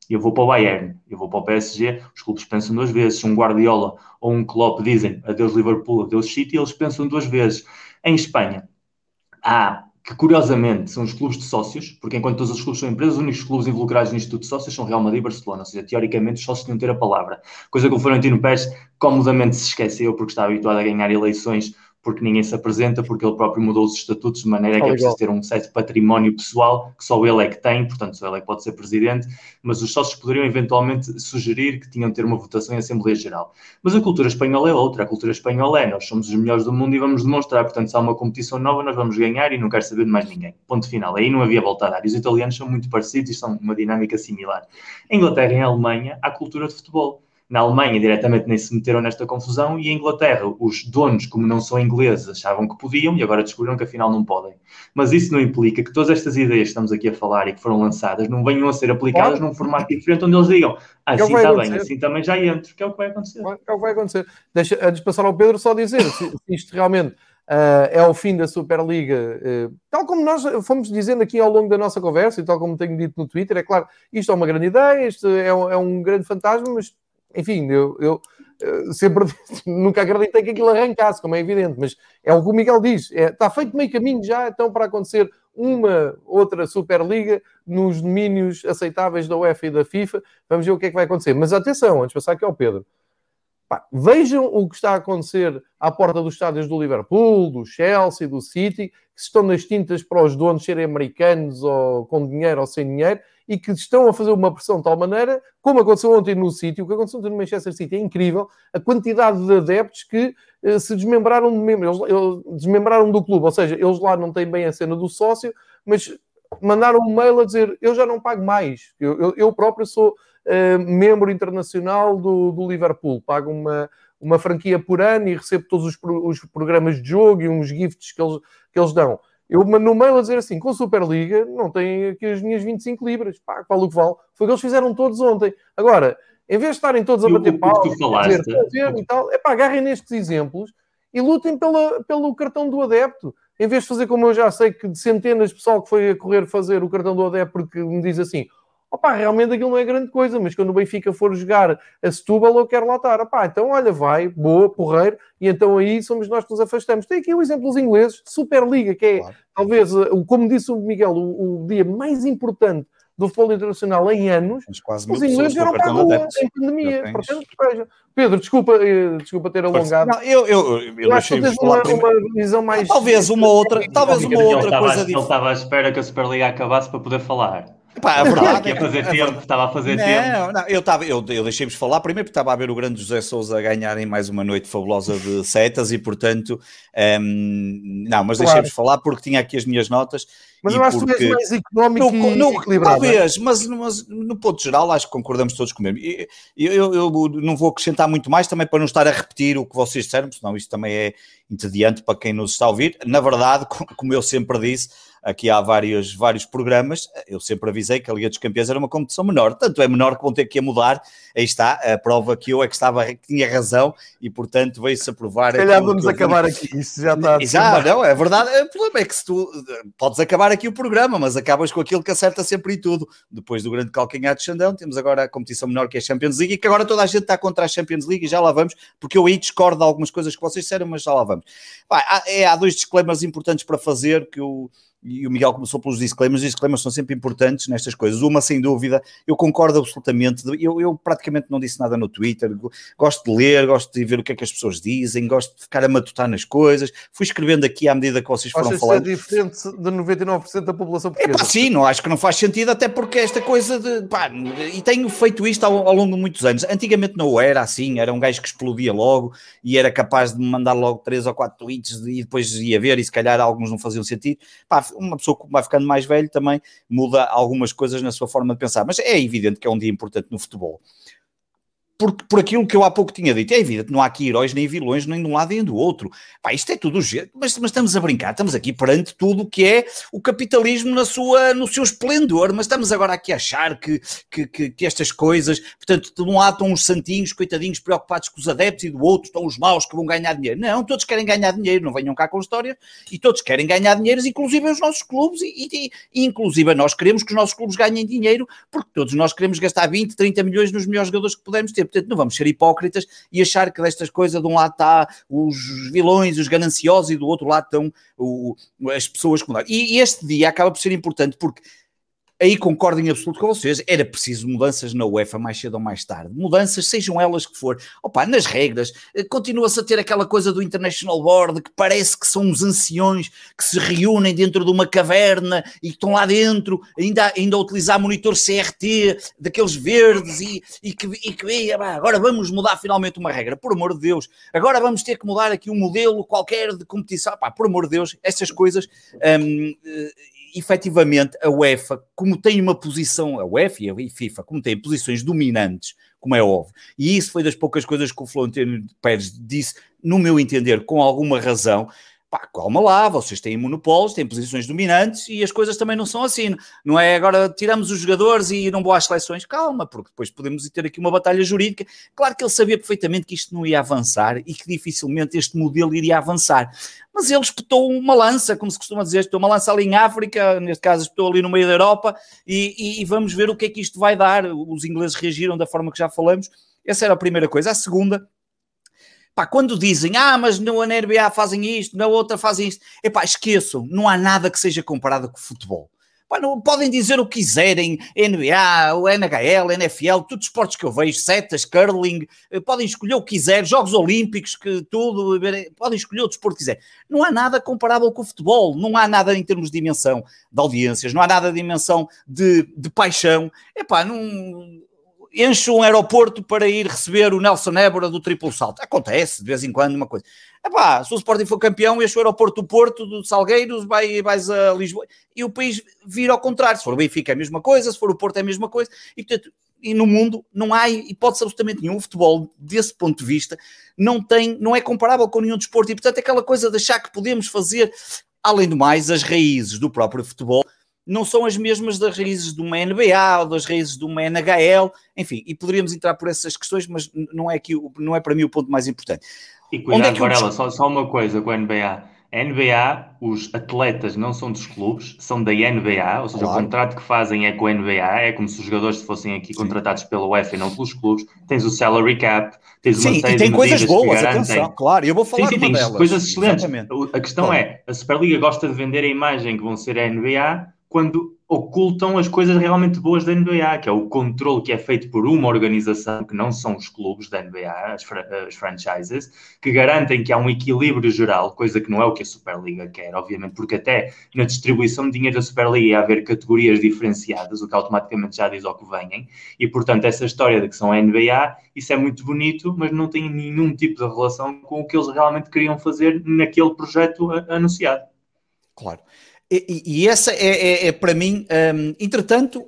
eu vou para o Bayern, eu vou para o PSG, os clubes pensam duas vezes. Se um Guardiola ou um Klopp dizem adeus Liverpool, adeus City, eles pensam duas vezes. Em Espanha, há que curiosamente são os clubes de sócios, porque enquanto todos os clubes são empresas, os únicos clubes involucrados no Instituto de Sócios são Real Madrid e Barcelona, ou seja, teoricamente os sócios tinham ter a palavra. Coisa que o Florentino Pérez comodamente se esqueceu, porque está habituado a ganhar eleições porque ninguém se apresenta, porque ele próprio mudou os estatutos de maneira que é preciso ter um certo património pessoal, que só ele é que tem, portanto só ele é que pode ser presidente, mas os sócios poderiam eventualmente sugerir que tinham de ter uma votação em Assembleia Geral. Mas a cultura espanhola é outra, a cultura espanhola é nós somos os melhores do mundo e vamos demonstrar, portanto se há uma competição nova nós vamos ganhar e não quero saber de mais ninguém. Ponto final. Aí não havia volta a dar. E os italianos são muito parecidos e são uma dinâmica similar. Em Inglaterra e em Alemanha há cultura de futebol na Alemanha, diretamente, nem se meteram nesta confusão. E em Inglaterra, os donos, como não são ingleses, achavam que podiam e agora descobriram que afinal não podem. Mas isso não implica que todas estas ideias que estamos aqui a falar e que foram lançadas não venham a ser aplicadas num formato diferente, onde eles digam assim está bem, assim também já entro, que é o que vai acontecer. É o
que vai acontecer. Deixa, antes de passar ao Pedro, só dizer se, isto realmente. Uh, é o fim da Superliga, uh, tal como nós fomos dizendo aqui ao longo da nossa conversa e tal como tenho dito no Twitter, é claro, isto é uma grande ideia, isto é um, é um grande fantasma, mas enfim, eu, eu, sempre nunca acreditei que aquilo arrancasse, como é evidente, mas é o que o Miguel diz, é, está feito meio caminho já então para acontecer uma outra Superliga nos domínios aceitáveis da UEFA e da FIFA. Vamos ver o que é que vai acontecer. Mas atenção, antes de passar aqui ao Pedro, pá, vejam o que está a acontecer à porta dos estádios do Liverpool, do Chelsea, do City, que estão nas tintas para os donos serem americanos ou com dinheiro ou sem dinheiro e que estão a fazer uma pressão de tal maneira, como aconteceu ontem no City, o que aconteceu ontem no Manchester City é incrível, a quantidade de adeptos que uh, se desmembraram de membros, eles, desmembraram do clube, ou seja, eles lá não têm bem a cena do sócio, mas mandaram um mail a dizer, eu já não pago mais, eu, eu, eu próprio sou uh, membro internacional do, do Liverpool, pago uma, uma franquia por ano e recebo todos os, os programas de jogo e uns gifts que eles, que eles dão. Eu mando no mail a dizer assim: com a Superliga não tem aqui as minhas 25 libras, pá, qual o que vale. Foi o que eles fizeram todos ontem. Agora, em vez de estarem todos a bater pau, dizer, fazer e tal, é pá, agarrem nestes exemplos e lutem pela, pelo cartão do adepto. Em vez de fazer como eu já sei que de centenas de pessoal que foi a correr fazer o cartão do adepto porque me diz assim: opá, realmente aquilo não é grande coisa, mas quando o Benfica for jogar a Setúbal, eu quero lá estar. Opá, então olha, vai, boa, porreiro, e então aí somos nós que nos afastamos. Tem aqui o exemplo dos ingleses, Superliga, que é claro. talvez, eh, como disse o Miguel, o, o, dia mais importante do futebol internacional em anos, os ingleses eram para a rua em pandemia. Portanto, veja. Pedro, desculpa, eh, desculpa ter alongado.
Não, eu, eu, eu, eu
acho que uma, uma visão mais.
Talvez uma outra, talvez uma outra coisa.
Ele estava à espera que a Superliga acabasse para poder falar.
Pá, a verdade
é que fazer tempo, estava a fazer não, tempo.
Não, eu, estava, eu, eu deixei-vos falar primeiro porque estava a ver o grande José Souza a ganharem mais uma noite fabulosa de setas e, portanto, um, não, mas claro. deixei-vos falar porque tinha aqui as minhas notas.
Mas eu acho porque... que és mais económico no, e no, equilibrado.
É? Talvez, mas, mas, no ponto geral acho que concordamos todos comigo. Eu, eu, eu, não vou acrescentar muito mais também para não estar a repetir o que vocês disseram, senão isto também é entediante para quem nos está a ouvir. Na verdade, como eu sempre disse, aqui há vários, vários programas, eu sempre avisei que a Liga dos Campeões era uma competição menor, tanto é menor que vão ter que a mudar, aí está, a prova que eu é que estava, que tinha razão e portanto veio-se a provar...
Se calhar vamos acabar aqui, isso já está...
Já, não, é verdade, o problema é que se tu, podes acabar aqui o programa, mas acabas com aquilo que acerta sempre e tudo, depois do grande calcanhar de Xandão, temos agora a competição menor que é a Champions League e que agora toda a gente está contra a Champions League e já lá vamos, porque eu aí discordo de algumas coisas que vocês disseram, mas já lá vamos. Vai, há, é, há dois disclaimers importantes para fazer que eu e o Miguel começou pelos disclaimers, os disclaimers são sempre importantes nestas coisas. Uma, sem dúvida, eu concordo absolutamente. Eu, eu praticamente não disse nada no Twitter, gosto de ler, gosto de ver o que é que as pessoas dizem, gosto de ficar a matutar nas coisas. Fui escrevendo aqui à medida que vocês foram Achas falando.
é diferente de 99% da população
portuguesa? É pá, sim, não, acho que não faz sentido, até porque esta coisa de. Pá, e tenho feito isto ao, ao, longo de muitos anos. Antigamente não era assim, era um gajo que explodia logo e era capaz de me mandar logo três ou quatro tweets e depois ia ver e se calhar alguns não faziam sentido. Pá, uma pessoa que vai ficando mais velho também muda algumas coisas na sua forma de pensar, mas é evidente que é um dia importante no futebol por, por aquilo que eu há pouco tinha dito. É evidente, não há aqui heróis nem vilões, nem de um lado nem do outro. Pá, isto é tudo jeito, mas, mas estamos a brincar, estamos aqui perante tudo que é o capitalismo na sua, no seu esplendor, mas estamos agora aqui a achar que, que, que, que estas coisas, portanto, de um lado estão os santinhos, coitadinhos, preocupados com os adeptos, e do outro estão os maus que vão ganhar dinheiro. Não, todos querem ganhar dinheiro, não venham cá com histórias, e todos querem ganhar dinheiro, inclusive os nossos clubes, e, e, e inclusive nós queremos que os nossos clubes ganhem dinheiro, porque todos nós queremos gastar 20, 30 milhões nos melhores jogadores que pudermos ter. Portanto, não vamos ser hipócritas e achar que destas coisas de um lado está os vilões, os gananciosos e do outro lado estão o, as pessoas com e, e este dia acaba por ser importante porque aí concordo em absoluto com vocês, era preciso mudanças na UEFA mais cedo ou mais tarde. Mudanças, sejam elas que for. Opa, nas regras, eh, continua-se a ter aquela coisa do International Board que parece que são uns anciões que se reúnem dentro de uma caverna e que estão lá dentro, ainda, ainda a utilizar monitor CRT daqueles verdes e, e que, e que agora vamos mudar finalmente uma regra. Por amor de Deus, agora vamos ter que mudar aqui um modelo qualquer de competição. Pá, por amor de Deus, essas coisas. Hum, eh, efetivamente a UEFA, como tem uma posição, a UEFA e a FIFA, como têm posições dominantes, como é óbvio, e isso foi das poucas coisas que o Florentino Pérez disse, no meu entender, com alguma razão, pá, calma lá, vocês têm monopólios, têm posições dominantes e as coisas também não são assim. Não é agora tiramos os jogadores e não vou às seleções. Calma, porque depois podemos ter aqui uma batalha jurídica. Claro que ele sabia perfeitamente que isto não ia avançar e que dificilmente este modelo iria avançar. Mas ele espetou uma lança, como se costuma dizer, espetou uma lança ali em África, neste caso espetou ali no meio da Europa, e, e, vamos ver o que é que isto vai dar. Os ingleses reagiram da forma que já falamos. Essa era a primeira coisa. A segunda Pá, quando dizem, ah, mas no NBA fazem isto, na outra fazem isto, epá, esqueçam, não há nada que seja comparado com o futebol. Pá, não, podem dizer o que quiserem, NBA, o NHL, NFL, todos os esportes que eu vejo, setas, curling, eh, podem escolher o que quiserem, Jogos Olímpicos, que tudo, podem escolher o desporto que quiserem. Não há nada comparável com o futebol, não há nada em termos de dimensão de audiências, não há nada de dimensão de, de paixão. Epá, não enche um aeroporto para ir receber o Nelson Évora do triplo salto. Acontece de vez em quando uma coisa. Epá, se o Sporting for campeão, enche o aeroporto do Porto, do Salgueiros, vai, vais a Lisboa e o país vira ao contrário. Se for o Benfica é a mesma coisa, se for o Porto é a mesma coisa. E, portanto, e no mundo não há hipótese absolutamente nenhum. O futebol, desse ponto de vista, não tem, não é comparável com nenhum desporto. E, portanto, aquela coisa de achar que podemos fazer, além do mais, as raízes do próprio futebol não são as mesmas das raízes de uma NBA ou das raízes de uma NHL, enfim, e poderíamos entrar por essas questões, mas não é, aqui, não é para mim o ponto mais importante.
E cuidado, Onde é Varela, só, só uma coisa com a NBA. A NBA, os atletas não são dos clubes, são da NBA, ou seja, claro. o contrato que fazem é com a NBA, é como se os jogadores fossem aqui Sim. contratados pela UEFA e não pelos clubes. Tens o salary cap, tens uma
sim, série e tem coisas boas, atenção, claro, eu vou falar sim, sim, delas.
coisas excelentes. Exatamente. A questão claro. é, a Superliga gosta de vender a imagem que vão ser a NBA, quando ocultam as coisas realmente boas da NBA, que é o controle que é feito por uma organização, que não são os clubes da NBA, as, as, franchises, que garantem que há um equilíbrio geral, coisa que não é o que a Superliga quer, obviamente, porque até na distribuição de dinheiro da Superliga ia haver categorias diferenciadas, o que automaticamente já diz ao que venham, e portanto essa história de que são a NBA, isso é muito bonito, mas não tem nenhum tipo de relação com o que eles realmente queriam fazer naquele projeto anunciado.
Claro. E, e essa é, é, é, para mim, um, entretanto,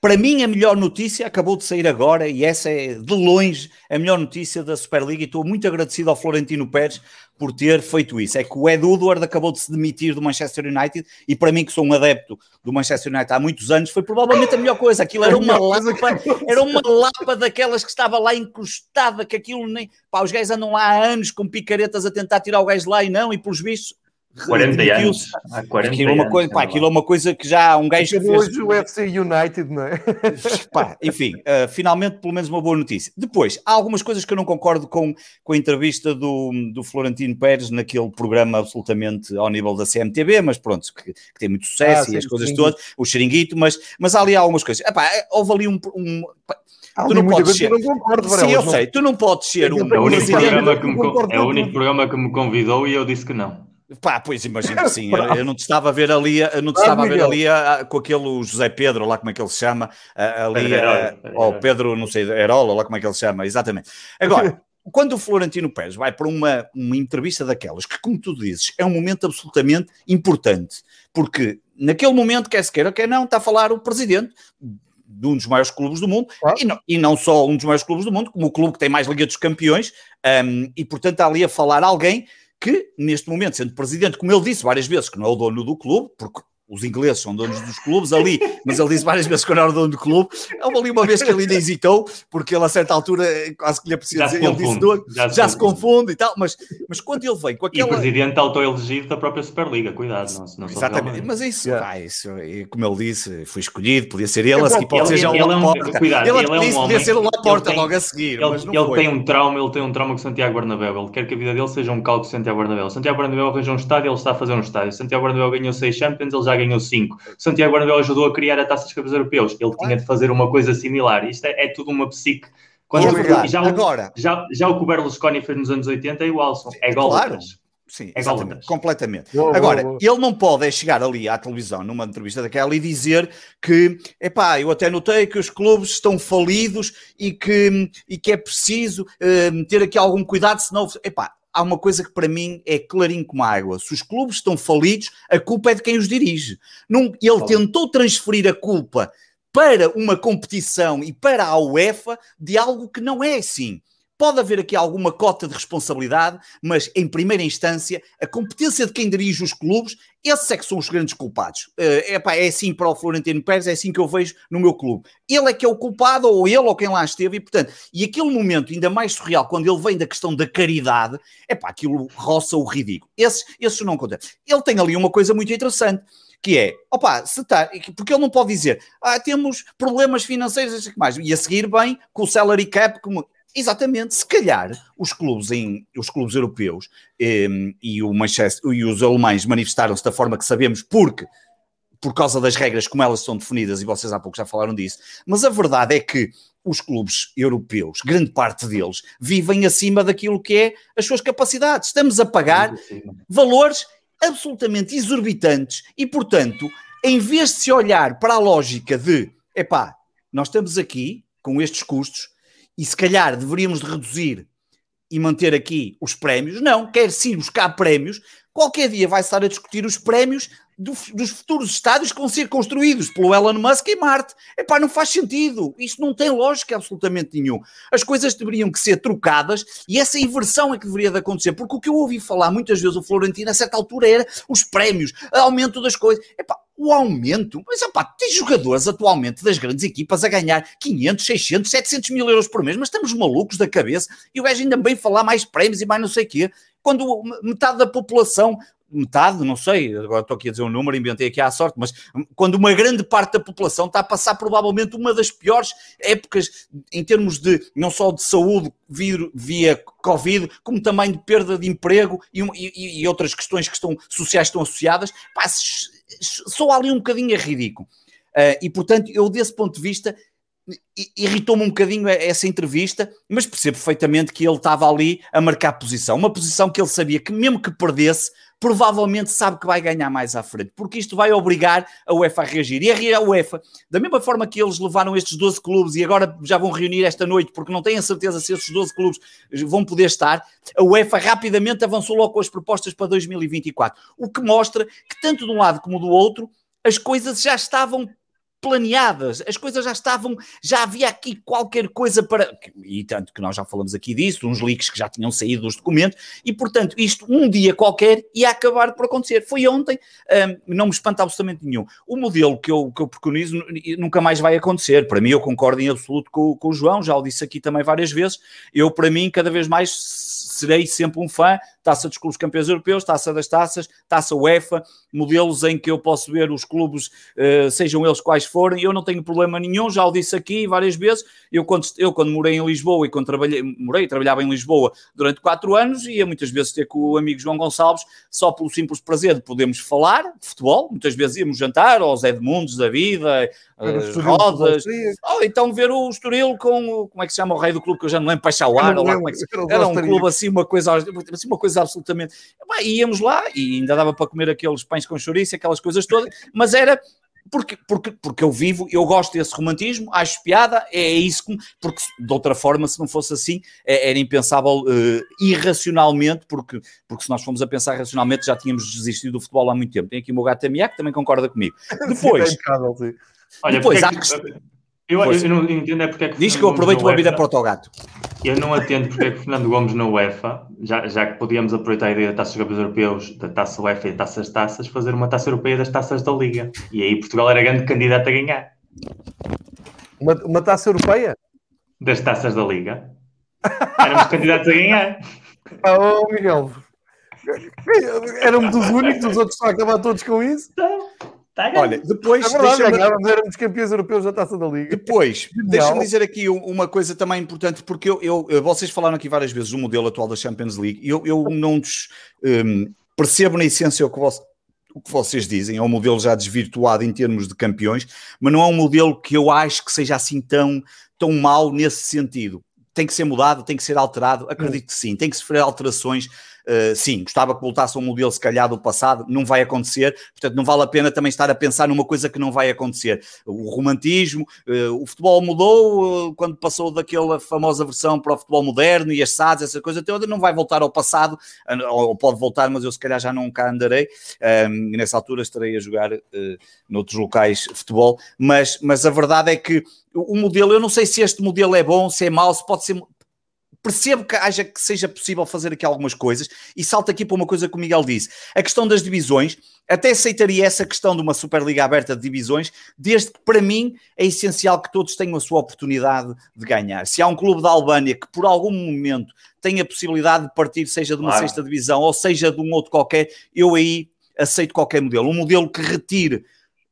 para mim a melhor notícia acabou de sair agora e essa é de longe a melhor notícia da Superliga e estou muito agradecido ao Florentino Pérez por ter feito isso. É que o Ed Woodward acabou de se demitir do Manchester United e para mim que sou um adepto do Manchester United há muitos anos foi provavelmente a melhor coisa. Aquilo era uma lapa, era uma lapa daquelas que estava lá encostada, que aquilo nem... Pá, os gajos andam lá há anos com picaretas a tentar tirar o gajo lá e não, e pelos vistos
40 anos.
Há 40 aquilo, é uma coisa, pá, aquilo é uma coisa que já um gajo.
Que hoje o UFC United, não é?
Pá, enfim, uh, finalmente, pelo menos uma boa notícia. Depois, há algumas coisas que eu não concordo com, com a entrevista do, do Florentino Pérez naquele programa absolutamente ao nível da CMTB, mas pronto, que, que tem muito sucesso ah, e sim, as coisas todas, o xeringuito, mas, mas há ali algumas coisas. Epá, houve ali um. um
tu não podes ser. Não concordo,
Sim, eu não... sei, tu não podes ser um.
É o único, programa que, me, é o único programa que me convidou e eu disse que não.
Pá, pois imagino que sim. Eu, eu, não te estava a ver ali, eu não te estava a ver ali a, a, com aquele José Pedro, lá como é que ele se chama, a, ali, ou Pedro, não sei, Herola, lá como é que ele se chama, exatamente. Agora, quando o Florentino Pérez vai para uma, uma entrevista daquelas, que como tu dizes, é um momento absolutamente importante, porque naquele momento, quer se queira, quer não, está a falar o presidente de um dos maiores clubes do mundo, ah. e, não, e, não, só um dos maiores clubes do mundo, como o clube que tem mais Liga dos Campeões, um, e portanto está ali a falar alguém que, neste momento, sendo presidente, como ele disse várias vezes, que não é o dono do clube, porque os ingleses são donos dos clubes ali, mas ele disse várias vezes que não era dono do clube. Houve ali uma vez que ele ainda hesitou, porque ele a certa altura quase que lhe precisa dizer, ele disse dono, já, já se, confunde e tal, mas, mas quando ele vem com aquela...
E o presidente auto-elegido da própria Superliga, cuidado, não, não
Exatamente, mas isso, yeah. ah, isso, como ele disse, foi escolhido, podia ser ele, a seguir pode ser já o Laporta.
Cuidado,
ele,
ele é um
podia ser o Laporta logo a seguir,
ele, mas não ele foi. tem um trauma, ele tem um trauma com Santiago Bernabéu, ele quer que a vida dele seja um caldo de Santiago Bernabéu. Santiago Bernabéu arranjou um estádio, ele está a fazer um estádio. Santiago Bernabéu ganhou seis Champions, ele já ganhou cinco. Santiago Bernabéu ajudou a criar a Taça dos Campeões Europeus. Ele tinha de fazer uma coisa similar. Isto é, é tudo uma psique.
Quando é já, Agora,
já, já o que o Berlusconi fez nos anos 80 é igual. É igual claro.
Sim, é exatamente, completamente. Agora, ele não pode é chegar ali à televisão, numa entrevista daquela, e dizer que, epá, eu até notei que os clubes estão falidos e que, e que é preciso uh, ter aqui algum cuidado, senão, epá, há uma coisa que para mim é clarinho como água. Se os clubes estão falidos, a culpa é de quem os dirige. Não, ele tentou transferir a culpa para uma competição e para a UEFA de algo que não é assim. Pode haver aqui alguma cota de responsabilidade, mas em primeira instância, a competência de quem dirige os clubes, esses é que são os grandes culpados. Uh, epá, é assim para o Florentino Pérez, é assim que eu vejo no meu clube. Ele é que é o culpado, ou ele, ou quem lá esteve, e portanto, e aquele momento ainda mais surreal, quando ele vem da questão da caridade, é pá, aquilo roça o ridículo. Esses, esses não acontece. Ele tem ali uma coisa muito interessante que é, opa, se está, porque ele não pode dizer, ah, temos problemas financeiros, mais, e a seguir bem com o salary cap, como, Exatamente, se calhar os clubes, em, os clubes europeus e, ehm, e, o Manchester, e os alemães manifestaram-se da forma que sabemos, porque por causa das regras como elas são definidas, e vocês há pouco já falaram disso, mas a verdade é que os clubes europeus, grande parte deles, vivem acima daquilo que é as suas capacidades. Estamos a pagar valores absolutamente exorbitantes e, portanto, em vez de se olhar para a lógica de epá, nós estamos aqui com estes custos, e se calhar deveríamos de reduzir e manter aqui os prémios. Não, quer sim buscar prémios. Qualquer dia vai estar a discutir os prémios do, dos futuros estádios que vão ser construídos pelo Elon Musk em Marte. Epá, não faz sentido. Isto não tem lógica absolutamente nenhum. As coisas deveriam que ser trocadas e essa inversão é que deveria de acontecer. Porque o que eu ouvi falar muitas vezes o Florentino a certa altura era os prémios, aumento das coisas. Epá, o aumento, mas opá, tem jogadores atualmente das grandes equipas a ganhar 500, 600, 700 mil euros por mês, mas estamos malucos da cabeça e o gajo ainda bem falar mais prémios e mais não sei o quê, quando metade da população, metade, não sei, agora estou aqui a dizer um número, inventei aqui à sorte, mas quando uma grande parte da população está a passar provavelmente uma das piores épocas em termos de, não só de saúde via, Covid, como também de perda de emprego e, e, e outras questões que estão sociais estão associadas, pá, sou ali um bocadinho ridículo. Uh, e portanto, eu desse ponto de vista irritou-me um bocadinho essa entrevista, mas percebo perfeitamente que ele estava ali a marcar posição, uma posição que ele sabia que mesmo que perdesse, provavelmente sabe que vai ganhar mais à frente, porque isto vai obrigar a UEFA a reagir. E a UEFA, da mesma forma que eles levaram estes 12 clubes e agora já vão reunir esta noite, porque não têm a certeza se esses 12 clubes vão poder estar, a UEFA rapidamente avançou logo com as propostas para 2024, o que mostra que tanto de um lado como do outro, as coisas já estavam planeadas, as coisas já estavam, já havia aqui qualquer coisa para. E tanto que nós já falamos aqui disso, uns leaks que já tinham saído dos documentos, e portanto, isto um dia qualquer ia acabar por acontecer. Foi ontem, um, não me espanta absolutamente nenhum. O modelo que eu, que eu preconizo nunca mais vai acontecer. Para mim, eu concordo em absoluto com, com o João, já o disse aqui também várias vezes. Eu, para mim, cada vez mais serei sempre um fã taça dos clubes campeões europeus, taça das taças, taça UEFA, modelos em que eu posso ver os clubes, uh, sejam eles quais forem, eu não tenho problema nenhum, já o disse aqui várias vezes, eu quando, eu quando morei em Lisboa e quando trabalhei, morei, trabalhava em Lisboa durante quatro anos, ia muitas vezes ter com o amigo João Gonçalves, só pelo simples prazer de podermos falar de futebol, muitas vezes íamos jantar aos Edmundos da vida, as rodas, ou então ver o Estoril com, como é que se chama o rei do clube, que eu já não lembro, Pachauar, ou lá, como é que se... era um clube assim, uma coisa, assim, uma coisa absolutamente, íamos lá e ainda dava para comer aqueles pães com chouriço, aquelas coisas todas, mas era porque, porque, porque eu vivo, eu gosto desse romantismo, acho piada, é, é isso, que, porque de outra forma, se não fosse assim, é, era impensável uh, irracionalmente, porque, porque se nós formos a pensar racionalmente, já tínhamos desistido do futebol há muito tempo. Tem aqui o meu gato Amiá, que também concorda comigo. Depois, sim, é
Olha, depois há que... Eu, eu, não entendo é porque é que.
Diz que eu aproveito a vida para o gato.
Eu não atendo porque é que Fernando Gomes na UEFA, já, já que podíamos aproveitar a ideia da taça dos campeões europeus, da taça UEFA e da taça das taças, fazer uma taça europeia das taças da Liga. E aí Portugal era grande candidato a ganhar.
Uma, uma taça europeia?
Das taças da Liga. Éramos candidatos a ganhar.
Oh, Miguel. Éramos dos únicos, os outros a acabar todos com isso.
Então, Tá
Olha, depois.
É verdade, deixa éramos campeões europeus da taça da Liga.
Depois, deixa-me dizer aqui uma coisa também importante, porque eu, eu, vocês falaram aqui várias vezes o modelo atual da Champions League. Eu, eu não um, percebo na essência o que, vos, o que vocês dizem. É um modelo já desvirtuado em termos de campeões, mas não é um modelo que eu acho que seja assim tão, tão mau nesse sentido. Tem que ser mudado, tem que ser alterado. Acredito que sim, tem que sofrer alterações Uh, sim, gostava que voltasse a um modelo se calhar do passado, não vai acontecer, portanto não vale a pena também estar a pensar numa coisa que não vai acontecer. O romantismo, uh, o futebol mudou uh, quando passou daquela famosa versão para o futebol moderno e as SADs, essa coisa toda, não vai voltar ao passado, ou pode voltar, mas eu se calhar já não cá andarei, e nessa altura estarei a jogar noutros locais futebol, mas, mas a verdade é que o modelo, eu não sei se este modelo é bom, se é mau, se pode ser, percebo que haja que seja possível fazer aqui algumas coisas e salto aqui para uma coisa que o Miguel disse. A questão das divisões, até aceitaria essa questão de uma Superliga aberta de divisões, desde que para mim é essencial que todos tenham a sua oportunidade de ganhar. Se há um clube da Albânia que por algum momento tem a possibilidade de partir, seja de uma claro. sexta divisão ou seja de um outro qualquer, eu aí aceito qualquer modelo. Um modelo que retire,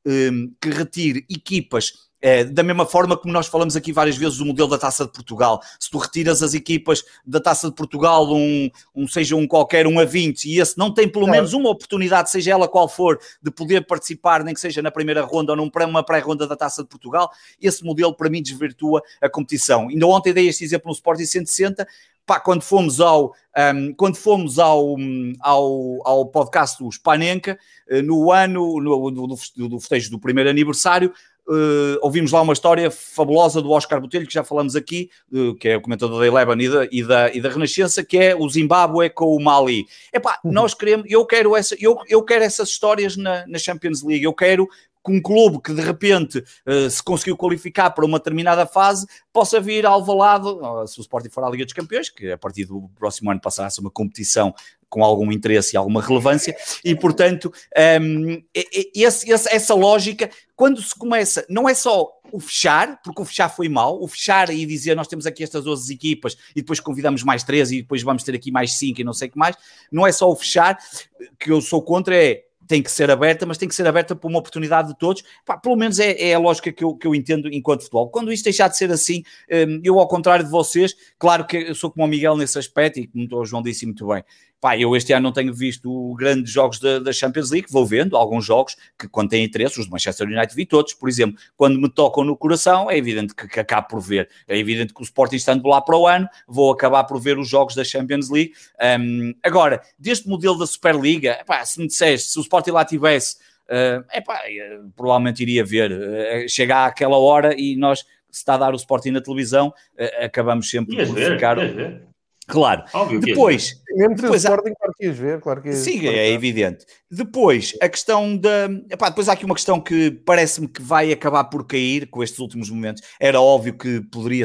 um, que retire equipas é, da mesma forma como nós falamos aqui várias vezes do modelo da Taça de Portugal. Se tu retiras as equipas da Taça de Portugal, um, um seja um qualquer, um a 20, e esse não tem pelo menos uma oportunidade, seja ela qual for, de poder participar, nem que seja na primeira ronda ou numa pré-ronda da Taça de Portugal, esse modelo para mim desvirtua a competição. Ainda ontem dei este exemplo no Sporting 160, pá, quando fomos ao, um, quando fomos ao, ao, ao podcast do Spanenka, eh, no ano no, do, do, do festejo do primeiro aniversário, Uh, ouvimos lá uma história fabulosa do Oscar Botelho, que já falamos aqui, uh, que é o comentador da Eleven e da, e da, e da Renascença, que é o Zimbábue com o Mali. Epá, uhum. nós queremos, eu quero, essa, eu, eu quero essas histórias na, na Champions League, eu quero que um clube que de repente uh, se conseguiu qualificar para uma determinada fase possa vir ao valado, se o Sporting for à Liga dos Campeões, que a partir do próximo ano passará a ser uma competição com algum interesse e alguma relevância, e portanto, um, esse, esse, essa lógica, quando se começa, não é só o fechar, porque o fechar foi mal, o fechar e dizer nós temos aqui estas 12 equipas e depois convidamos mais 13 e depois vamos ter aqui mais 5 e não sei o que mais, não é só o fechar, que eu sou contra, é tem que ser aberta, mas tem que ser aberta por uma oportunidade de todos. Pá, pelo menos é, é, a lógica que eu, que eu entendo enquanto futebol. Quando isto deixar de ser assim, hum, eu, ao contrário de vocês, claro que eu sou como o Miguel nesse aspecto, e como o João disse muito bem, Pá, eu este ano não tenho visto grandes jogos da, da, Champions League, vou vendo alguns jogos que, quando têm interesse, os do Manchester United vi todos, por exemplo, quando me tocam no coração, é evidente que, que acabo por ver, é evidente que o Sporting estando lá para o ano, vou acabar por ver os jogos da Champions League. Um, agora, deste modelo da Superliga, epá, se me disseste, se o Sporting lá tivesse, uh, epá, provavelmente iria ver, uh, chegar àquela hora e nós, se está a dar o Sporting na televisão, uh, acabamos sempre
por ver, ficar...
Claro. Óbvio depois,
mesmo depois Sporting, claro que ias ver, claro que
Sim, é evidente. Depois, a questão da. Epá, depois há aqui uma questão que parece-me que vai acabar por cair com estes últimos momentos. Era óbvio que poderia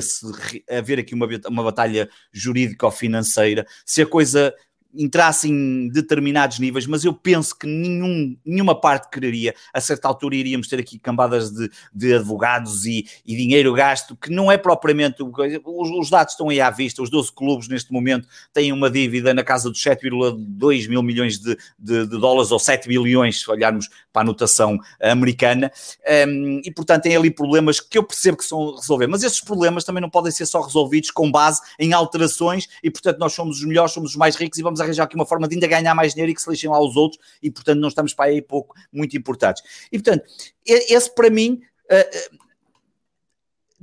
haver aqui uma, uma batalha jurídica ou financeira. Se a coisa entrasse em determinados níveis, mas eu penso que nenhum, nenhuma parte quereria. A certa altura iríamos ter aqui cambadas de, de advogados e, e, dinheiro gasto, que não é propriamente. Os, os, dados estão aí à vista. Os 12 clubes neste momento têm uma dívida na casa dos 7,2 mil milhões de, de, de, dólares, ou 7 bilhões, se olharmos para a notação americana, um, e portanto têm ali problemas que eu percebo que são resolver, mas esses problemas também não podem ser só resolvidos com base em alterações, e portanto nós somos os melhores, somos os mais ricos e vamos arranjar aqui uma forma de ainda ganhar mais dinheiro e que se lixem lá os outros, e portanto não estamos para aí pouco muito importantes. E portanto, esse para mim. Uh,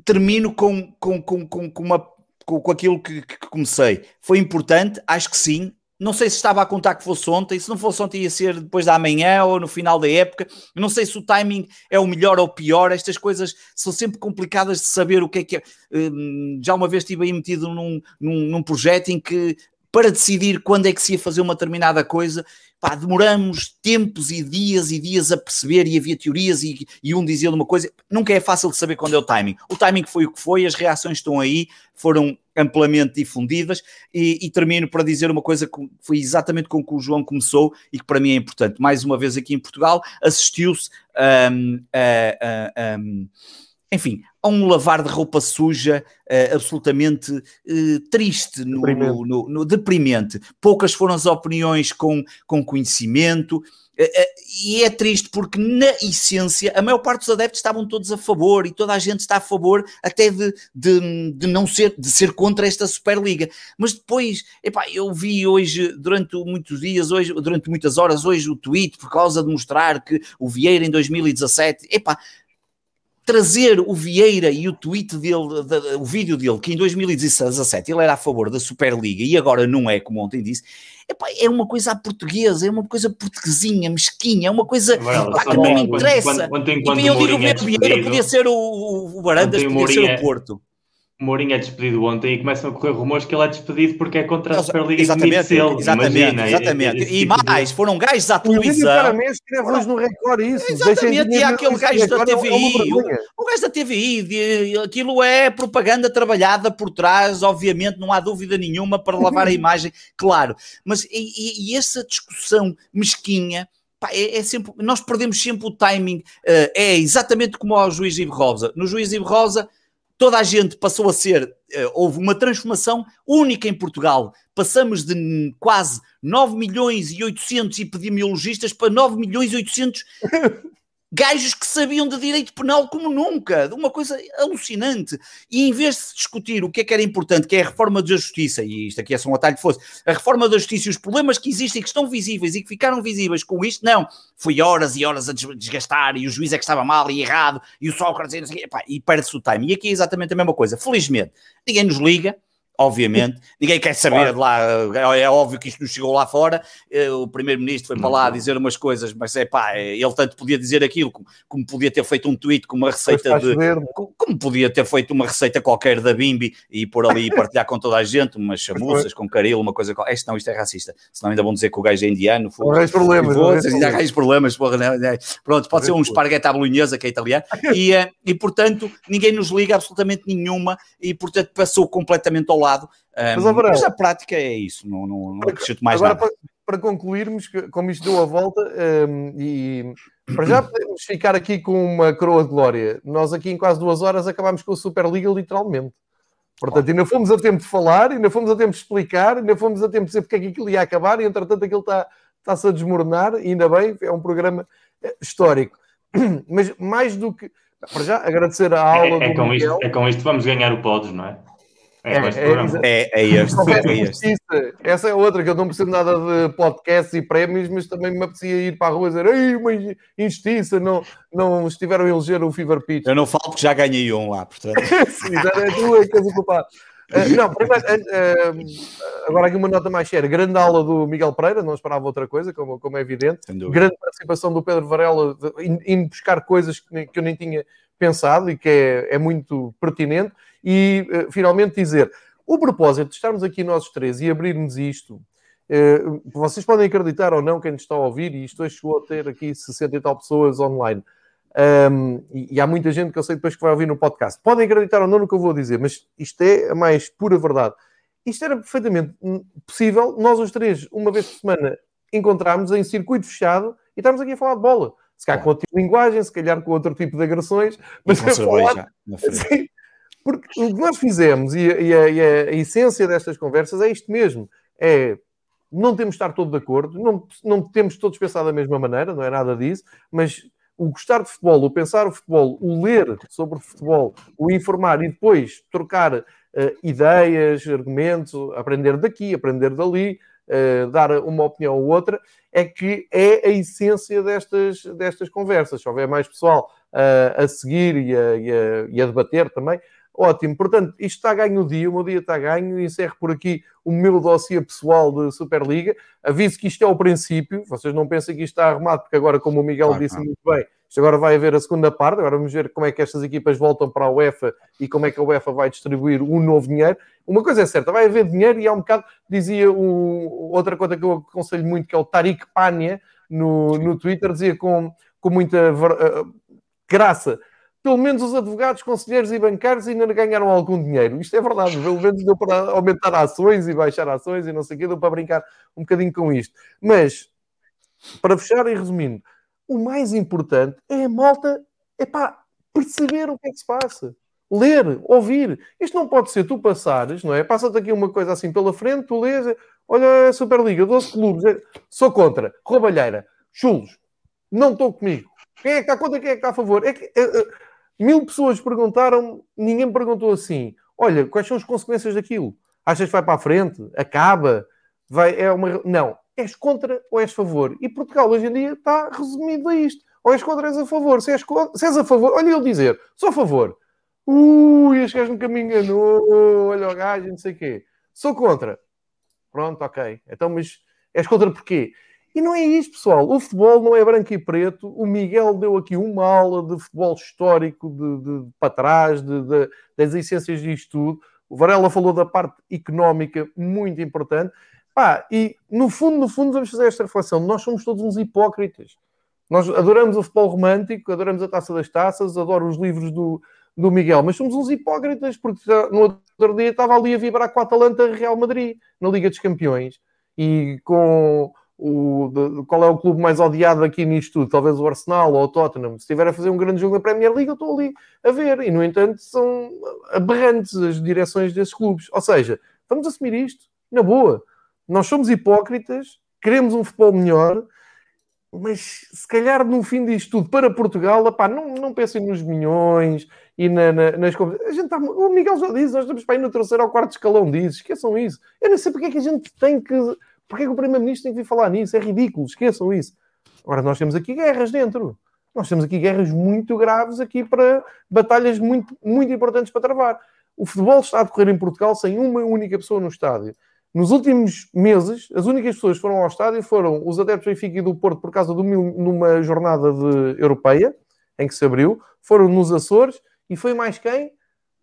termino com, com, com, com, uma, com, com aquilo que, que comecei. Foi importante, acho que sim, não sei se estava a contar que fosse ontem, se não fosse ontem ia ser depois da manhã ou no final da época. Não sei se o timing é o melhor ou o pior. Estas coisas são sempre complicadas de saber o que é que é. Hum, já uma vez estive aí metido num, num, num projeto em que para decidir quando é que se ia fazer uma determinada coisa, pá, demoramos tempos e dias e dias a perceber e havia teorias e, e, um dizia uma coisa, nunca é fácil de saber quando é o timing. O timing foi o que foi, as reações estão aí, foram amplamente difundidas e, e termino para dizer uma coisa que foi exatamente com que o João começou e que para mim é importante. Mais uma vez aqui em Portugal, assistiu-se um, a, um, enfim, a um lavar de roupa suja uh, absolutamente uh, triste, no deprimente. No, no, no, deprimente. Poucas foram as opiniões com, com conhecimento. Uh, e é triste porque, na essência, a maior parte dos adeptos estavam todos a favor e toda a gente está a favor até de, de, de não ser, de ser contra esta Superliga. Mas depois, epá, eu vi hoje, durante muitos dias, hoje, durante muitas horas, hoje o tweet por causa de mostrar que o Vieira em 2017, epá, trazer o Vieira e o tweet dele, de, o vídeo dele, que em 2017 ele era a favor da Superliga e agora não é, como ontem disse, epá, é uma coisa à portuguesa, é uma coisa portuguesinha, mesquinha, é uma coisa pá, que não me interessa. Quando, quando, quando, e eu digo o Vieira, podia ser o, o Barandas, podia ser o Porto.
Mourinho é despedido ontem e começam a correr rumores que ele é despedido porque é contra a Superliga exatamente,
ele, exatamente, imagina, exatamente. E, e, mais, foram gajos à televisão.
Claramente escreve no Record isso.
Exatamente, e há aquele gajo da TVI. O, o gajo da TVI, aquilo é propaganda trabalhada por trás, obviamente, não há dúvida nenhuma para lavar a imagem, claro. Mas e, e essa discussão mesquinha é, é, sempre, nós perdemos sempre o timing. Uh, é exatamente como ao juiz Ivo Rosa. No juiz Ivo Rosa, toda a gente passou a ser, uh, houve uma transformação única em Portugal. Passamos de quase 9 milhões e 800 epidemiologistas para 9 milhões e 800 gajos que sabiam de direito penal como nunca, uma coisa alucinante. E em vez de se discutir o que é que era importante, que é a reforma da justiça, e isto aqui é só um atalho de fosse, a reforma da justiça e os problemas que existem, que estão visíveis e que ficaram visíveis com isto, não. Foi horas e horas a desgastar, e o juiz é que estava mal e errado, e o Sócrates, e, e perde-se o time. E aqui é exatamente a mesma coisa. Felizmente, ninguém nos liga, obviamente. Ninguém quer saber de lá, é óbvio que isto nos chegou lá fora. Eh, o primeiro-ministro foi para lá dizer umas coisas, mas é pá, ele tanto podia dizer aquilo como, como podia ter feito um tweet com uma receita de. Como podia ter feito uma receita qualquer da Bimbi e por ali partilhar com toda a gente, umas chamuças com caril, uma coisa. Este não, isto é racista. Senão ainda vão dizer que o gajo é indiano.
Há problemas.
Ainda há problemas, porra, não, não. Pronto, pode ser um esparguete à bolonhesa que é italiano. E, eh, e portanto, ninguém nos liga absolutamente nenhuma e portanto passou completamente ao lado. Um, mas, mas, a prática é isso, não, não, não acrescento mais agora, nada.
Para, para, concluirmos, como isto deu a volta, um, e para já podemos ficar aqui com uma coroa de glória. Nós aqui em quase duas horas acabámos com a Superliga, literalmente. Portanto, ainda fomos a tempo de falar, ainda fomos a tempo de explicar, ainda fomos a tempo de dizer porque é que aquilo ia acabar, e entretanto aquilo está, está-se a desmoronar, e ainda bem, é um programa eh, histórico. Mas mais do que. Para já, agradecer a aula
é, é, com isto, é com isto vamos ganhar o Podes, não é?
É, é, é, é, este, é este.
Essa é outra, que eu não percebo nada de podcasts e prémios, mas também me apetecia ir para a rua e dizer Ei, uma injustiça, não, não estiveram a eleger o Fever Pitch.
Eu não falo porque já ganhei um lá, portanto.
Sim, já é tu é que és o culpado. Uh, não, primeiro, uh, uh, agora aqui uma nota mais séria. Grande aula do Miguel Pereira, não esperava outra coisa, como, como é evidente. Grande participação do Pedro Varela, em buscar coisas que, que eu nem tinha pensado e que é, é muito pertinente e uh, finalmente dizer: o propósito de estarmos aqui nós três e abrirmos isto, uh, vocês podem acreditar ou não quem nos está a ouvir, e isto hoje chegou a ter aqui 60 e tal pessoas online. Um, e, e, há muita gente que eu sei depois que vai ouvir no podcast. Podem acreditar ou não no que eu vou dizer, mas isto é a mais pura verdade. isto era perfeitamente possível. Nós, os três, uma vez por semana, encontrarmos em circuito fechado e estamos aqui a falar de bola. Se calhar com outra linguagem, se calhar com outro tipo de agressões, mas
com falar... Sim,
porque o que nós fizemos e, a, e, a, e a, essência destas conversas é isto mesmo: é não temos de estar todos de acordo, não, não temos todos pensar da mesma maneira, não é nada disso, mas o gostar de futebol, o pensar o futebol, o ler sobre o futebol, o informar e depois trocar uh, ideias, argumentos, aprender daqui, aprender dali, uh, dar uma opinião ou outra, é que é a essência destas, destas conversas. Se houver mais pessoal uh, a seguir e a, e, a, e a debater também, Ótimo, portanto, isto está a ganho o dia, o meu dia está a ganho, encerro por aqui o meu dossiê pessoal de Superliga. Aviso que isto é o princípio, vocês não pensem que isto está arrumado, porque agora, como o Miguel disse muito bem, isto agora vai haver a segunda parte, agora vamos ver como é que estas equipas voltam para a UEFA e como é que a UEFA vai distribuir um novo dinheiro. Uma coisa é certa, vai haver dinheiro e há um bocado, dizia o, outra coisa que eu aconselho muito, que é o Tariq Pania, no, no Twitter, dizia com, com muita uh, graça pelo menos os advogados, conselheiros e bancários ainda ganharam algum dinheiro. Isto é verdade, pelo menos deu para aumentar ações e baixar ações e não sei o quê, deu para brincar um bocadinho com isto. Mas, para fechar e resumindo, o mais importante é a malta, é pá, perceber o que é que se passa. Ler, ouvir. Isto não pode ser tu passares, não é? Passa-te aqui uma coisa assim pela frente, tu lês, olha a Superliga, 12 clubes, sou contra, roubalheira, chulos, não estou comigo. Quem é que está contra, quem é que está a favor? É que, é, é, Mil pessoas perguntaram, ninguém perguntou assim: olha, quais são as consequências daquilo? Achas que vai para a frente? Acaba? Vai, é uma... Não. És contra ou és a favor? E Portugal hoje em dia está resumido a isto. Ou és contra ou és a favor. Se és, contra, se és a favor, olha ele dizer, sou a favor. Ui, este gajo nunca me enganou. Olha o gajo, não sei o quê. Sou contra. Pronto, ok. Então, mas és contra porquê? E não é isto, pessoal. O futebol não é branco e preto. O Miguel deu aqui uma aula de futebol histórico de, de, de para trás, de, das essências disto tudo. O Varela falou da parte económica, muito importante. Pá, e no fundo, no fundo, vamos fazer esta reflexão. Nós somos todos uns hipócritas. Nós adoramos o futebol romântico, adoramos a taça das taças, adoro os livros do, do Miguel, mas somos uns hipócritas, porque no outro dia estava ali a vibrar com a Atalanta Real Madrid, na Liga dos Campeões, e com o, de, qual é o clube mais odiado aqui nisto tudo? Talvez o Arsenal ou o Tottenham. Se estiver a fazer um grande jogo na Premier League, eu estou ali a ver. E, no entanto, são aberrantes as direções desses clubes. Ou seja, vamos assumir isto, na boa. Nós somos hipócritas, queremos um futebol melhor, mas se calhar no fim disto tudo para Portugal, opá, não, não pensem nos milhões e na, na, nas a gente tá, O Miguel já disse, nós estamos para ir no terceiro ou quarto escalão disso, esqueçam isso. Eu não sei porque é que a gente tem que Porquê que o Primeiro-Ministro tem que vir falar nisso? É ridículo, esqueçam isso. Agora, nós temos aqui guerras dentro. Nós temos aqui guerras muito graves aqui para batalhas muito, muito importantes para travar. O futebol está a decorrer em Portugal sem uma única pessoa no estádio. Nos últimos meses, as únicas pessoas que foram ao estádio foram os adeptos do Benfica e do Porto por causa de uma jornada de europeia, em que se abriu, foram nos Açores, e foi mais quem?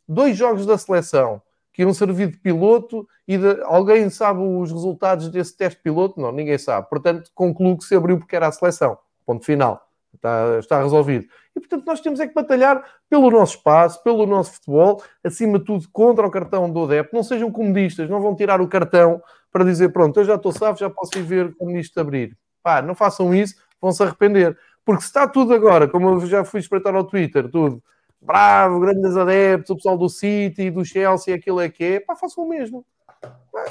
Dois jogos da seleção que iam servir de piloto e de... alguém sabe os resultados desse teste piloto? Não, ninguém sabe. Portanto, concluo que se abriu porque era a seleção. Ponto final. Está, está resolvido. E, portanto, nós temos é que batalhar pelo nosso espaço, pelo nosso futebol, acima de tudo contra o cartão do adepto. Não sejam comodistas, não vão tirar o cartão para dizer, pronto, eu já estou salvo, já posso ir ver como isto abrir. Pá, não façam isso, vão se arrepender. Porque se está tudo agora, como eu já fui espreitar ao Twitter, tudo, bravo, grandes adeptos, o pessoal do City, do Chelsea, aquilo é que é, pá, façam o mesmo.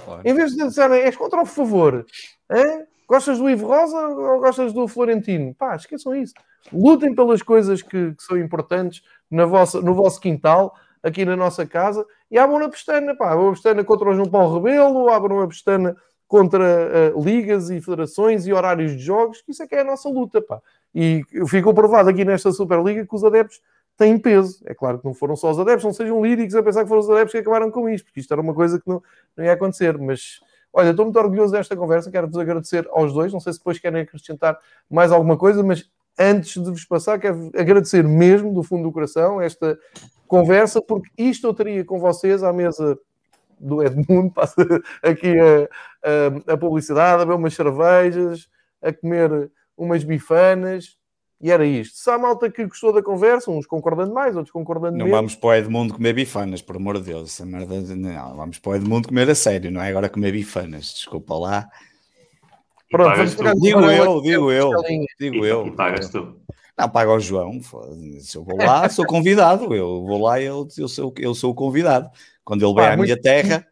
Claro. Em vez de dizer, és contra o favor, hein? Gostas do Ivo Rosa ou gostas do Florentino? Pá, esqueçam isso. Lutem pelas coisas que, que são importantes na vossa, no vosso quintal, aqui na nossa casa, e abram a pestana, pá, abram a pestana contra o João Paulo Rebelo, abram a pestana contra uh, ligas e federações e horários de jogos, que isso é que é a nossa luta, pá. E ficou provado aqui nesta Superliga que os adeptos têm peso. É claro que não foram só os adeptos, não sejam líricos a pensar que foram os adeptos que acabaram com isto, porque isto era uma coisa que não, não ia acontecer. Mas, olha, estou muito orgulhoso desta conversa, quero-vos agradecer aos dois. Não sei se depois querem acrescentar mais alguma coisa, mas antes de vos passar, quero agradecer mesmo, do fundo do coração, esta conversa, porque isto eu teria com vocês à mesa do Edmundo, passa aqui a, a, a publicidade, a beber umas cervejas, a comer umas bifanas, E era isto. Se há malta que gostou da conversa, uns concordando mais, outros concordando
não
menos.
Não vamos para o Edmundo comer bifanas, por amor de Deus. Essa merda, não, vamos para o Edmundo comer a sério, não é agora comer bifanas. Desculpa lá.
Pronto, vamos
digo eu, digo eu, digo eu.
E pagas tu.
Não, paga o João. Se eu vou lá, sou convidado. Eu vou lá, eu, eu, sou, eu sou o convidado. Quando ele vem à minha terra,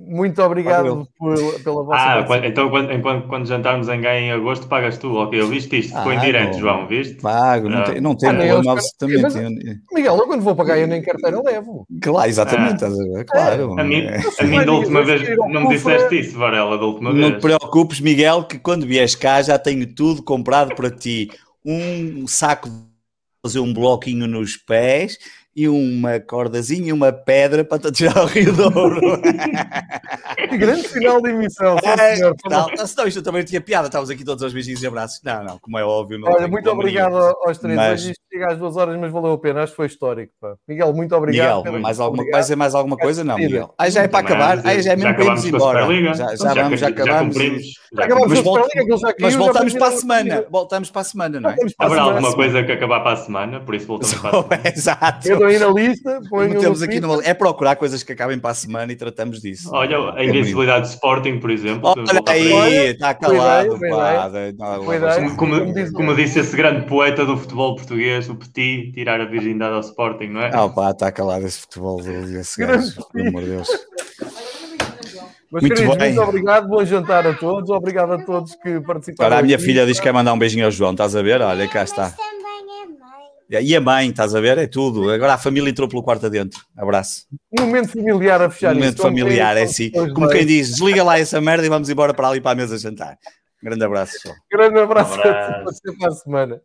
muito obrigado por, pela vossa
Ah, quando, então quando, quando, quando, jantarmos em Gaia em agosto, pagas tu, ok? Eu viste isto, ficou ah, em direto, João, viste?
Pago, não, tem, não tem ah, problema absolutamente.
Miguel, eu quando vou para Gaia nem carteira levo.
Claro, exatamente, ah. claro.
A mim, é. a mim da última vez não me disseste isso, Varela, da última vez.
Não te preocupes, Miguel, que quando vieres cá já tenho tudo comprado para ti. Um saco de fazer um bloquinho nos pés e uma cordazinha e uma pedra para te tirar o Rio Douro.
que grande final de emissão,
é, senhor. Não, não, isto também tinha piada, estávamos aqui todos aos beijinhos e abraços. Não, não, como é óbvio. Não
Olha, muito obrigado aos três. Mas... Hoje chega às duas horas, mas valeu a pena, acho que foi histórico. Pá. Miguel, muito obrigado.
Miguel, mais alguma, obrigado. vai ser mais alguma coisa? Não, Miguel. Aí já é para acabar, aí já é mesmo para irmos embora. Já, já, vamos, já acabamos. Já acabamos mas, voltamos para a semana. Voltamos para a semana, não é?
Haverá alguma coisa que acabar para a semana, por isso voltamos para a semana.
Exato.
Estou aí na lista
temos aqui numa... É procurar coisas que acabem para a semana e tratamos disso.
Olha, a invencibilidade de Sporting, por exemplo.
Olha aí, está calado.
Como, como, disse esse grande poeta do futebol português, o Petit, tirar a virgindade ao Sporting, não é?
Ah, pá, está calado esse futebol desse gajo, pelo amor de Deus.
Mas, muito, queridos, bem. muito obrigado, bom jantar a todos, obrigado a todos que participaram.
Agora a minha filha diz que quer mandar um beijinho ao João, estás a ver? Olha, cá está. E a mãe, estás a ver? É tudo. Agora a família entrou pelo quarto adentro. Abraço.
Momento familiar a fechar
Momento isso. familiar, é assim. Como quem diz, desliga lá essa merda e vamos embora para ali para a mesa jantar. grande abraço.
Grande abraço, um abraço. a todos. Até para a semana.